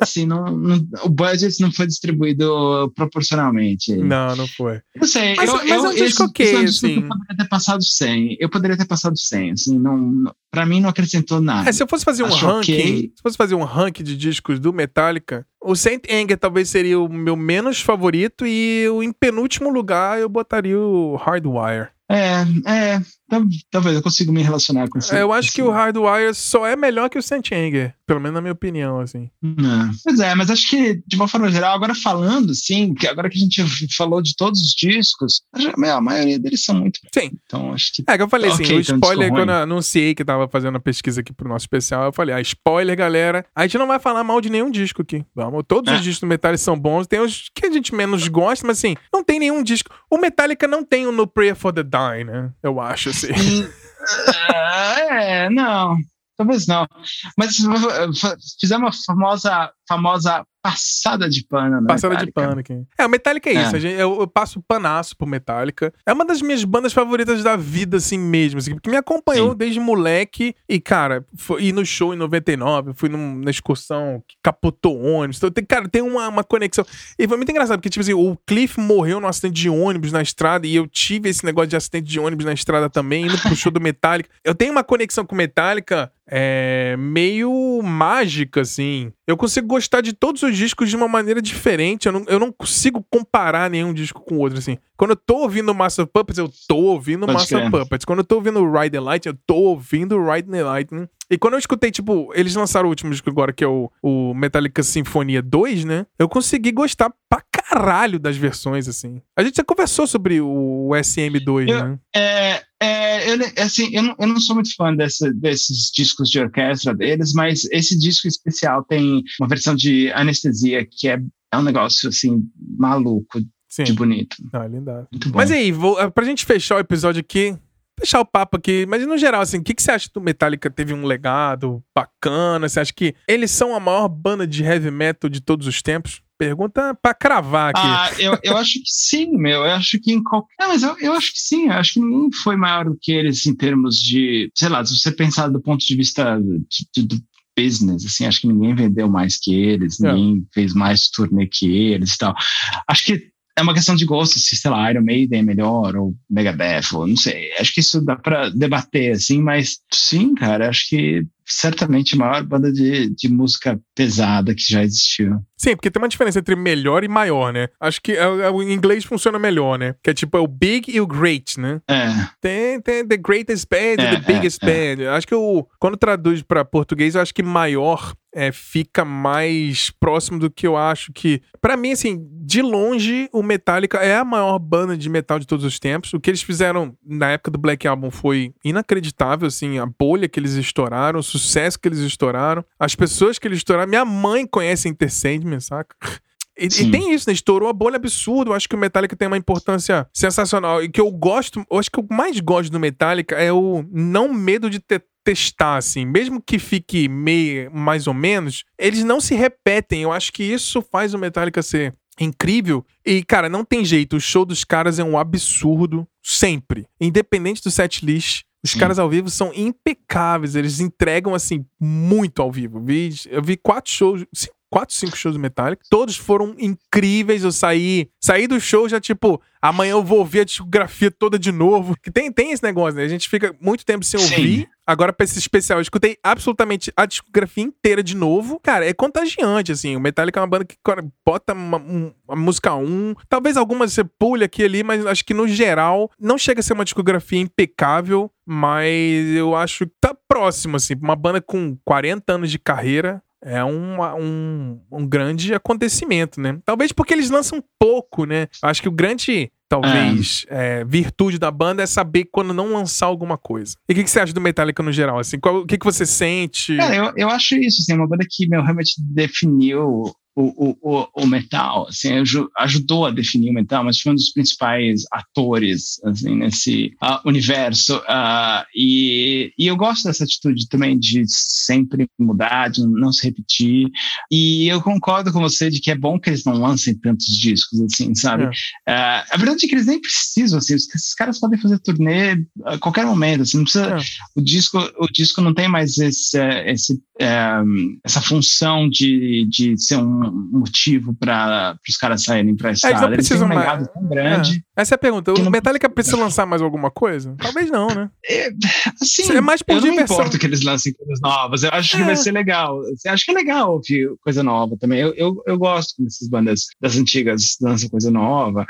Assim, não, não, o budget não foi distribuído proporcionalmente. Não, não foi. Não sei. Mas, eu, mas eu, é um disco ok, assim. Eu poderia ter passado 100. Eu poderia ter passado 100. Assim, não, pra mim não acrescentou nada. É, se eu fosse fazer um Acho ranking. Okay. Se fosse fazer um ranking de discos do Metallica, o Saint Anger talvez seria o meu menos favorito e o, em penúltimo lugar eu botaria o Hardwire. É, é, talvez eu consiga me relacionar com isso. É, eu acho que o Hardwire só é melhor que o Saint Anger, pelo menos na minha opinião, assim. É. Pois é, mas acho que, de uma forma geral, agora falando, sim, que agora que a gente falou de todos os discos, a maioria deles são muito. Sim. Então acho que. É, que eu falei assim, okay, o spoiler, quando eu anunciei que tava fazendo a pesquisa aqui pro nosso especial, eu falei, ah, spoiler, galera, a gente não vai falar mal de nenhum disco aqui. Vamos, todos é. os discos do Metallica são bons, tem os que a gente menos gosta, mas assim, não tem nenhum disco. O Metallica não tem o No Prayer for the Die, né? Eu acho, assim. é, não. Talvez não. Mas fizemos uma famosa, famosa passada de pano, né? Passada Metallica. de pano aqui. É, o Metallica é, é. isso. Eu, eu, passo panaço pro Metallica. É uma das minhas bandas favoritas da vida, assim mesmo. Assim, porque me acompanhou Sim. desde moleque. E, cara, foi, ir no show em 99, fui num, na excursão que capotou ônibus. Então, tem, cara, tem uma, uma conexão. E foi muito engraçado, porque, tipo assim, o Cliff morreu num acidente de ônibus na estrada. E eu tive esse negócio de acidente de ônibus na estrada também, indo pro show do Metallica. Eu tenho uma conexão com o Metallica é meio mágica, assim. Eu consigo gostar de todos os discos de uma maneira diferente. Eu não, eu não consigo comparar nenhum disco com o outro, assim. Quando eu tô ouvindo Master of Puppets, eu tô ouvindo Pode Master of Puppets. Quando eu tô ouvindo Ride the Light, eu tô ouvindo Ride the Lightning. E quando eu escutei, tipo, eles lançaram o último disco agora, que é o, o Metallica Sinfonia 2, né? Eu consegui gostar pra caralho das versões, assim. A gente já conversou sobre o SM2, eu, né? É, é, eu, assim, eu não, eu não sou muito fã dessa, desses discos de orquestra deles, mas esse disco especial tem uma versão de anestesia que é, é um negócio, assim, maluco Sim. de bonito. Ah, linda. Mas aí, vou, pra gente fechar o episódio aqui, fechar o papo aqui, mas no geral, assim, o que, que você acha do Metallica teve um legado bacana? Você acha que eles são a maior banda de heavy metal de todos os tempos? Pergunta pra cravar aqui. Ah, eu, eu acho que sim, meu. Eu acho que em qualquer. Não, mas eu, eu acho que sim. Eu acho que ninguém foi maior do que eles em termos de. Sei lá, se você pensar do ponto de vista de, do business, assim, acho que ninguém vendeu mais que eles, é. ninguém é. fez mais turnê que eles e tal. Acho que é uma questão de gosto, se, sei lá, Iron Maiden é melhor, ou Megadeth, ou não sei. Acho que isso dá pra debater, assim, mas sim, cara, acho que certamente a maior banda de, de música pesada que já existiu. Sim, porque tem uma diferença entre melhor e maior, né? Acho que é, é, o inglês funciona melhor, né? Que é tipo é o big e o great, né? É. Tem, tem the greatest band e é, the biggest é, band. Acho que o, quando traduz para português, eu acho que maior é, fica mais próximo do que eu acho que. para mim, assim, de longe, o Metallica é a maior banda de metal de todos os tempos. O que eles fizeram na época do Black Album foi inacreditável, assim, a bolha que eles estouraram, o sucesso que eles estouraram, as pessoas que eles estouraram. Minha mãe conhece Intercedment, saca? E, e, tem isso, né? Estourou a bolha absurdo. Eu acho que o Metallica tem uma importância sensacional. E que eu gosto, eu acho que eu mais gosto do Metallica é o não medo de ter testar, assim, mesmo que fique meio mais ou menos, eles não se repetem. Eu acho que isso faz o Metallica ser incrível. E, cara, não tem jeito. O show dos caras é um absurdo, sempre. Independente do set list. Os Sim. caras ao vivo são impecáveis, eles entregam, assim, muito ao vivo. Vi, eu vi quatro shows, quatro, cinco shows do Metallica. Todos foram incríveis. Eu saí, saí do show já, tipo, amanhã eu vou ouvir a discografia toda de novo. Que tem, tem esse negócio, né? A gente fica muito tempo sem Sim. ouvir. Agora, pra esse especial, eu escutei absolutamente a discografia inteira de novo. Cara, é contagiante, assim. O Metallica é uma banda que cara, bota uma, uma música 1. Um, talvez algumas você pule aqui e ali, mas acho que no geral não chega a ser uma discografia impecável. Mas eu acho que tá próximo, assim. Uma banda com 40 anos de carreira é um, um, um grande acontecimento, né? Talvez porque eles lançam pouco, né? Acho que o grande talvez, é. É, virtude da banda é saber quando não lançar alguma coisa. E o que, que, você acha do Metallica no geral? Assim, qual, o que, que você sente? Cara, eu, eu acho isso, assim, uma banda que meu, realmente definiu o, o, o metal, assim, ajudou a definir o metal, mas foi um dos principais atores, assim, nesse uh, universo. Uh, e, e eu gosto dessa atitude também de sempre mudar, de não se repetir. E eu concordo com você de que é bom que eles não lancem tantos discos, assim, sabe? É. Uh, a verdade é que eles nem precisam, assim, esses caras podem fazer turnê a qualquer momento, assim, não precisa, é. o disco, o disco não tem mais esse, esse é, essa função de, de ser um motivo para os caras saírem para essa é, Eles precisam um mais. tão grande. É. Essa é a pergunta. O Metallica precisa lançar mais alguma coisa? Talvez não, né? É, assim, é mais por eu diversão. não importo que eles lancem coisas novas. Eu acho que vai é. ser legal. Eu acho que é legal ouvir coisa nova também. Eu, eu, eu gosto quando essas bandas das antigas lançam coisa nova.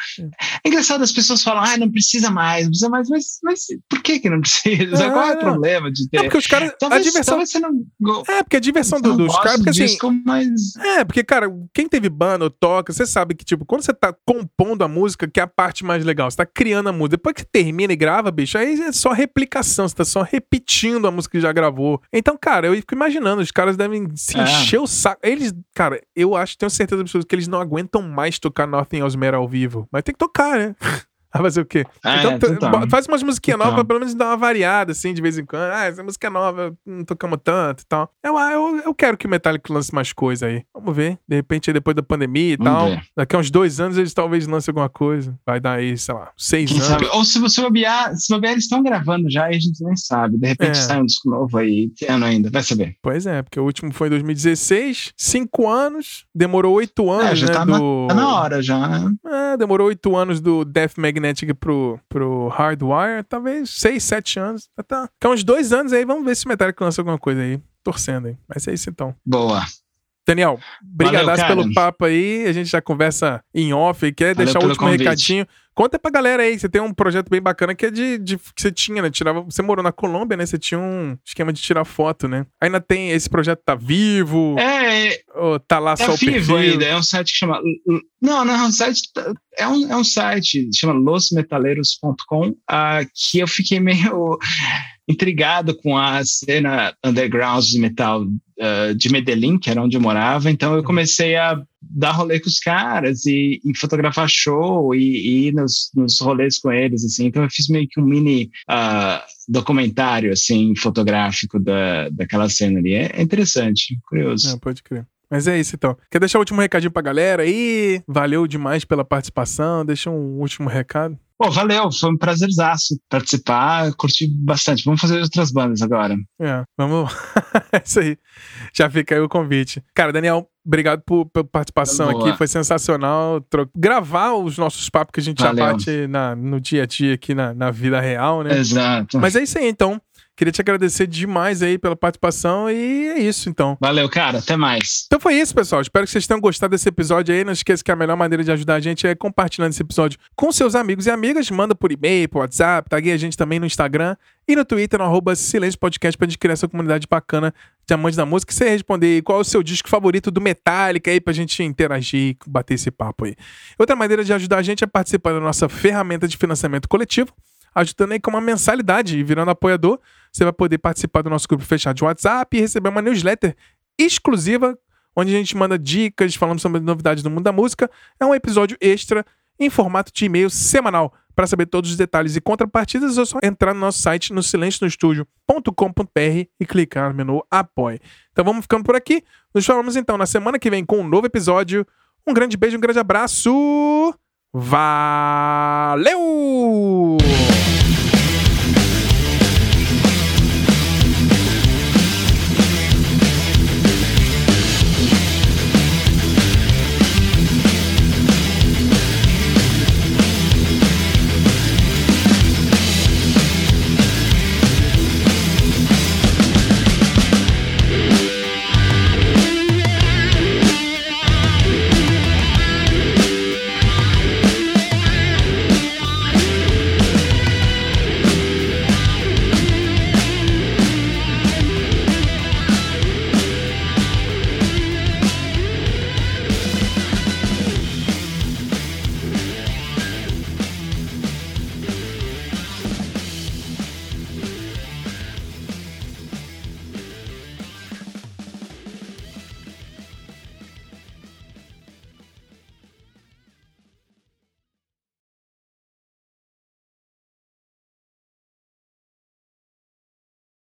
É engraçado, as pessoas falam, ah, não precisa mais, não precisa mais. Mas, mas por que que não precisa? É. Qual é o problema de ter? É porque os caras... Talvez, a diversão... talvez não... É, porque a diversão do, dos caras... Porque, assim, disco, mas... É, porque, cara, quem teve banda ou toca, você sabe que, tipo, quando você tá compondo a música, que é a parte mais legal, você tá criando a música. Depois que termina e grava, bicho, aí é só replicação, você tá só repetindo a música que já gravou. Então, cara, eu fico imaginando, os caras devem se é. encher o saco. Eles, cara, eu acho, tenho certeza absoluta que eles não aguentam mais tocar Nothing Else Matter ao vivo. Mas tem que tocar, né? Ah, fazer o quê? Ah, então, é, então, faz umas musiquinhas novas, pelo menos dar uma variada, assim, de vez em quando. Ah, essa música é nova, não tocamos tanto e tal. Eu, ah, eu, eu quero que o Metallica lance mais coisa aí. Vamos ver. De repente, depois da pandemia e Vamos tal, ver. daqui a uns dois anos eles talvez lancem alguma coisa. Vai dar aí, sei lá, seis Quem anos. Sabe? Ou se você bobear, se bobear, eles estão gravando já e a gente nem sabe. De repente é. sai um disco novo aí, que ano ainda, vai saber. Pois é, porque o último foi em 2016, cinco anos, demorou oito é, anos, é, já né? Tá, do... na, tá na hora já, né? É, demorou oito anos do Death Magnetic pro, pro Hardwire, talvez 6, 7 anos. Tá. Ficar uns dois anos aí, vamos ver se o Metallica lança alguma coisa aí. Torcendo aí. Mas é isso então. Boa. Daniel, brigadaço pelo papo aí. A gente já conversa em off e quer Valeu deixar o último convite. recadinho. Conta pra galera aí, você tem um projeto bem bacana que é de, de que você tinha, né? Tirava, você morou na Colômbia, né? Você tinha um esquema de tirar foto, né? Ainda tem esse projeto tá vivo? É, ou tá lá só é vivo ainda. É um site que chama não, não, é um site é um, é um site chama losmetaleiros.com, uh, que eu fiquei meio intrigado com a cena underground de metal uh, de Medellín, que era onde eu morava, então eu uhum. comecei a dar rolê com os caras e, e fotografar show e, e ir nos, nos rolês com eles, assim. Então eu fiz meio que um mini uh, documentário, assim, fotográfico da, daquela cena ali. É, é interessante, curioso. É, pode crer. Mas é isso então. Quer deixar o último recadinho pra galera aí? Valeu demais pela participação. Deixa um último recado. Pô, valeu, foi um prazerzaço participar, curti bastante. Vamos fazer outras bandas agora. É, vamos. é isso aí. Já fica aí o convite. Cara, Daniel, obrigado por, pela participação Boa. aqui, foi sensacional. Tro... Gravar os nossos papos que a gente valeu. já bate na, no dia a dia aqui na, na vida real, né? Exato. Mas é isso aí, então. Queria te agradecer demais aí pela participação e é isso, então. Valeu, cara. Até mais. Então foi isso, pessoal. Espero que vocês tenham gostado desse episódio aí. Não esqueça que a melhor maneira de ajudar a gente é compartilhando esse episódio com seus amigos e amigas. Manda por e-mail, por WhatsApp, tague a gente também no Instagram e no Twitter, no arroba Silêncio Podcast, pra gente criar essa comunidade bacana de amantes da música. E você responder qual é o seu disco favorito do Metallica aí pra gente interagir, bater esse papo aí. Outra maneira de ajudar a gente é participar da nossa ferramenta de financiamento coletivo ajudando aí com uma mensalidade e virando apoiador, você vai poder participar do nosso grupo fechado de WhatsApp e receber uma newsletter exclusiva, onde a gente manda dicas, falando sobre novidades do mundo da música. É um episódio extra em formato de e-mail semanal. Para saber todos os detalhes e contrapartidas, é só entrar no nosso site no silencionostudio.com.br e clicar no menu Apoie. Então vamos ficando por aqui. Nos falamos então na semana que vem com um novo episódio. Um grande beijo, um grande abraço. Valeu!